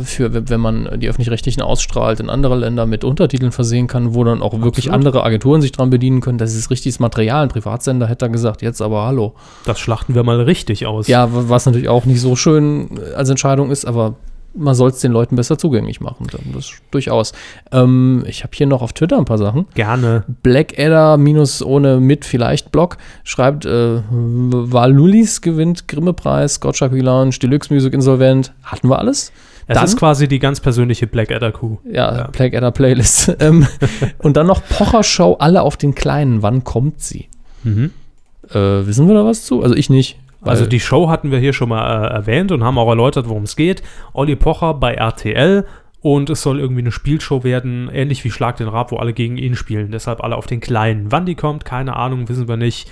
für, wenn man die öffentlich-rechtlichen ausstrahlt, in andere Länder mit Untertiteln versehen kann, wo dann auch wirklich Absolut. andere Agenturen sich dran bedienen können. Das ist richtiges Material. Ein Privatsender hätte da gesagt, jetzt aber hallo. Das schlachten wir mal richtig aus. Ja, was natürlich auch nicht so schön äh, als Entscheidung ist, aber man soll es den Leuten besser zugänglich machen. Das durchaus. Ähm, ich habe hier noch auf Twitter ein paar Sachen. Gerne. Blackadder minus ohne mit vielleicht Blog schreibt, äh, Valulis gewinnt Grimme-Preis, Gottschalk Lounge, Deluxe Music insolvent. Hatten wir alles? Es Dann- ist quasi die ganz persönliche Blackadder-Kuh. Ja, Ja. Blackadder Playlist. ähm, und dann noch Pocher-Show, alle auf den Kleinen. Wann kommt sie? Mhm. Äh, wissen wir da was zu? Also ich nicht. Also die Show hatten wir hier schon mal äh, erwähnt und haben auch erläutert, worum es geht. Olli Pocher bei RTL und es soll irgendwie eine Spielshow werden, ähnlich wie Schlag den Rab, wo alle gegen ihn spielen. Deshalb alle auf den Kleinen. Wann die kommt, keine Ahnung, wissen wir nicht.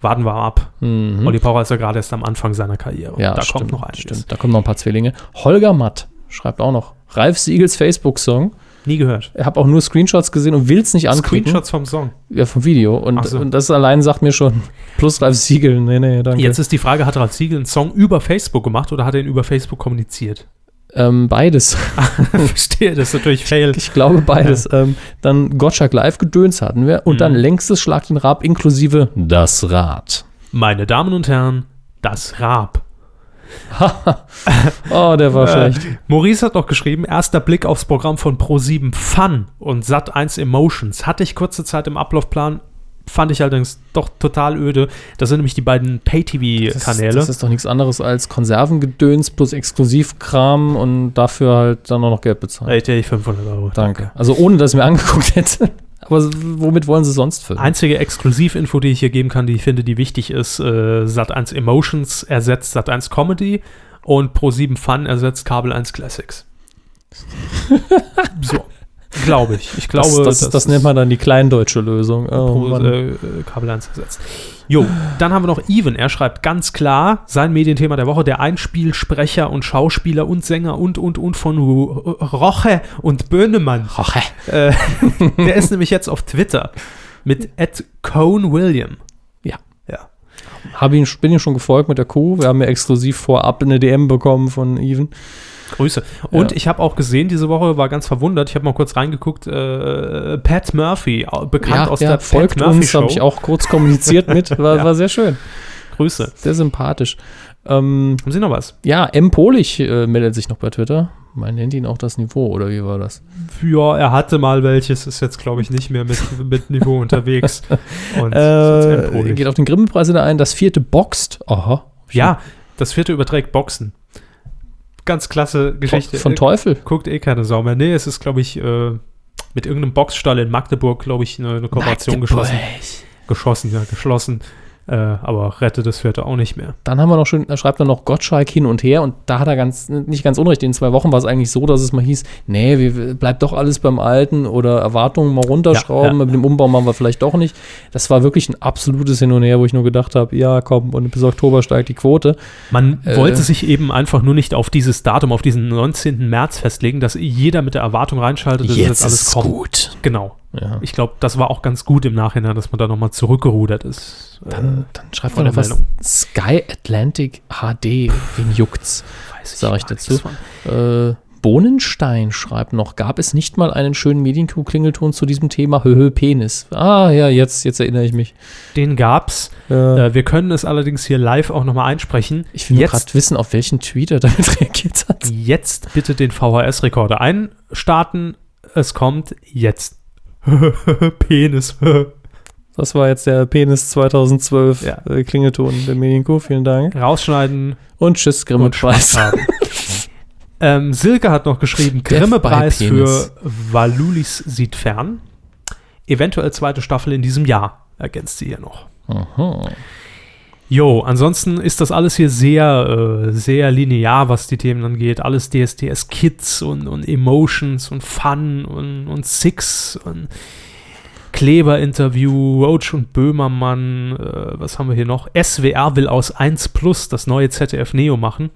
Warten wir ab. Mhm. Olli Pocher ist ja gerade erst am Anfang seiner Karriere. Ja, da stimmt, kommt noch einiges. Stimmt, da kommen noch ein paar Zwillinge. Holger Matt schreibt auch noch. Ralf Siegels Facebook-Song. Nie gehört. Ich habe auch nur Screenshots gesehen und will es nicht anklicken. Screenshots vom Song. Ja, vom Video. Und, so. und das allein sagt mir schon, plus Ralf Siegel. Nee, nee, danke. Jetzt ist die Frage, hat Ralf Siegel einen Song über Facebook gemacht oder hat er ihn über Facebook kommuniziert? ähm, beides. Verstehe, das ist natürlich fail. Ich glaube beides. Ähm, dann Gottschalk Live-Gedöns hatten wir. Und Mhm. dann längstes Schlag den Rab inklusive das Rad. Meine Damen und Herren, das Rab. Oh, der war Äh, schlecht. Maurice hat noch geschrieben, erster Blick aufs Programm von Pro7 Fun und Sat1 Emotions. Hatte ich kurze Zeit im Ablaufplan, fand ich allerdings doch total öde. Das sind nämlich die beiden Das, Pay-TV-Kanäle. das ist doch nichts anderes als Konservengedöns plus Exklusivkram und dafür halt dann auch noch Geld bezahlen. Hätte ich 500 Euro. Danke. Also ohne, dass ich mir angeguckt hätte. Aber womit wollen sie sonst füllen? Einzige Exklusivinfo, die ich hier geben kann, die ich finde, die wichtig ist, äh, Sat1 Emotions ersetzt Sat1 Comedy und Pro7 Fun ersetzt Kabel 1 Classics. so, glaube ich. Ich glaube, das, das, das nennt man dann die kleindeutsche Lösung. Oh, Pro, äh, Kabel 1 ersetzt. Jo, dann haben wir noch Even. Er schreibt ganz klar sein Medienthema der Woche, der Einspielsprecher und Schauspieler und Sänger und, und, und von Roche und Böhnemann. Roche. Äh, der ist nämlich jetzt auf Twitter mit Ed Cone William. Ja. Ja. Hab ihn, bin ihm schon gefolgt mit der Kuh. Wir haben ja exklusiv vorab eine DM bekommen von Even. Grüße. Und Ja. ich habe auch gesehen, diese Woche war ganz verwundert. Ich habe mal kurz reingeguckt. Äh, Pat Murphy, au- bekannt aus der folgt Pat Murphy uns, habe ich auch kurz kommuniziert mit. War, Ja. war sehr schön. Grüße. Sehr sympathisch. Ähm, Haben Sie noch was? ja, M. Polich äh, meldet sich noch bei Twitter. Man nennt ihn auch das Niveau, oder wie war das? Ja, er hatte mal welches, ist jetzt, glaube ich, nicht mehr mit, mit Niveau unterwegs. Und Äh, geht auf den Grimme-Preis wieder ein. Das vierte boxt. Aha. ja, das vierte überträgt Boxen. Ganz klasse Geschichte. Von, von Teufel. Guckt eh keine Sau mehr. Nee, es ist, glaube ich, äh, mit irgendeinem Boxstall in Magdeburg, glaube ich, eine, eine Kooperation geschlossen. Geschossen, ja, geschlossen. Äh, aber rettet das vierte auch nicht mehr. Dann haben wir noch schön, da schreibt er noch Gottschalk hin und her und da hat er ganz, nicht ganz unrecht. In zwei Wochen war es eigentlich so, dass es mal hieß, nee, wir, bleibt doch alles beim Alten oder Erwartungen mal runterschrauben, Ja, ja. mit dem Umbau machen wir vielleicht doch nicht. Das war wirklich ein absolutes Hin und Her, wo ich nur gedacht habe, ja komm, und bis Oktober steigt die Quote. Man Äh. wollte sich eben einfach nur nicht auf dieses Datum, auf diesen 19. März festlegen, dass jeder mit der Erwartung reinschaltet, dass jetzt alles kommt. gut. Genau. Ja. Ich glaube, das war auch ganz gut im Nachhinein, dass man da nochmal zurückgerudert ist. Dann, dann schreibt man der was. Sky Atlantic HD, wen juckt's? weiß sag ich dazu. Äh, Bohnenstein schreibt noch, gab es nicht mal einen schönen Medienklingelton zu diesem Thema? Höhö, Penis. Ah, ja, jetzt, jetzt erinnere ich mich. Den gab's. Äh, Äh, wir können es allerdings hier live auch nochmal einsprechen. ich will gerade wissen, auf welchen Tweet er damit reagiert hat. jetzt bitte den VHS-Rekorder einstarten. Es kommt jetzt. Penis. Das war jetzt der Penis 2012 Ja. äh, Klingelton der Medienkuh. Vielen Dank. Rausschneiden Und tschüss, Grimme und Spaß Preis. haben. ähm, Silke hat noch geschrieben, Grimme-Preis für. Valulis sieht fern. Eventuell zweite Staffel in diesem Jahr, ergänzt sie hier noch. Aha. Jo, ansonsten ist das alles hier sehr, äh, sehr linear, was die Themen angeht. Alles DSDS Kids und, und Emotions und Fun und, und Six und Kleber-Interview, Roach und Böhmermann, äh, was haben wir hier noch? SWR will aus 1 Plus das neue ZDF Neo machen.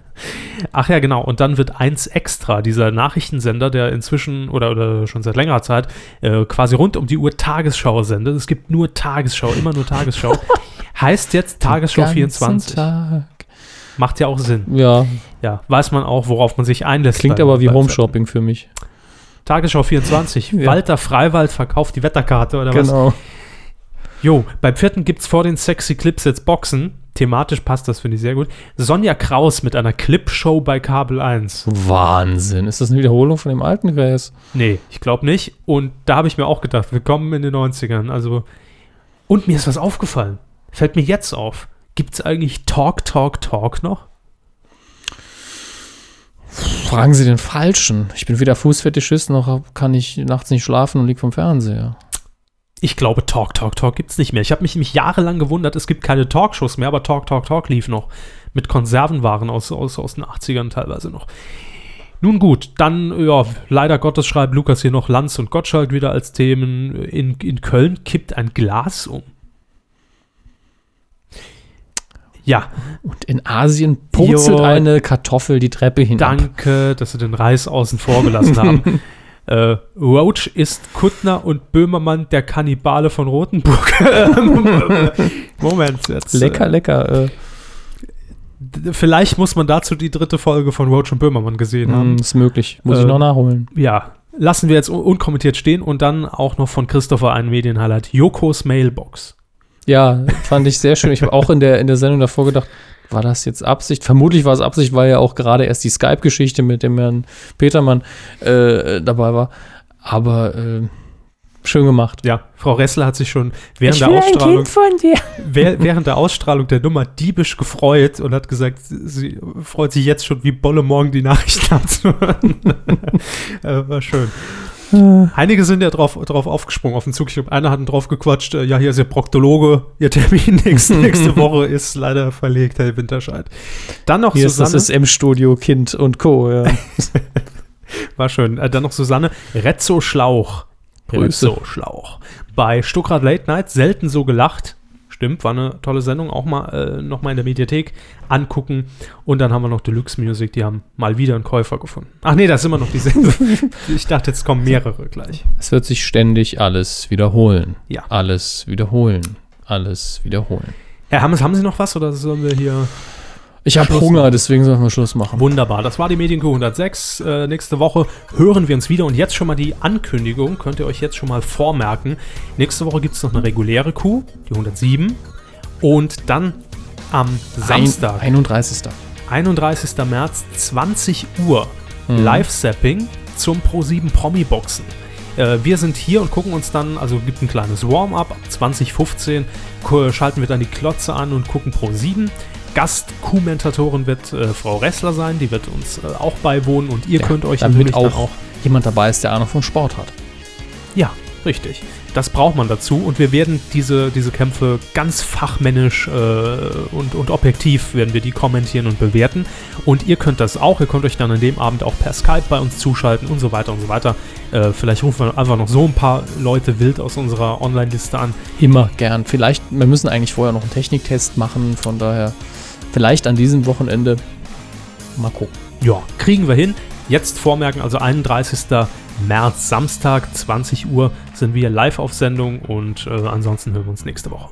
Ach ja, genau. Und dann wird 1 Extra, dieser Nachrichtensender, der inzwischen oder, oder schon seit längerer Zeit äh, quasi rund um die Uhr Tagesschau sendet. Es gibt nur Tagesschau, immer nur Tagesschau. Heißt jetzt Tagesschau Den ganzen 24. Tag. Macht ja auch Sinn. Ja, Ja, weiß man auch, worauf man sich einlässt. klingt aber wie beim Home Wetter. Shopping für mich. Tagesschau 24. Ja. Walter Freiwald verkauft die Wetterkarte oder was? Genau. Jo, beim vierten gibt's vor den Sexy Clips jetzt Boxen. Thematisch passt das, finde ich sehr gut. Sonja Kraus mit einer Clipshow bei Kabel 1. Wahnsinn. Ist das eine Wiederholung von dem alten Gräs? Nee, ich glaube nicht. Und da habe ich mir auch gedacht, willkommen in den 90ern. Also, und mir ist was aufgefallen. Fällt mir jetzt auf. Gibt's eigentlich Talk, Talk, Talk noch? Fragen Sie den Falschen. Ich bin weder Fußfetischist noch kann ich nachts nicht schlafen und lieg vom Fernseher. Ich glaube, Talk, Talk, Talk gibt's nicht mehr. Ich habe mich nämlich jahrelang gewundert, es gibt keine Talkshows mehr, aber Talk, Talk, Talk lief noch. Mit Konservenwaren aus, aus, aus den 80ern teilweise noch. Nun gut, dann, ja, leider Gottes schreibt Lukas hier noch Lanz und Gottschalk wieder als Themen. In, in Köln kippt ein Glas um. Ja, Und in Asien purzelt Jo. eine Kartoffel die Treppe hinab. danke, dass Sie den Reis außen vor gelassen haben. Äh, Roach ist Kuttner und Böhmermann der Kannibale von Rothenburg. Moment, jetzt. Lecker, lecker. Äh, Vielleicht muss man dazu die dritte Folge von Roach und Böhmermann gesehen haben. mh, ist möglich. Muss Äh, ich noch nachholen. Ja, lassen wir jetzt un unkommentiert stehen und dann auch noch von Christopher ein Medienhighlight. Jokos Mailbox. Ja, fand ich sehr schön. Ich habe auch in der, in der Sendung davor gedacht, war das jetzt Absicht? Vermutlich war es Absicht, weil ja auch gerade erst die Skype-Geschichte mit dem Herrn Petermann äh, dabei war. Aber äh, schön gemacht. Ja, Frau Ressler hat sich schon während der Ausstrahlung von dir. Wäh- während der Ausstrahlung der Nummer diebisch gefreut und hat gesagt, sie freut sich jetzt schon wie Bolle morgen die Nachrichten anzuhören. äh, war schön. Einige sind ja drauf, drauf aufgesprungen auf den Zug. Ich glaube, einer hat ihn drauf gequatscht. Äh, ja, hier ist Ihr Proktologe. Ihr Termin nächste, nächste Woche ist leider verlegt, Herr Winterscheid. Dann noch Hier ist das Susanne. SM-Studio, Kind und Co. Ja. War schön. Äh, dann noch Susanne. Rezzo Schlauch. Grüße. Rezzo Schlauch. Bei Stuckrad Late Night selten so gelacht. Stimmt, war eine tolle Sendung. Auch mal äh, noch mal in der Mediathek angucken. Und dann haben wir noch Deluxe Music. Die haben mal wieder einen Käufer gefunden. Ach nee, das ist immer noch dieselbe. ich dachte, jetzt kommen mehrere gleich. Es wird sich ständig alles wiederholen. Ja. Alles wiederholen. Alles wiederholen. Herr Hammes, haben Sie noch was oder sollen wir hier Ich habe Hunger, deswegen sollen wir Schluss machen. Wunderbar, das war die Medienkuh 106. Äh, nächste Woche hören wir uns wieder und jetzt schon mal die Ankündigung, könnt ihr euch jetzt schon mal vormerken. Nächste Woche gibt es noch eine reguläre Kuh, die 107. Und dann am Samstag, Ein, 31. 31. März, 20 Uhr, Mhm. Live-Sapping zum Pro7 Promi-Boxen. Äh, wir sind hier und gucken uns dann, also gibt ein kleines Warm-up, ab 2015 ko- schalten wir dann die Klotze an und gucken Pro7. Gast-Kommentatorin wird äh, Frau Ressler sein, die wird uns äh, auch beiwohnen und ihr Ja, könnt euch damit natürlich auch, auch jemand dabei ist, der Ahnung von Sport hat. ja, richtig. Das braucht man dazu und wir werden diese, diese Kämpfe ganz fachmännisch äh, und, und objektiv werden wir die kommentieren und bewerten. Und ihr könnt das auch. Ihr könnt euch dann an dem Abend auch per Skype bei uns zuschalten und so weiter und so weiter. Äh, vielleicht rufen wir einfach noch so ein paar Leute wild aus unserer Online-Liste an. Immer gern. Vielleicht, wir müssen eigentlich vorher noch einen Techniktest machen, von daher vielleicht an diesem Wochenende mal gucken. Ja, kriegen wir hin. Jetzt vormerken, also 31. März, Samstag, 20 Uhr sind wir live auf Sendung und äh, ansonsten hören wir uns nächste Woche.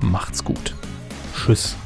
Macht's gut. Tschüss.